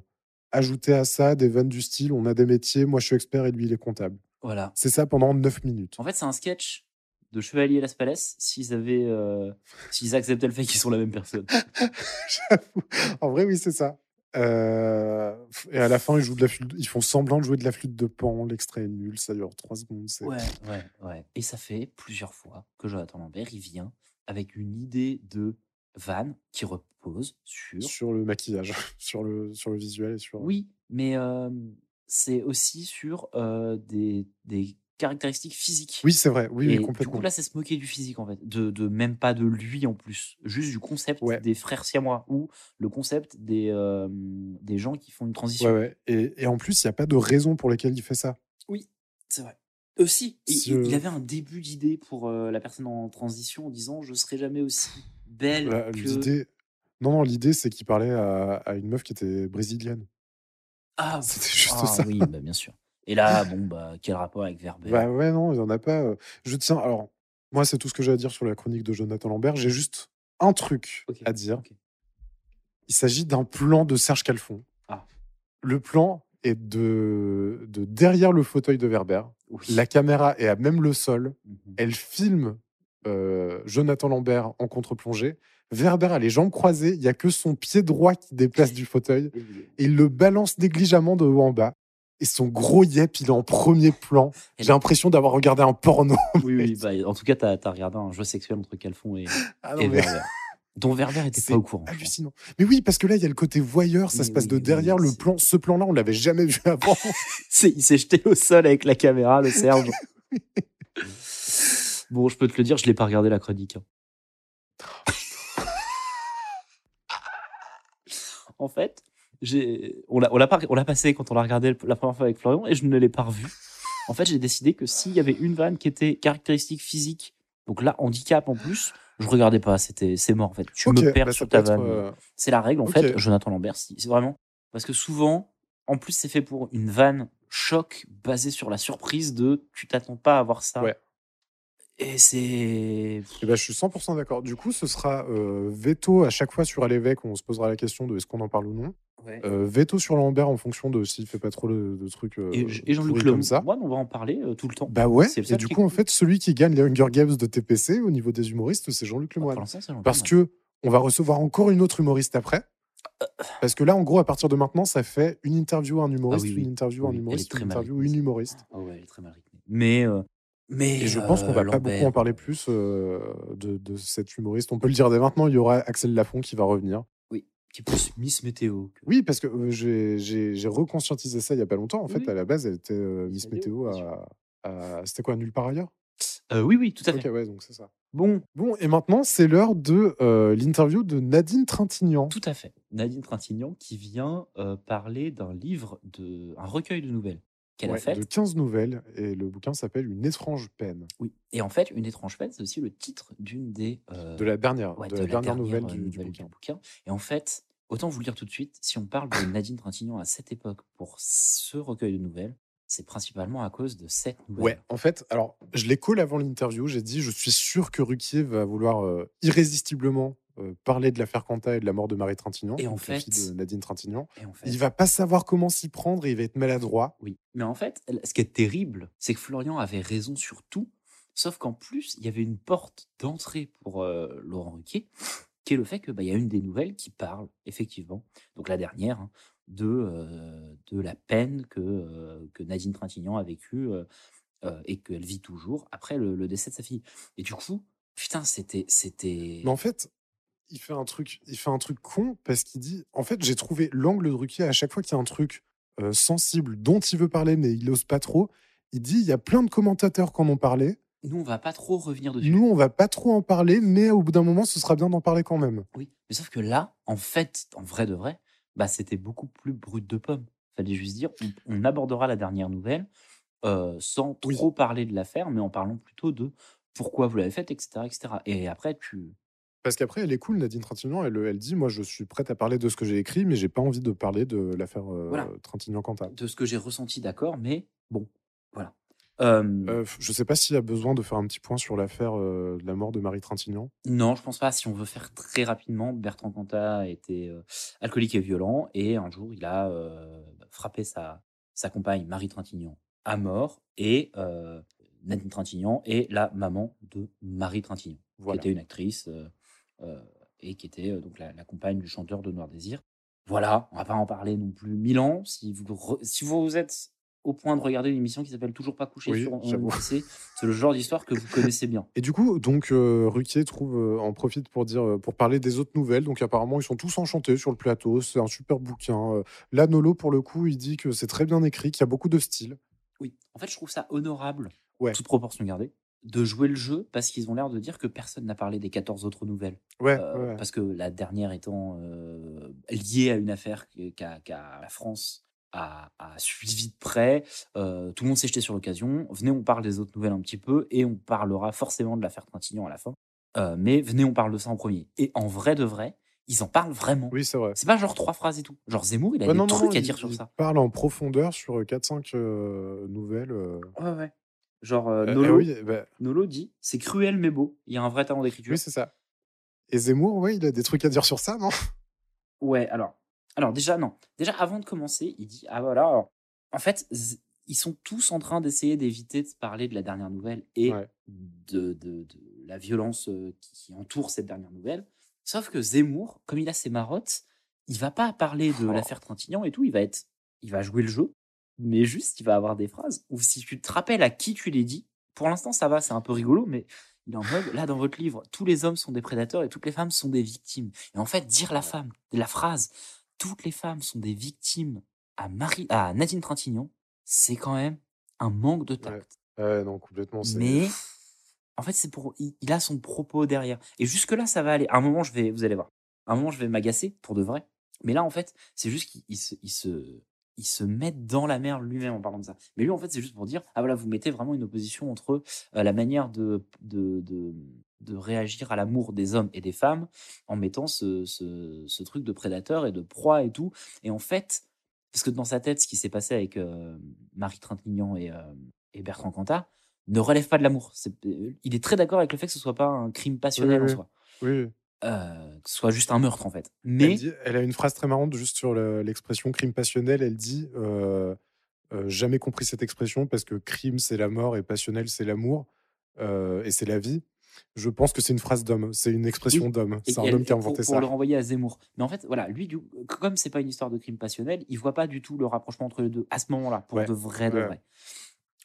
ajouter à ça des vannes du style on a des métiers, moi je suis expert et lui il est comptable. Voilà. C'est ça pendant 9 minutes. En fait, c'est un sketch de Chevalier Las Palais s'ils avaient. euh, s'ils acceptaient le fait qu'ils sont la même personne. J'avoue. En vrai, oui, c'est ça. Euh, et à la fin, ils, jouent de la flûte- ils font semblant de jouer de la flûte de pan. L'extrait est nul, ça dure 3 secondes. Ouais, ouais, ouais. Et ça fait plusieurs fois que Jonathan Lambert, il vient avec une idée de van qui repose sur. Sur le maquillage, sur le, sur le visuel et sur. Oui, mais euh, c'est aussi sur euh, des, des caractéristiques physiques. Oui, c'est vrai. Oui, Et du complètement. coup, là, c'est se moquer du physique, en fait. De, de même pas de lui, en plus. Juste du concept Ouais. des frères siamois ou le concept des, euh, des gens qui font une transition. Ouais, ouais. Et, et en plus, il n'y a pas de raison pour laquelle il fait ça. Oui, c'est vrai. Aussi, il, euh, il avait un début d'idée pour euh, la personne en transition en disant Je serai jamais aussi belle que. L'idée. Non, non, l'idée, c'est qu'il parlait à, à une meuf qui était brésilienne. Ah, C'était juste ah ça. oui, bah, bien sûr. Et là, bon, bah, quel rapport avec Verber Bah ouais, non, il n'y en a pas. euh. Je tiens. Alors, moi, c'est tout ce que j'ai à dire sur la chronique de Jonathan Lambert. J'ai juste un truc à dire. Il s'agit d'un plan de Serge Calfon. Ah. Le plan est de, de derrière le fauteuil de Werber. Oui. La caméra est à même le sol. Mhm. Elle filme euh, Jonathan Lambert en contre-plongée. Werber a les jambes croisées. Il n'y a que son pied droit qui déplace du fauteuil. Et il le balance négligemment de haut en bas. Et son gros yep, il est en premier plan. J'ai l'impression d'avoir regardé un porno. Oui, oui, bah, en tout cas, t'as as regardé un jeu sexuel entre Calfon et, Ah et mais Werber. Dont Werber était pas au courant. hallucinant. Mais oui, parce que là, il y a le côté voyeur. Ça se passe oui, de derrière oui, le plan. Ce plan-là, on l'avait jamais vu avant. Il s'est jeté au sol avec la caméra, le Serge. bon, je peux te le dire, je l'ai pas regardé la chronique. hein. en fait, on l'a, on l'a pas- on l'a passé quand on l'a regardé la première fois avec Florian et je ne l'ai pas revu. En fait, j'ai décidé que s'il y avait une vanne qui était caractéristique physique, donc là, handicap en plus, je regardais pas, c'était, c'est mort en fait. Tu me perds bah, sur ta vanne. euh, C'est la règle en fait, Jonathan Lambert, c'est c'est vraiment. Parce que souvent, en plus, c'est fait pour une vanne choc basée sur la surprise de tu t'attends pas à voir ça. Ouais. Et c'est. Eh ben, je suis 100% d'accord. Du coup, ce sera euh, veto à chaque fois sur l'évêque où on se posera la question de est-ce qu'on en parle ou non. Ouais. Euh, veto sur Lambert en fonction de s'il fait pas trop de, de trucs euh, Et, et Jean-Luc Le ça. Moine, on va en parler euh, tout le temps. Bah ouais. C'est le Et du coup, en fait, celui qui gagne les Hunger Games de TPC au niveau des humoristes, c'est Jean-Luc l'instant, c'est Jean-Luc Parce que on va recevoir encore une autre humoriste après. Parce que là, en gros, à partir de maintenant, ça fait une interview à un humoriste, Ah oui, oui. une interview à un humoriste, une interview une humoriste. Ah ouais, elle est très mal rythmée. Mais. euh, mais Et je pense qu'on va pas beaucoup en parler plus euh, de, de cet humoriste. On peut le dire dès maintenant, il y aura Axel Lafont qui va revenir. Qui est plus Miss Météo. que- Oui, parce que euh, j'ai- reconscientisé ça il y a pas longtemps. En fait, Oui. à la base, elle était euh, Miss Météo, à, à- C'était quoi, nulle part ailleurs? Euh, oui, oui, tout à fait. Ok, ouais, donc c'est ça. Bon, Bon, et maintenant, c'est l'heure de l'interview de Nadine Trintignant. tout à fait. Nadine Trintignant qui vient parler d'un livre, de, un recueil de nouvelles qu'elle a Ouais, fait. de 15 nouvelles, et le bouquin s'appelle Une étrange peine. Oui. Et en fait, Une étrange peine, c'est aussi le titre d'une des. euh, De la dernière, ouais, de la dernière nouvelle du, bouquin. Et en fait, autant vous le dire tout de suite, si on parle de Nadine Trintignant à cette époque pour ce recueil de nouvelles, c'est principalement à cause de cette nouvelle. Ouais, en fait, alors, je l'ai call avant l'interview. J'ai dit, je suis sûr que Ruquier va vouloir euh, irrésistiblement euh, parler de l'affaire Quanta et de la mort de Marie Trintignant, Et en la fait- fille de Nadine Trintignant. Et en fait, Il va pas savoir comment s'y prendre et il va être maladroit. Oui, mais en fait, ce qui est terrible, c'est que Florian avait raison sur tout, sauf qu'en plus, il y avait une porte d'entrée pour euh, Laurent Ruquier, qui est le fait qu'il bah, y a une des nouvelles qui parle, effectivement, donc la dernière, hein, de, euh, de la peine que, euh, que Nadine Trintignant a vécue euh, et qu'elle vit toujours après le, le décès de sa fille. Et du coup, putain, c'était... c'était... Mais en fait, il fait un truc, il fait un truc con parce qu'il dit, en fait, j'ai trouvé l'angle de Ruquier à chaque fois qu'il y a un truc sensible dont il veut parler mais il ose pas trop. Il dit, il y a plein de commentateurs qui en ont parlé. Nous, on va pas trop revenir dessus. Nous, on va pas trop en parler, mais au bout d'un moment, ce sera bien d'en parler quand même. Oui, mais sauf que là, en fait, en vrai de vrai, bah, c'était beaucoup plus brut de pomme. Fallait juste dire, on, on abordera la dernière nouvelle euh, sans trop parler de l'affaire, mais en parlant plutôt de pourquoi vous l'avez faite, etc., etc. Et après, tu... Parce qu'après, elle est cool, Nadine Trintignant. Elle, elle dit Moi, je suis prête à parler de ce que j'ai écrit, mais j'ai pas envie de parler de l'affaire euh, Voilà. Trintignant-Quentin. de ce que j'ai ressenti, d'accord, mais bon, voilà. Euh, je sais pas s'il y a besoin de faire un petit point sur l'affaire euh, de la mort de Marie Trintignant. Non, je pense pas. Si on veut faire très rapidement, Bertrand Cantat était euh, alcoolique et violent et un jour il a frappé sa, sa compagne Marie Trintignant à mort et Nadine Trintignant est la maman de Marie Trintignant, Voilà. qui était une actrice et qui était donc la, la compagne du chanteur de Noir Désir. Voilà, on va pas en parler non plus mille ans. Si vous, re- si vous êtes au point de regarder une émission qui s'appelle Toujours pas couché Oui, sur c'est le genre d'histoire que vous connaissez bien. Et du coup, donc euh, Ruquier trouve, euh, en profite pour dire, euh, pour parler des autres nouvelles. Donc apparemment, ils sont tous enchantés sur le plateau. C'est un super bouquin. Là, Nolo, pour le coup, il dit que c'est très bien écrit, qu'il y a beaucoup de style. Oui, en fait, je trouve ça honorable, Ouais. toute proportion gardée, de jouer le jeu parce qu'ils ont l'air de dire que personne n'a parlé des 14 autres nouvelles. Ouais, Euh. Parce que la dernière étant euh, liée à une affaire qu'a la France a, a suivi de près. Euh, tout le monde s'est jeté sur l'occasion. Venez, on parle des autres nouvelles un petit peu et on parlera forcément de l'affaire Trintignant à la fin. Euh, mais venez, on parle de ça en premier. Et en vrai de vrai, ils en parlent vraiment. Oui, c'est vrai. C'est pas genre trois phrases et tout. Genre Zemmour, il a Ouais, des non, trucs non, à il- dire sur il ça. parle en profondeur sur 4-5 nouvelles. euh. Ouais, ouais. Genre Nolo, euh, oui, bah, Nolo dit c'est cruel mais beau. Il y a un vrai talent d'écriture. oui, c'est ça. Et Zemmour, ouais, il a des trucs à dire sur ça, non? Ouais, alors, alors déjà non. Déjà avant de commencer, il dit ah voilà. alors, en fait, ils sont tous en train d'essayer d'éviter de parler de la dernière nouvelle et Ouais. de, de- de la violence euh, qui, qui entoure cette dernière nouvelle. Sauf que Zemmour, comme il a ses marottes, il va pas parler de Oh. l'affaire Trintignant et tout. Il va être, il va jouer le jeu, mais juste il va avoir des phrases où si tu te rappelles à qui tu les dis, pour l'instant ça va, c'est un peu rigolo, mais il est en mode là dans votre livre, tous les hommes sont des prédateurs et toutes les femmes sont des victimes. Et en fait, dire la femme, la phrase, toutes les femmes sont des victimes à Marie, à Nadine Trintignant, c'est quand même un manque de tact. Ouais, non, complètement. Mais en fait, c'est pour, il, a son propos derrière. Et jusque là, ça va aller. À un moment, je vais, vous allez voir. À un moment, je vais m'agacer pour de vrai. Mais là, en fait, c'est juste qu'il il se, il se, il se met dans la merde lui-même en parlant de ça. Mais lui, en fait, c'est juste pour dire, ah voilà, vous mettez vraiment une opposition entre euh, la manière de, de, de, de réagir à l'amour des hommes et des femmes en mettant ce, ce, ce truc de prédateur et de proie et tout. Et en fait, parce que dans sa tête, ce qui s'est passé avec euh, Marie Trintignant et, euh, et Bertrand Cantat ne relève pas de l'amour. Euh, Il est très d'accord avec le fait que ce soit pas un crime passionnel Oui, en soi. Oui. Euh, que ce soit juste un meurtre, en fait. Elle, Mais dit- elle a une phrase très marrante juste sur le- l'expression crime passionnel. Elle dit jamais compris cette expression parce que crime c'est la mort et passionnel c'est l'amour et c'est la vie. Je pense que c'est une phrase d'homme, c'est une expression Oui. d'homme. C'est un elle- homme qui a pour, inventé pour ça. le renvoyer à Zemmour. Mais en fait, voilà, lui, du, comme c'est pas une histoire de crime passionnel, il voit pas du tout le rapprochement entre les deux à ce moment-là, pour Ouais. de vrai, de Ouais. vrai.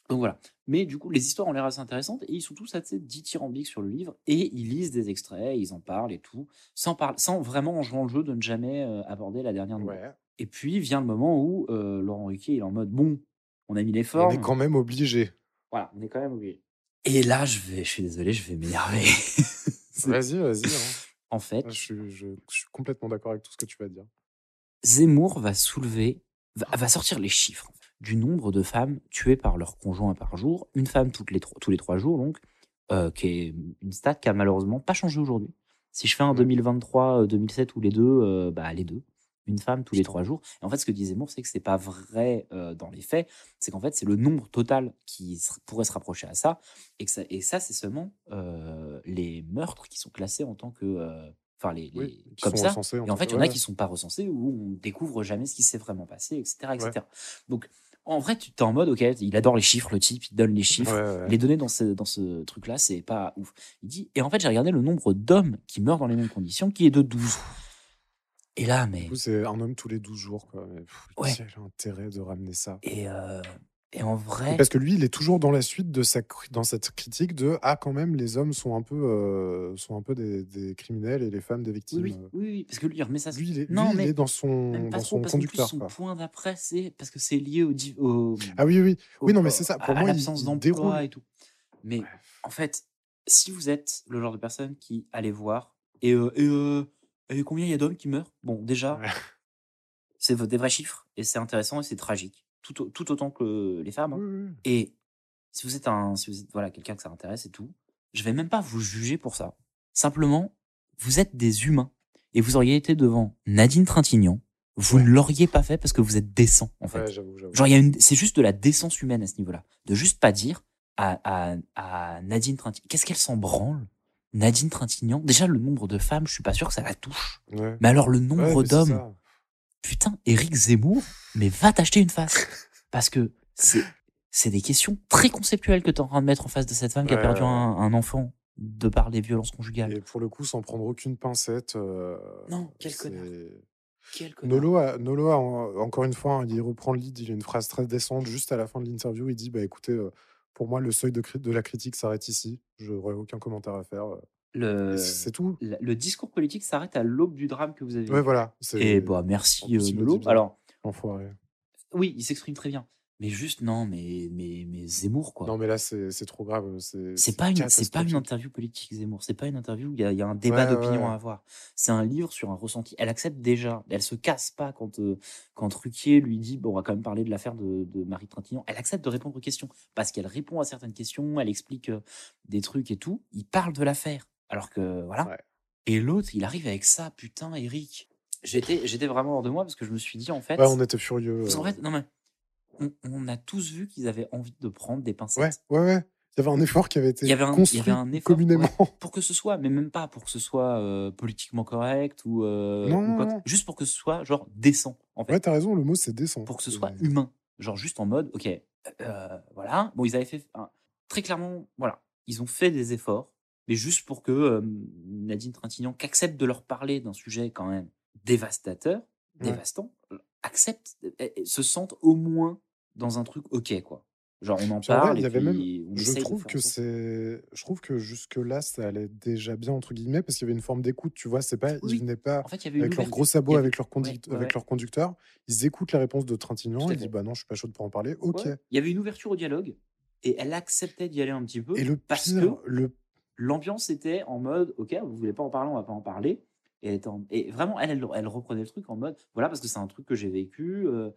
Donc voilà. Mais du coup, les histoires ont l'air assez intéressantes et ils sont tous assez dithyrambiques sur le livre et ils lisent des extraits, ils en parlent et tout, sans, par- sans vraiment en jouant le jeu de ne jamais euh, aborder la dernière nouvelle. Ouais. Et puis vient le moment où euh, Laurent Ruquier il est en mode bon, on a mis les On est quand même obligé. voilà, on est quand même obligé. Et là, je vais, je suis désolé, je vais m'énerver. Vas-y, vas-y. hein. en fait, Je, suis- je- je suis complètement d'accord avec tout ce que tu vas dire. Zemmour va soulever, va, va sortir les chiffres du nombre de femmes tuées par leur conjoint par jour, une femme toutes les tous les trois jours donc, euh, qui est une stat qui a malheureusement pas changé aujourd'hui. Si je fais un Ouais. 2023, euh, 2007 ou les deux, euh, bah les deux, une femme tous les trois jours. Et en fait, ce que dit Zemmour, c'est que c'est pas vrai euh, dans les faits, c'est qu'en fait c'est le nombre total qui pourrait se rapprocher à ça, et que ça, et ça c'est seulement euh, les meurtres qui sont classés en tant que, euh, enfin les, Oui, les- qui comme sont ça. recensés, en Et en fait, il y en a ouais. qui sont pas recensés où on découvre jamais ce qui s'est vraiment passé, etc. etc. Donc, en vrai, tu es en mode, ok, il adore les chiffres, le type, il donne les chiffres. Ouais, ouais. Les données dans ce, dans ce truc-là, c'est pas ouf. Il dit, et en fait, j'ai regardé le nombre d'hommes qui meurent dans les mêmes conditions, qui est de 12. Et là, mais. Du coup, c'est un homme tous les 12 jours. Quoi. Mais, pff, Ouais. Quel intérêt de ramener ça Et, euh, et en Et vrai. Parce que lui, il est toujours dans la suite de sa, dans cette critique de ah quand même les hommes sont un peu euh, sont un peu des, des criminels et les femmes des victimes. oui, oui, oui, parce que lui, il remet ça. Lui, il est, non, lui, il mais est dans son dans trop, son parce qu'en plus, conducteur. son point d'après, c'est parce que c'est lié au, Ah oui, oui, au- oui, non mais c'est ça. Pour à moi, il, l'absence il d'emploi et tout. Mais en fait, si vous êtes le genre de personne qui allez voir et, euh, et, euh, et combien il y a d'hommes qui meurent, bon, déjà, Ouais. c'est des vrais chiffres et c'est intéressant et c'est tragique, tout, au- tout autant que les femmes. hein. Oui, oui, oui. Et si vous êtes un, si vous êtes voilà quelqu'un que ça intéresse et tout, je vais même pas vous juger pour ça. Simplement, vous êtes des humains et vous auriez été devant Nadine Trintignant, vous Ouais. ne l'auriez pas fait parce que vous êtes décent en fait. Ouais. Genre, il y a une, c'est juste de la décence humaine à ce niveau-là. De juste pas dire à, à, à Nadine Trintignant, qu'est-ce qu'elle s'en branle? Nadine Trintignant, déjà le nombre de femmes, je suis pas sûr que ça la touche. Ouais. Mais alors le nombre d'hommes, putain, Éric Zemmour, mais va t'acheter une face. Parce que c'est, c'est des questions très conceptuelles que tu es en train de mettre en face de cette femme qui a perdu un, un enfant de par des violences conjugales. Et pour le coup, sans prendre aucune pincette. euh, Non, quel connard. Quel connard. Nolo, a, Nolo a, en- encore une fois, hein, il reprend le lead, il a une phrase très décente juste à la fin de l'interview. Il dit bah, écoutez, euh, pour moi, le seuil de, la critique s'arrête ici. Je n'aurai aucun commentaire à faire. Le, c'est tout. le discours politique s'arrête à l'aube du drame que vous avez Ouais, vu. voilà. Et bah en merci euh. Alors, Enfoiré. oui, il s'exprime très bien. Mais juste, non, mais, mais, mais Zemmour, quoi. Non, mais là, c'est c'est trop grave. C'est pas, une, c'est pas une interview politique, Zemmour. C'est pas une interview où il y, a- il y a un débat Ouais, d'opinion ouais. à avoir. C'est un livre sur un ressenti. Elle accepte déjà. Elle se casse pas quand, euh, quand Ruquier lui dit bon, on va quand même parler de l'affaire de, de Marie Trintignant. Elle accepte de répondre aux questions parce qu'elle répond à certaines questions. Elle explique euh, des trucs et tout. Il parle de l'affaire. Alors que, voilà. Ouais. Et l'autre, il arrive avec ça. Putain, Eric. J'étais, j'étais vraiment hors de moi parce que je me suis dit, en fait. Ouais, on était furieux. Qu'en euh. fait, non, mais. On, on a tous vu qu'ils avaient envie de prendre des Ouais, pincettes. ouais, ouais. Il y avait un effort qui avait été Il un, il y construit avait un effort communément. ouais, pour que ce soit, mais même pas pour que ce soit euh, politiquement correct ou, euh, Non, ou quoi non, non. juste pour que ce soit genre décent en fait, Ouais, t'as raison, le mot c'est décent. pour que ce soit humain, genre juste en mode ok, euh, voilà. Bon, ils avaient fait très clairement, voilà, ils ont fait des efforts, mais juste pour que Nadine Trintignant, qui accepte de leur parler d'un sujet quand même dévastateur, Ouais. dévastant, euh, accepte, euh, euh, se sentent au moins dans un truc ok quoi. Genre on en vrai, parle et puis même, on je trouve que c'est, je trouve que jusque là, ça allait déjà bien entre guillemets parce qu'il y avait une forme d'écoute. Tu vois, c'est pas, Oui. ils venaient pas En fait, avec leurs gros sabots, avait- avec leur ouais, avec ouais. leur conducteur. Ils écoutent la réponse de Trintignant. Ils disent bah non, je suis pas chaud pour en parler. Ok. Ouais. Il y avait une ouverture au dialogue et elle acceptait d'y aller un petit peu Et le parce pire, que le l'ambiance était en mode ok, vous voulez pas en parler, on va pas en parler. Et, elle était en- et vraiment, elle, elle, elle reprenait le truc en mode voilà, parce que c'est un truc que j'ai vécu. euh,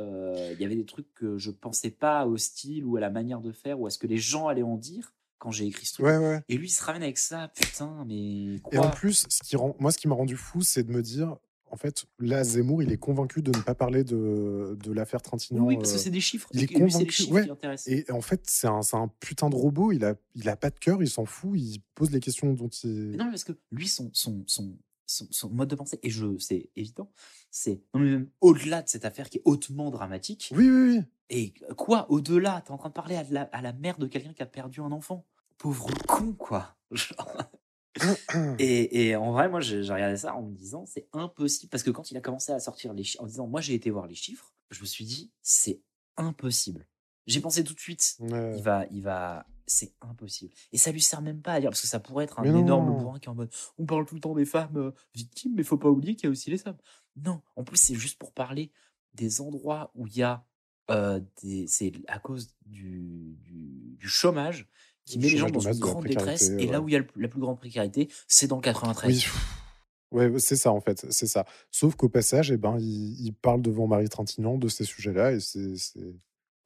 euh, Il y avait des trucs que je pensais pas au style ou à la manière de faire ou à ce que les gens allaient en dire quand j'ai écrit ce truc. Ouais, ouais. Et lui, il se ramène avec ça. Putain, mais quoi Et en plus, ce qui rend, moi, ce qui m'a rendu fou, c'est de me dire, en fait, là, Zemmour, il est convaincu de ne pas parler de, de l'affaire Trintignant. Oui, parce que euh, c'est des chiffres. Il est les convaincu. chiffres ouais. qui. Et en fait, c'est un, un putain de robot. Il a, il a pas de cœur. Il s'en fout. Il pose les questions dont il. Mais non, parce que lui, son, son, son, son, son mode de pensée, et je, c'est évident, c'est non, mais même au-delà de cette affaire qui est hautement dramatique. Oui, oui, oui. Et quoi, au-delà, t'es en train de parler à la, à la mère de quelqu'un qui a perdu un enfant? Pauvre con, quoi. Genre. et, et en vrai, moi, j'ai j'ai regardé ça en me disant, c'est impossible. Parce que quand il a commencé à sortir les chiffres, en disant, moi, j'ai été voir les chiffres, je me suis dit, c'est impossible. J'ai pensé tout de suite, Ouais. il va, il va, c'est impossible. Et ça lui sert même pas à dire, parce que ça pourrait être un Mais non. énorme bourrin qui est en mode, on parle tout le temps des femmes euh, victimes, mais faut pas oublier qu'il y a aussi les hommes. Non, en plus, c'est juste pour parler des endroits où il y a euh, des, c'est à cause du, du, du chômage qui met les gens dans une grande détresse. Et là où il y a le- la plus grande précarité, c'est dans le 93. Oui. Ouais, c'est ça en fait, c'est ça. Sauf qu'au passage, eh ben, il, il parle devant Marie Trintignant de ces sujets-là et c'est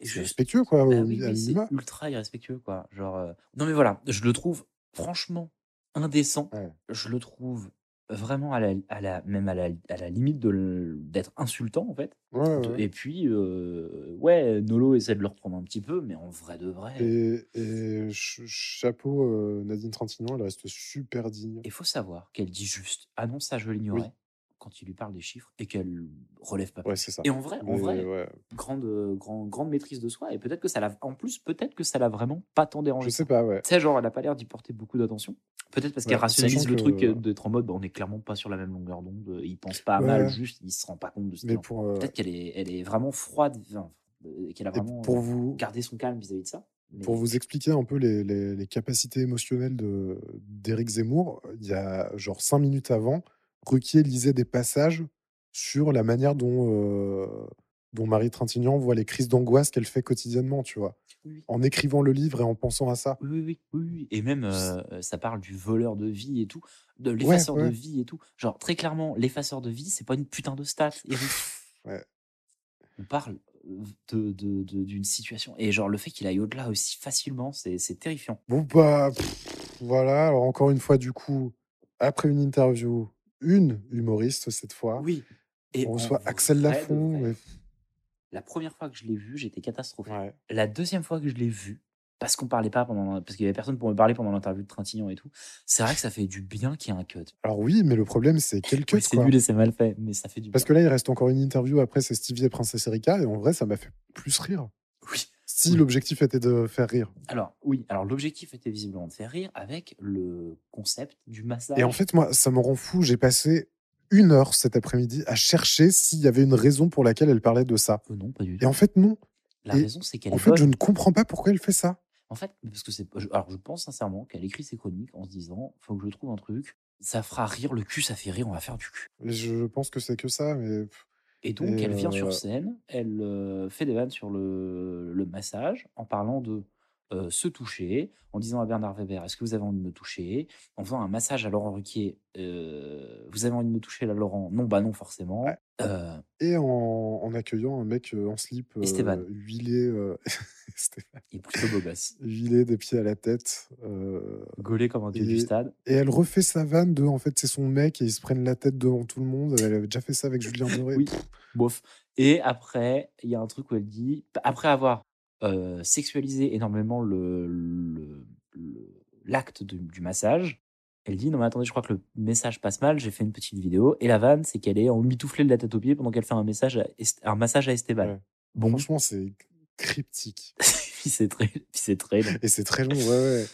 c'est- respectueux quoi, Bah oui, c'est ultra irrespectueux, quoi. Genre, euh, Non, mais voilà, je le trouve franchement indécent. Ouais. Je le trouve vraiment à la, à la, même à la, à la limite d'être insultant, en fait. Ouais, De- ouais. Et puis, euh, ouais, Nolo essaie de le reprendre un petit peu, mais en vrai de vrai. Et, et ch- chapeau, euh, Nadine Trintignant, elle reste super digne. Il faut savoir qu'elle dit juste Ah non, ça je l'ignorais Oui. Quand il lui parle des chiffres et qu'elle relève pas Ouais, ça. Et en vrai, en vrai, ouais, grande, euh, grand- grande maîtrise de soi. Et peut-être que ça l'a. En plus, peut-être que ça l'a vraiment pas tant dérangé. je sais pas, ouais. Tu sais, genre, elle a pas l'air d'y porter beaucoup d'attention. Peut-être parce qu'elle rationalise le que- truc euh, d'être en mode, bah, on est clairement pas sur la même longueur d'onde. Il pense pas à mal, juste, il se rend pas compte de ce qu'il euh, Peut-être qu'elle est, elle est vraiment froide, enfin, euh, qu'elle a et vraiment pour euh, vous, gardé son calme vis-à-vis de ça. Mais- Pour vous expliquer un peu les, les- les capacités émotionnelles d'Éric Zemmour, il y a genre cinq minutes avant, Ruquier lisait des passages sur la manière dont, euh, dont Marie Trintignant voit les crises d'angoisse qu'elle fait quotidiennement, tu vois? Oui. En écrivant le livre et en pensant à ça. Oui, oui, oui, oui. Et même, euh, ça parle du voleur de vie et tout, de l'effaceur ouais. de vie et tout. Genre, très clairement, l'effaceur de vie, c'est pas une putain de stat, Eric. Ouais. On parle euh, de, de- de- d'une situation. Et genre, le fait qu'il aille au-delà aussi facilement, c'est, c'est terrifiant. Bon, bah, pff, voilà. Alors, encore une fois, du coup, après une interview, une humoriste cette fois, Oui. Et on reçoit Axel Lafont. La première fois que je l'ai vu, j'étais catastrophique. Ouais. La deuxième fois que je l'ai vu, parce qu'on parlait pas pendant, parce qu'il y avait personne pour me parler pendant l'interview de Trintignant et tout, c'est vrai que ça fait du bien qu'il y ait un cut. Alors, oui, mais le problème, c'est quel cut, Oui, c'est nul et c'est mal fait, mais ça fait du Parce bien. que là, il reste encore une interview après, c'est Stevie et Princesse Erika, et en vrai, ça m'a fait plus rire. Si l'objectif était de faire rire. Alors, oui, alors l'objectif était visiblement de faire rire avec le concept du massage. Et en fait, moi, ça me rend fou. J'ai passé une heure cet après-midi à chercher s'il y avait une raison pour laquelle elle parlait de ça. Euh, non, pas du Et tout. en fait, non. La et raison, c'est qu'elle En fait, je ne comprends pas pourquoi elle fait ça. En fait, parce que c'est. Alors, je pense sincèrement qu'elle écrit ses chroniques en se disant faut que je trouve un truc, ça fera rire le cul, ça fait rire, on va faire du cul. Et je pense que c'est que ça, mais. Et donc, Et elle vient sur scène, elle euh, fait des vannes sur le, le massage en parlant de euh, se toucher, en disant à Bernard Weber Est-ce que vous avez envie de me toucher? En faisant un massage à Laurent Ruquier euh, Vous avez envie de me toucher? Là, Laurent Non, bah non, forcément. Ouais. Euh, Et en, en accueillant un mec en slip huilé, est plutôt beau gosse. huilé des pieds à la tête. Gaulé comme un dieu du Et- stade. Et elle refait sa vanne de en fait c'est son mec et ils se prennent la tête devant tout le monde. Elle avait déjà fait ça avec Julien Doré. Oui, bof. Et après, il y a un truc où elle dit, après avoir euh, sexualisé énormément le, l'acte du massage, elle dit, non mais attendez, je crois que le message passe mal, j'ai fait une petite vidéo. Et la vanne, c'est qu'elle est en mitouflée de la tête aux pieds pendant qu'elle fait un, message à Est- un massage à Esteban. Ouais. Bon, Franchement, c'est cryptique. puis c'est très, puis c'est très long. Et c'est très long, ouais, ouais.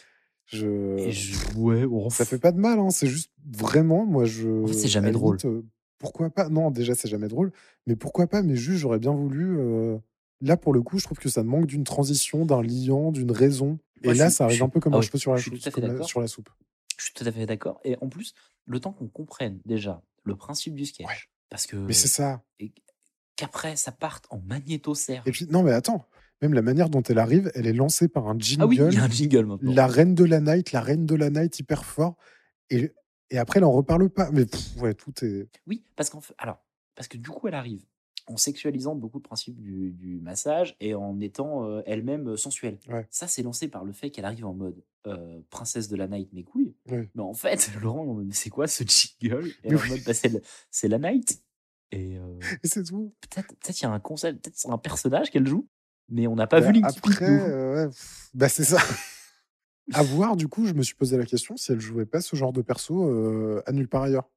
Je... Et je- ouais, Ça fait pas de mal, hein. c'est juste vraiment, moi je. En fait, c'est jamais drôle. euh, pourquoi pas Non, déjà, c'est jamais drôle, mais pourquoi pas Mais juste, j'aurais bien voulu. euh, Là, pour le coup, je trouve que ça manque d'une transition, d'un liant, d'une raison. Et là, suis- ça arrive suis- un peu comme ah un oui, cheveu sur la, soupe, la- d'accord. sur la soupe. Je suis tout à fait d'accord. Et en plus, le temps qu'on comprenne déjà le principe du sketch, Ouais. parce que Mais c'est ça. et qu'après ça parte en magnéto-serge. Et puis, non, mais attends, même la manière dont elle arrive, elle est lancée par un jingle. Ah oui, il y a un jingle maintenant. la reine de la night, la reine de la night hyper fort. Et Et après, elle en reparle pas. Mais pff, ouais, tout est. Oui, parce qu'en fait, alors, parce que du coup, elle arrive en sexualisant beaucoup le principe du, du massage et en étant euh, elle-même euh, sensuelle. Ouais. Ça, c'est lancé par le fait qu'elle arrive en mode euh, princesse de la night, mes couilles. Ouais. Mais en fait, Laurent, c'est quoi ce jingle? Et en oui. mode, bah, c'est la night. Et euh, Et c'est tout. peut-être peut-être il y a un concept, peut-être c'est un personnage qu'elle joue, mais on n'a pas Bah, vu Après, ouais, pff, bah, c'est ça. à voir, du coup, je me suis posé la question si elle jouait pas ce genre de perso à nulle part ailleurs.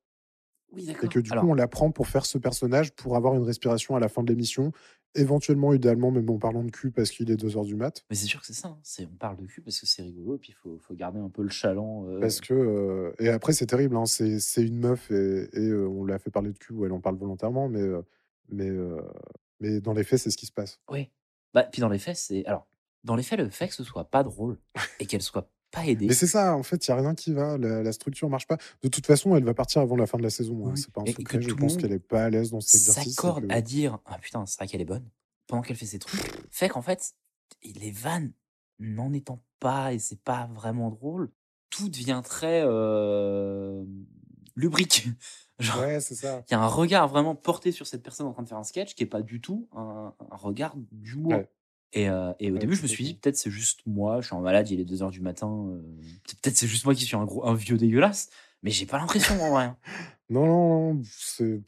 Oui, Et que du Alors, coup, on la prend pour faire ce personnage, pour avoir une respiration à la fin de l'émission. Éventuellement, idéalement, même en parlant de cul parce qu'il est 2h du mat. mais c'est sûr que c'est ça. hein. C'est on parle de cul parce que c'est rigolo et puis il faut, faut garder un peu le chaland. euh, Parce que. euh, et après, c'est terrible. hein, c'est c'est une meuf et, et, euh, on l'a fait parler de cul ou elle en parle volontairement, mais, mais, euh, mais dans les faits, c'est ce qui se passe. Oui. Bah, puis dans les faits, c'est. Alors, dans les faits, le fait que ce soit pas drôle et qu'elle soit pas aidée. Mais c'est ça, en fait, il n'y a rien qui va. La, la structure marche pas. De toute façon, elle va partir avant la fin de la saison. hein, C'est pas un et secret. Je pense qu'elle est pas à l'aise dans cet exercice. s'accorde à dire Ah putain, c'est vrai qu'elle est bonne pendant qu'elle fait ses trucs. Fait qu'en fait, les vannes n'en étant pas et c'est pas vraiment drôle, tout devient très euh, lubrique. Genre, Ouais, c'est ça. il y a un regard vraiment porté sur cette personne en train de faire un sketch qui est pas du tout un, un regard d'humour. Ouais. Et, euh, et au Ouais, début, je me suis dit, peut-être c'est juste moi, je suis en malade, il est 2h du matin, euh, peut-être c'est juste moi qui suis un, gros, un vieux dégueulasse, mais j'ai pas l'impression en vrai. hein. Non, non, non, c'est.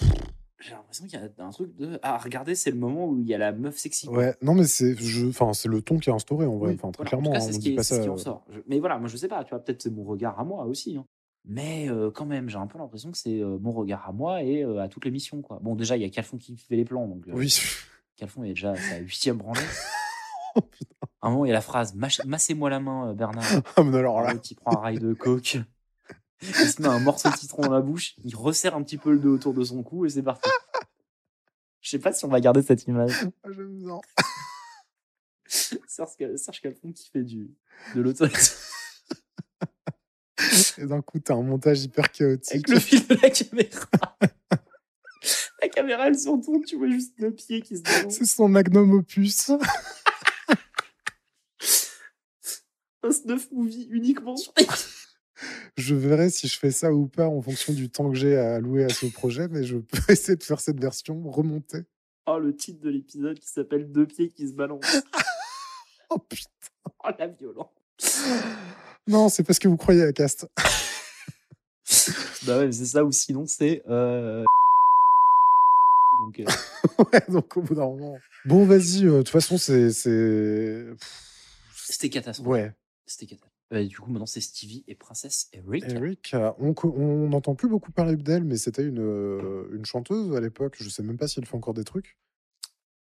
J'ai l'impression qu'il y a un truc de. Ah, regardez, c'est le moment où il y a la meuf sexy. quoi. Ouais, non, mais c'est je... enfin, le ton qui est instauré en vrai. Oui, Enfin, très voilà, clairement, hein, c'est ce, qui, est- ce qui en sort. Je- Mais voilà, moi je sais pas, tu vois, peut-être c'est mon regard à moi aussi. hein. Mais euh, quand même, j'ai un peu l'impression que c'est mon regard à moi et à toute l'émission. quoi. Bon, déjà, il y a Calfon qui fait les plans. Donc, Oui. Calfon est déjà à sa huitième branlée. Oh, un moment, il y a la phrase Massez-moi la main, euh, Bernard. Ah, mais alors là. L'autre, il prend un rail de coke. Il se met un morceau de citron dans la bouche. Il resserre un petit peu le dos autour de son cou et c'est parti. Je sais pas si on va garder cette image. Ah, J'aime bien. Serge, Cal- Serge Calfon qui fait du, de l'auto Et d'un coup, t'as un montage hyper chaotique. avec le fil de la caméra. la caméra, elle se retourne, tu vois juste le pied qui se déroule. C'est son magnum opus. Un snuff movie uniquement sur Je verrai si je fais ça ou pas en fonction du temps que j'ai à allouer à ce projet, mais je peux essayer de faire cette version, remonter. Oh, le titre de l'épisode qui s'appelle Deux pieds qui se balancent. Oh putain. Oh, la violence. Non, c'est parce que vous croyez à Cast. Bah ouais, c'est ça, ou sinon c'est. Euh... Donc, euh, ouais, donc au bout d'un moment. Bon, vas-y, euh, de toute façon, c'est. c'est- C'était catastrophe. Ouais. C'était du coup, maintenant, c'est Stevie et Princesse Eric. Eric, euh, on n'entend plus beaucoup parler d'elle, mais c'était une, euh, une chanteuse à l'époque. Je sais même pas si elle fait encore des trucs.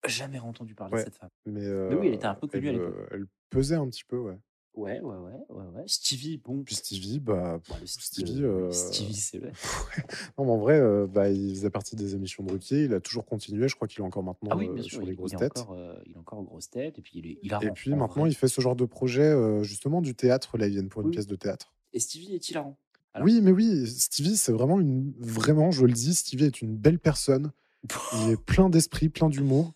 Jamais entendu parler Ouais. de cette femme. Mais, Mais oui, elle était un peu euh, connue à l'époque. Elle pesait un petit peu, ouais. Ouais, ouais, ouais, ouais, ouais. Stevie, bon. Puis Stevie, bah. Stevie, euh, Stevie, c'est le. Non, mais en vrai, euh, bah, il faisait partie des émissions de Ruquier. Il a toujours continué. Je crois qu'il est encore maintenant Ah oui, euh, bien sûr, sur il, les il grosses est têtes. encore, euh, il est encore aux grosses têtes. Et puis, il, est, il a Et puis en maintenant, vrai. il fait ce genre de projet, justement, du théâtre. Là, ils viennent pour une Oui. pièce de théâtre. Et Stevie est hilarant. Alors- Oui, mais oui, Stevie, c'est vraiment une. Vraiment, je le dis, Stevie est une belle personne. Il est plein d'esprit, plein d'humour.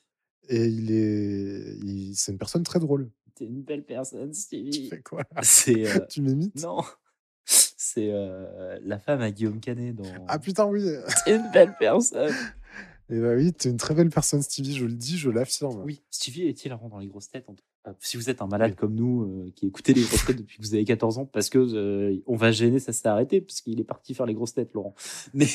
Et il est. il- C'est une personne très drôle. T'es une belle personne, Tu Stevie. fais quoi? C'est. euh, Tu m'imites? Non. C'est euh, la femme à Guillaume Canet dans. Ah putain, oui T'es une belle personne. Et bah oui, t'es une très belle personne, Stevie, je le dis, je l'affirme. Oui, Stevie est hilarant dans les grosses têtes. en Si vous êtes un malade comme nous, euh, qui écoutez les grosses têtes depuis que vous avez 14 ans, parce que euh, on va gêner, ça s'est arrêté, parce qu'il est parti faire les grosses têtes, Laurent. Mais,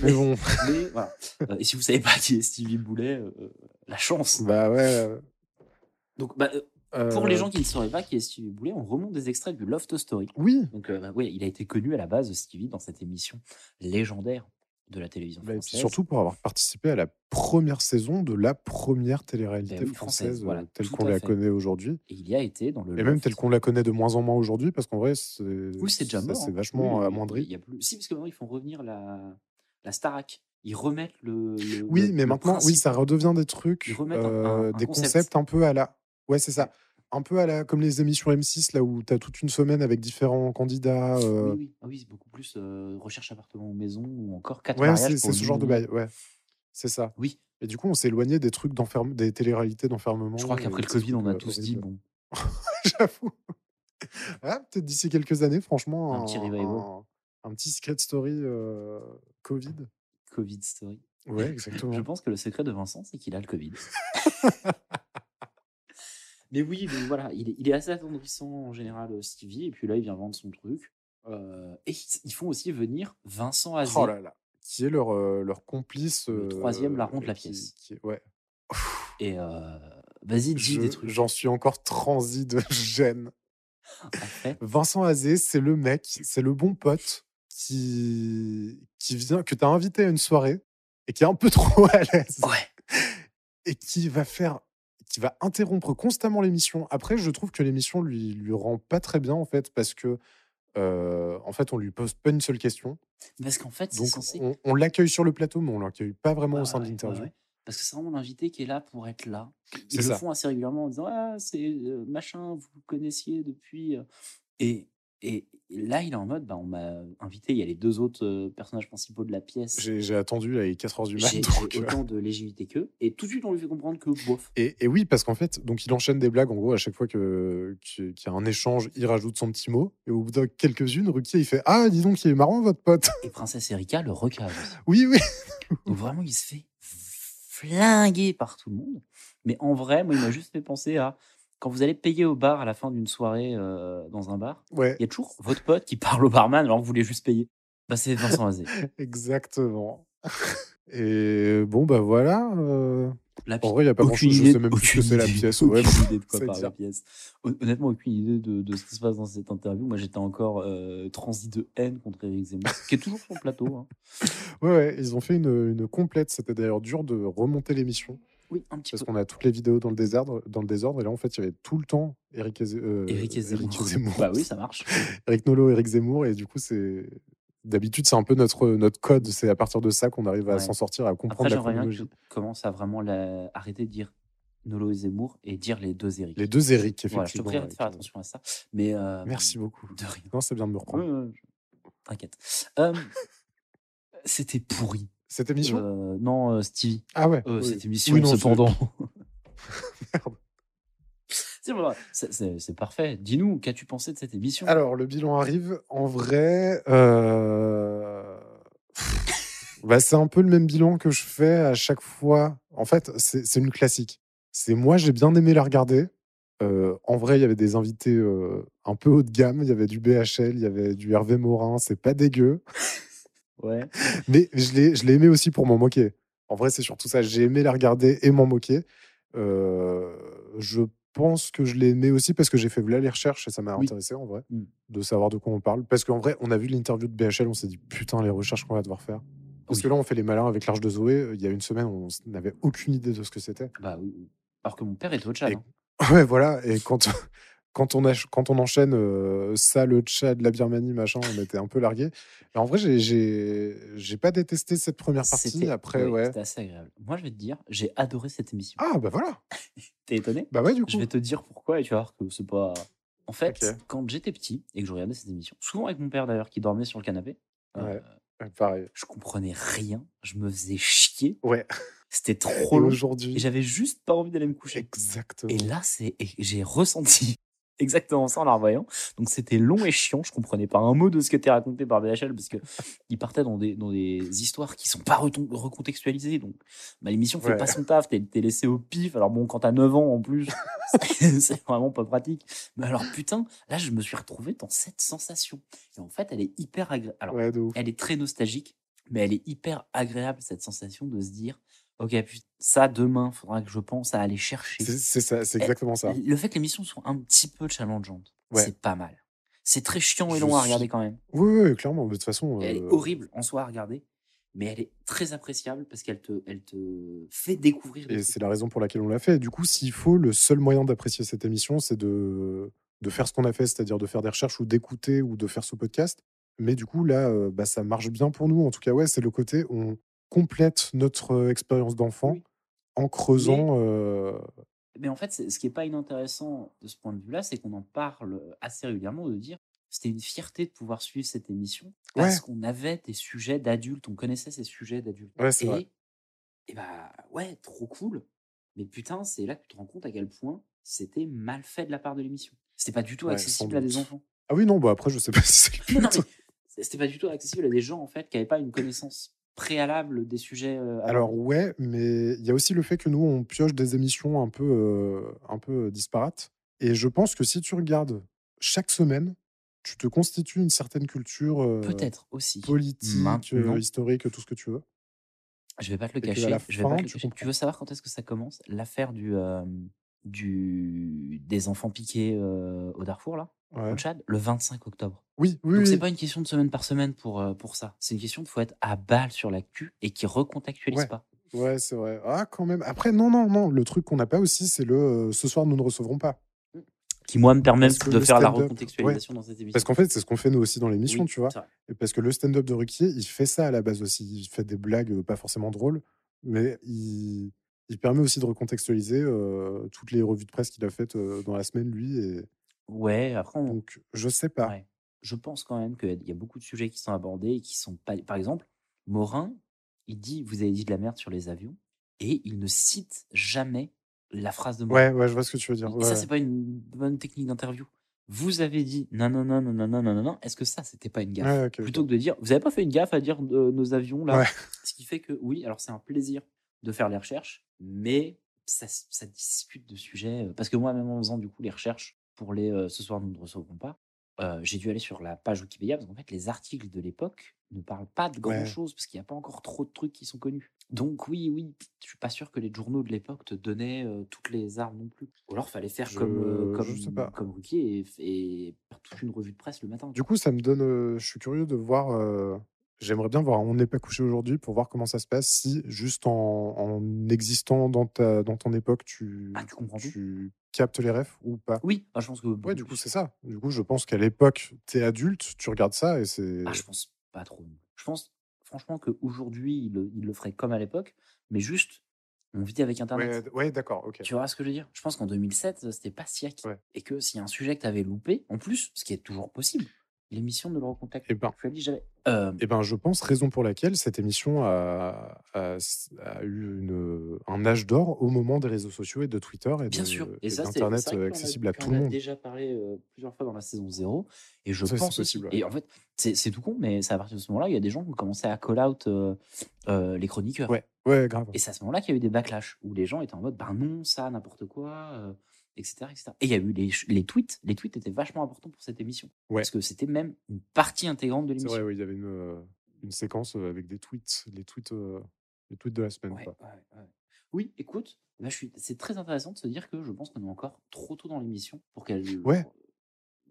Mais bon, mais voilà. Et si vous savez pas qui est Stevie Boulet, euh, la chance. bah ouais. Donc, bah, pour les euh, gens qui ne sauraient pas qui est Stevie Boulet, on remonte des extraits du Love to Story. Oui, Donc, euh, bah, ouais, il a été connu à la base, Stevie, dans cette émission légendaire de la télévision Bah, et française. surtout pour avoir participé à la première saison de la première télé-réalité Ben oui, française, française, euh, voilà, telle qu'on la fait. connaît aujourd'hui. Et il y a été dans le. Et même telle qu'on la connaît de moins en moins aujourd'hui, parce qu'en vrai, c'est Oui, c'est déjà mort. s'est hein. vachement Oui, amoindri. Il y a plus... Si, parce que maintenant, ils font revenir la, la Starac. Ils remettent le. le- Oui, le- mais le maintenant, oui, ça redevient des trucs, euh, un- un des concept. concepts un peu à la. Ouais, c'est ça. Un peu à la, comme les émissions M6, là où tu as toute une semaine avec différents candidats. euh, Oui, oui. Ah oui, c'est beaucoup plus euh, recherche appartement ou maison ou encore quatre Ouais, mariages. c'est pour c'est ce une genre de nuit. bail. Ouais, c'est ça. Oui, Et du coup, on s'est éloigné des trucs d'enferme, des téléréalités d'enfermement. je crois qu'après le Covid, on a euh, tous dit bon. J'avoue. Ah, peut-être d'ici quelques années, franchement. Un petit revival. Un petit secret story euh, Covid. Covid story. Ouais, exactement. Je pense que le secret de Vincent, c'est qu'il a le Covid. mais oui, donc voilà, il est, il est assez attendrissant en général, euh, Stevie. Et puis là, il vient vendre son truc. Euh, et ils, font aussi venir Vincent Azé. Oh là là. Qui est leur, euh, leur complice. Le troisième larron de la qui- pièce. qui ouais. Et vas-y, dis Je- des trucs. J'en suis encore transi de gêne. Vincent Azé, c'est le mec, c'est le bon pote qui, qui vient, que tu as invité à une soirée et qui est un peu trop à l'aise. ouais. Et qui va faire, qui va interrompre constamment l'émission. Après, je trouve que l'émission lui, lui rend pas très bien, en fait, parce que, euh, en fait, on lui pose pas une seule question. Parce qu'en fait, c'est Donc, censé. on, on l'accueille sur le plateau, mais on l'accueille pas vraiment au sein ouais, de l'interview. ouais. Parce que c'est vraiment l'invité qui est là pour être là. Ils le ça. font assez régulièrement en disant Ah, c'est euh, machin, vous le connaissiez depuis. euh. Et, et là, il est en mode bah, On m'a invité, il y a les deux autres euh, personnages principaux de la pièce. J'ai attendu, là, il est 4 heures du mat. J'ai euh, autant de légitimité qu'eux. Et tout de suite, on lui fait comprendre que bof. Et, et oui, parce qu'en fait, donc il enchaîne des blagues. En gros, à chaque fois qu'il y a un échange, il rajoute son petit mot. Et au bout de quelques-unes, Ruquier, il fait Ah, dis donc, il est marrant, votre pote. Et Princesse Erika le recave. Oui, oui. Donc vraiment, il se fait flinguer par tout le monde. Mais en vrai, moi, il m'a juste fait penser à quand vous allez payer au bar à la fin d'une soirée euh, dans un bar, Ouais, il y a toujours votre pote qui parle au barman alors que vous voulez juste payer. Bah, c'est Vincent Azé. exactement. Et bon, bah voilà. euh, La En vrai, il n'y a pas grand-chose. Je sais même plus ce que c'est la pièce. Ouais, idée de quoi parle la pièce. Hon- Honnêtement, aucune idée de, de ce qui se passe dans cette interview. Moi, j'étais encore euh, transi de haine contre Eric Zemmour, qui est toujours sur le plateau. hein. Ouais, ouais, ils ont fait une, une complète. C'était d'ailleurs dur de remonter l'émission. Oui, un petit Parce qu'on a toutes les vidéos dans le désordre. Dans le désordre et là, en fait, il y avait tout le temps Eric, et Zé- euh, Eric Zemmour. Eric Zemmour. Bah oui, ça marche. Eric Nolot, Eric Zemmour. Et du coup, c'est. D'habitude, c'est un peu notre, notre code. C'est à partir de ça qu'on arrive à Ouais. s'en sortir, à comprendre Après, la j'aimerais bien que chronologie. tu commences à vraiment la- arrêter de dire Nolo et Zemmour et dire les deux Eric. Les deux Eric, Voilà, je te effectivement. prie de faire attention à ça. Mais euh, Merci beaucoup. De rien. Non, c'est bien de me reprendre. Je- T'inquiète. Euh, C'était pourri. Cette émission? Euh, Non, euh, Stevie. Ah ouais. Euh, oui. Cette émission, Oui, non, c'est- cependant. Merde. C'est parfait. Dis-nous, qu'as-tu pensé de cette émission? Alors, le bilan arrive. En vrai, euh, bah, c'est un peu le même bilan que je fais à chaque fois. En fait, c'est c'est une classique. C'est moi, j'ai bien aimé la regarder. Euh, en vrai, il y avait des invités euh, un peu haut de gamme. Il y avait du BHL, il y avait du Hervé Morin. C'est pas dégueu. Ouais. Mais je l'ai je l'ai aimé aussi pour m'en moquer. En vrai, c'est surtout ça. J'ai aimé la regarder et m'en moquer. Euh, je pense que je l'ai aimé aussi parce que j'ai fait là les recherches et ça m'a Oui. intéressé en vrai Mm. de savoir de quoi on parle. Parce qu'en vrai, on a vu l'interview de BHL, on s'est dit putain, les recherches qu'on va devoir faire. Parce Oui. que là, on fait les malins avec l'Arche de Zoé. Il y a une semaine, on n'avait aucune idée de ce que c'était. Bah oui. oui. Alors que mon père est au Tchad. Et- hein. Ouais, voilà. Et quand, quand, on, a, quand on enchaîne euh, ça, le Tchad, la Birmanie, machin, on était un peu largué. En vrai, j'ai- pas détesté cette première partie. Après, ouais. c'était assez agréable. Moi, je vais te dire, j'ai adoré cette émission. Ah, bah voilà. T'es étonné? Bah ouais, du coup. Je vais te dire pourquoi et tu vas voir que c'est pas. En fait, quand j'étais petit et que je regardais cette émission, souvent avec mon père d'ailleurs qui dormait sur le canapé, euh, Ouais. Pareil. je comprenais rien, je me faisais chier, Ouais. c'était trop long et aujourd'hui, j'avais juste pas envie d'aller me coucher. exactement. Et là, c'est j'ai ressenti exactement ça en la revoyant. Donc c'était long et chiant, je comprenais pas un mot de ce qui était raconté par BHL parce que il partait dans des, dans des histoires qui sont pas recontextualisées. Donc bah, l'émission fait Ouais. pas son taf, t'es laissé au pif. Alors bon, quand t'as 9 ans en plus, c'est vraiment pas pratique. Mais alors putain, là je me suis retrouvé dans cette sensation. Et en fait, elle est hyper agréable. Alors Ouais, elle est très nostalgique, mais elle est hyper agréable cette sensation de se dire, ok, putain, ça demain, faudra que je pense à aller chercher. C'est ça, c'est exactement ça. Le fait que l'émission soit un petit peu challengeante, Ouais. c'est pas mal. C'est très chiant et Je long à regarder quand même. Oui, oui, clairement. De toute façon. Elle est euh, horrible en soi à regarder, mais elle est très appréciable parce qu'elle te, elle te fait découvrir Et c'est la raison pour laquelle on l'a fait. Du coup, s'il faut, le seul moyen d'apprécier cette émission, c'est de, de faire ce qu'on a fait, c'est-à-dire de faire des recherches ou d'écouter ou de faire ce podcast. Mais du coup, là, euh, bah, ça marche bien pour nous. En tout cas, ouais, c'est le côté on complète notre expérience d'enfant Oui. en creusant. euh, Mais en fait, ce qui est pas inintéressant de ce point de vue-là, c'est qu'on en parle assez régulièrement de dire c'était une fierté de pouvoir suivre cette émission parce Ouais. qu'on avait des sujets d'adultes, on connaissait ces sujets d'adultes. Ouais, c'est vrai. et, bah ouais, trop cool. Mais putain, c'est là que tu te rends compte à quel point c'était mal fait de la part de l'émission. C'était pas du tout Ouais, accessible à des enfants. Ah oui, non, bah après, je sais pas si c'est le C'était pas du tout accessible à des gens en fait qui n'avaient pas une connaissance préalable des sujets. euh, Alors ouais, mais il y a aussi le fait que nous, on pioche des émissions un peu, euh, un peu disparates. Et je pense que si tu regardes chaque semaine, tu te constitues une certaine culture euh, peut-être aussi. politique, euh, historique, tout ce que tu veux. Je vais pas te le Et cacher. je vais pas te le tu cacher. Tu veux savoir quand est-ce que ça commence? L'affaire du, euh, du des enfants piqués euh, au Darfour là, Ouais. au Tchad, le 25 octobre. Oui, oui, Donc oui. c'est pas une question de semaine par semaine pour euh, pour ça. C'est une question de faut être à balle sur l'actu et qui recontextualise Ouais. pas. Ouais, c'est vrai. Ah, quand même. Après, non, non, non. Le truc qu'on n'a pas aussi, c'est le euh, ce soir, nous ne recevrons pas. Qui moi me permet de faire la recontextualisation dans cette émission. Parce qu'en fait, c'est ce qu'on fait nous aussi dans l'émission, Oui, tu vois. Et parce que le stand-up de Ruquier, il fait ça à la base aussi. Il fait des blagues euh, pas forcément drôles, mais il, il permet aussi de recontextualiser euh, toutes les revues de presse qu'il a faites euh, dans la semaine, lui. Et Ouais, après on, donc, je sais pas. Ouais. Je pense quand même qu'il y a beaucoup de sujets qui sont abordés et qui sont pas. Par exemple, Morin, il dit Vous avez dit de la merde sur les avions, et il ne cite jamais la phrase de Ouais, Morin. ouais, je vois ce que tu veux dire. Ouais, ça, ouais. c'est pas une bonne technique d'interview. Vous avez dit non, non, non, non, non, non, non, non, non. Est-ce que ça, c'était pas une gaffe Ouais, ok, ok. Plutôt que de dire Vous avez pas fait une gaffe à dire euh, nos avions là? Ouais. Ce qui fait que, oui, alors c'est un plaisir de faire les recherches, mais ça, ça discute de sujets. euh, Parce que moi, même en faisant du coup les recherches pour les euh, Ce soir, nous ne recevrons pas, euh, j'ai dû aller sur la page Wikipédia parce qu'en fait, les articles de l'époque ne parlent pas de grand Ouais. chose parce qu'il n'y a pas encore trop de trucs qui sont connus. Donc, oui, oui, je suis pas sûr que les journaux de l'époque te donnaient euh, toutes les armes non plus. Ou alors, fallait faire Je- comme, euh, je sais comme, pas. comme Ruquier et, et faire toute une revue de presse le matin. Du coup, ça me donne. je suis curieux de voir. J'aimerais bien voir. On n'est pas couché aujourd'hui pour voir comment ça se passe. Si juste en, en existant dans, ta, dans ton époque, tu, Ah, tu comprends tu captes les refs ou pas? Oui, ah, je pense que. Ouais, du coup, c'est ça. Du coup, je pense qu'à l'époque, t'es adulte, tu regardes ça et c'est. Ah, je pense pas trop. Je pense franchement qu'aujourd'hui, il, le- il le ferait comme à l'époque, mais juste, on vit avec Internet. Ouais, ouais, d'accord, ok. Tu vois ce que je veux dire? Je pense qu'en 2007, c'était pas si acquis. Ouais. Et que s'il y a un sujet que tu avais loupé, en plus, ce qui est toujours possible, l'émission ne le recontacte. Eh ben. Je dit. Euh, Eh ben, je pense, raison pour laquelle cette émission a, a- a eu une- un âge d'or au moment des réseaux sociaux et de Twitter et d'Internet euh, a- accessible à tout le a monde. déjà parlé euh, plusieurs fois dans la saison 0. Et je Ça, pense possible, aussi. ouais. Et en fait, c'est tout con, mais c'est à partir de ce moment-là, il y a des gens qui ont commencé à call out euh, les chroniqueurs. Ouais, ouais, grave. Et c'est à ce moment-là qu'il y a eu des backlash où les gens étaient en mode, ben non, ça, n'importe quoi, etc., etc. Et il y a eu les, tweets. Les tweets étaient vachement importants pour cette émission. Ouais. Parce que c'était même une partie intégrante de C'est l'émission. vrai, oui, il y avait une, euh, une séquence euh, avec des tweets, les tweets, euh, les tweets de la semaine. Ouais. Oui, écoute, là, je suis... c'est très intéressant de se dire que je pense qu'on est encore trop tôt dans l'émission pour qu'elle Ouais.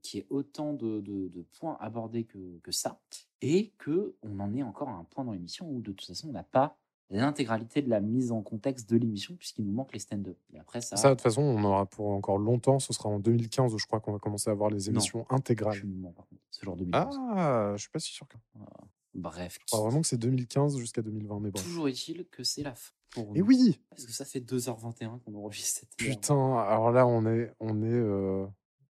qu'il y ait autant de, de- de points abordés que, que ça, et que on en est encore à un point dans l'émission où de toute façon on n'a pas l'intégralité de la mise en contexte de l'émission puisqu'il nous manque les stand-up. Et après ça, Ça, de toute façon, on aura pour encore longtemps. Ce sera en 2015, je crois qu'on va commencer à voir les émissions intégrales. aucunement, par contre, ce genre de 2015. Ah, je suis pas si sûr. que- Bref, Je crois vraiment que c'est 2015 jusqu'à 2020, mais bon. toujours est-il que c'est la fin. Pour Et nous. oui, Parce que ça fait 2h21 qu'on enregistre cette putain. Alors là, on est, on est euh,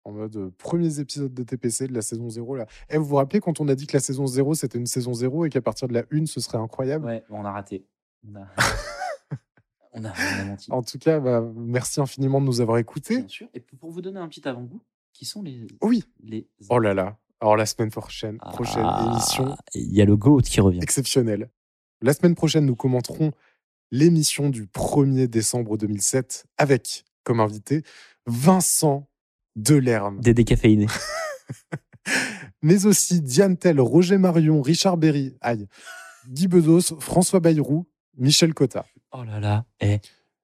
en mode euh, premiers épisodes de TPC de la saison 0 là. Eh, vous vous rappelez quand on a dit que la saison 0 c'était une saison 0 et qu'à partir de la 1 ce serait incroyable? Ouais, on a raté. On a, on a, on a menti. En tout cas, bah, merci infiniment de nous avoir écoutés. Bien sûr. Et pour vous donner un petit avant-goût, qui sont les. Oui. les... Oh là là. Alors la semaine prochaine, prochaine Ah, émission Il y a le GOAT qui revient. exceptionnelle. La semaine prochaine, nous commenterons l'émission du 1er décembre 2007 avec comme invité Vincent Delerme, Des décaféinés. mais aussi Diane Tell, Roger Marion, Richard Berry, aïe, Guy Bedos, François Bayrou, Michel Cotta. Oh là là. Eh.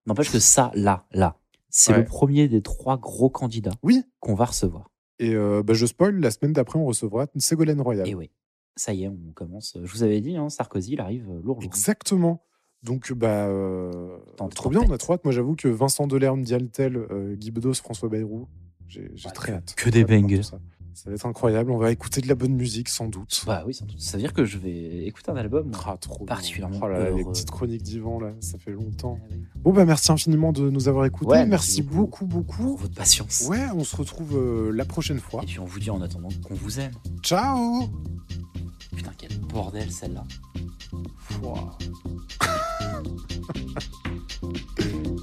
N'empêche que ça, là, là, c'est Ouais. le premier des trois gros candidats Oui. qu'on va recevoir. Et euh, bah, je spoil, la semaine d'après, on recevra Ségolène Royal. Et oui. Ça y est, on commence. Je vous avais dit, hein, Sarkozy, il arrive euh, lourd. lourd. Exactement. Donc, bah, euh, trop bien, on a trop hâte. Moi, j'avoue que Vincent Delerme, euh, Guy Bedos, François Bayrou, j'ai Ouais, très hâte. que des bangers. Ça va être incroyable. On va écouter de la bonne musique, sans doute. Bah oui, sans doute. Ça veut dire que je vais écouter un album ah, trop particulièrement. Oh là là, euh, les petites chroniques d'Ivan, là, ça fait longtemps. Ah bon, bah merci infiniment de nous avoir écoutés. Merci, beaucoup, beaucoup. Pour votre patience. Ouais, on se retrouve euh, la prochaine fois. Et puis on vous dit en attendant qu'on vous aime. Ciao Putain, quel bordel celle-là. Wow.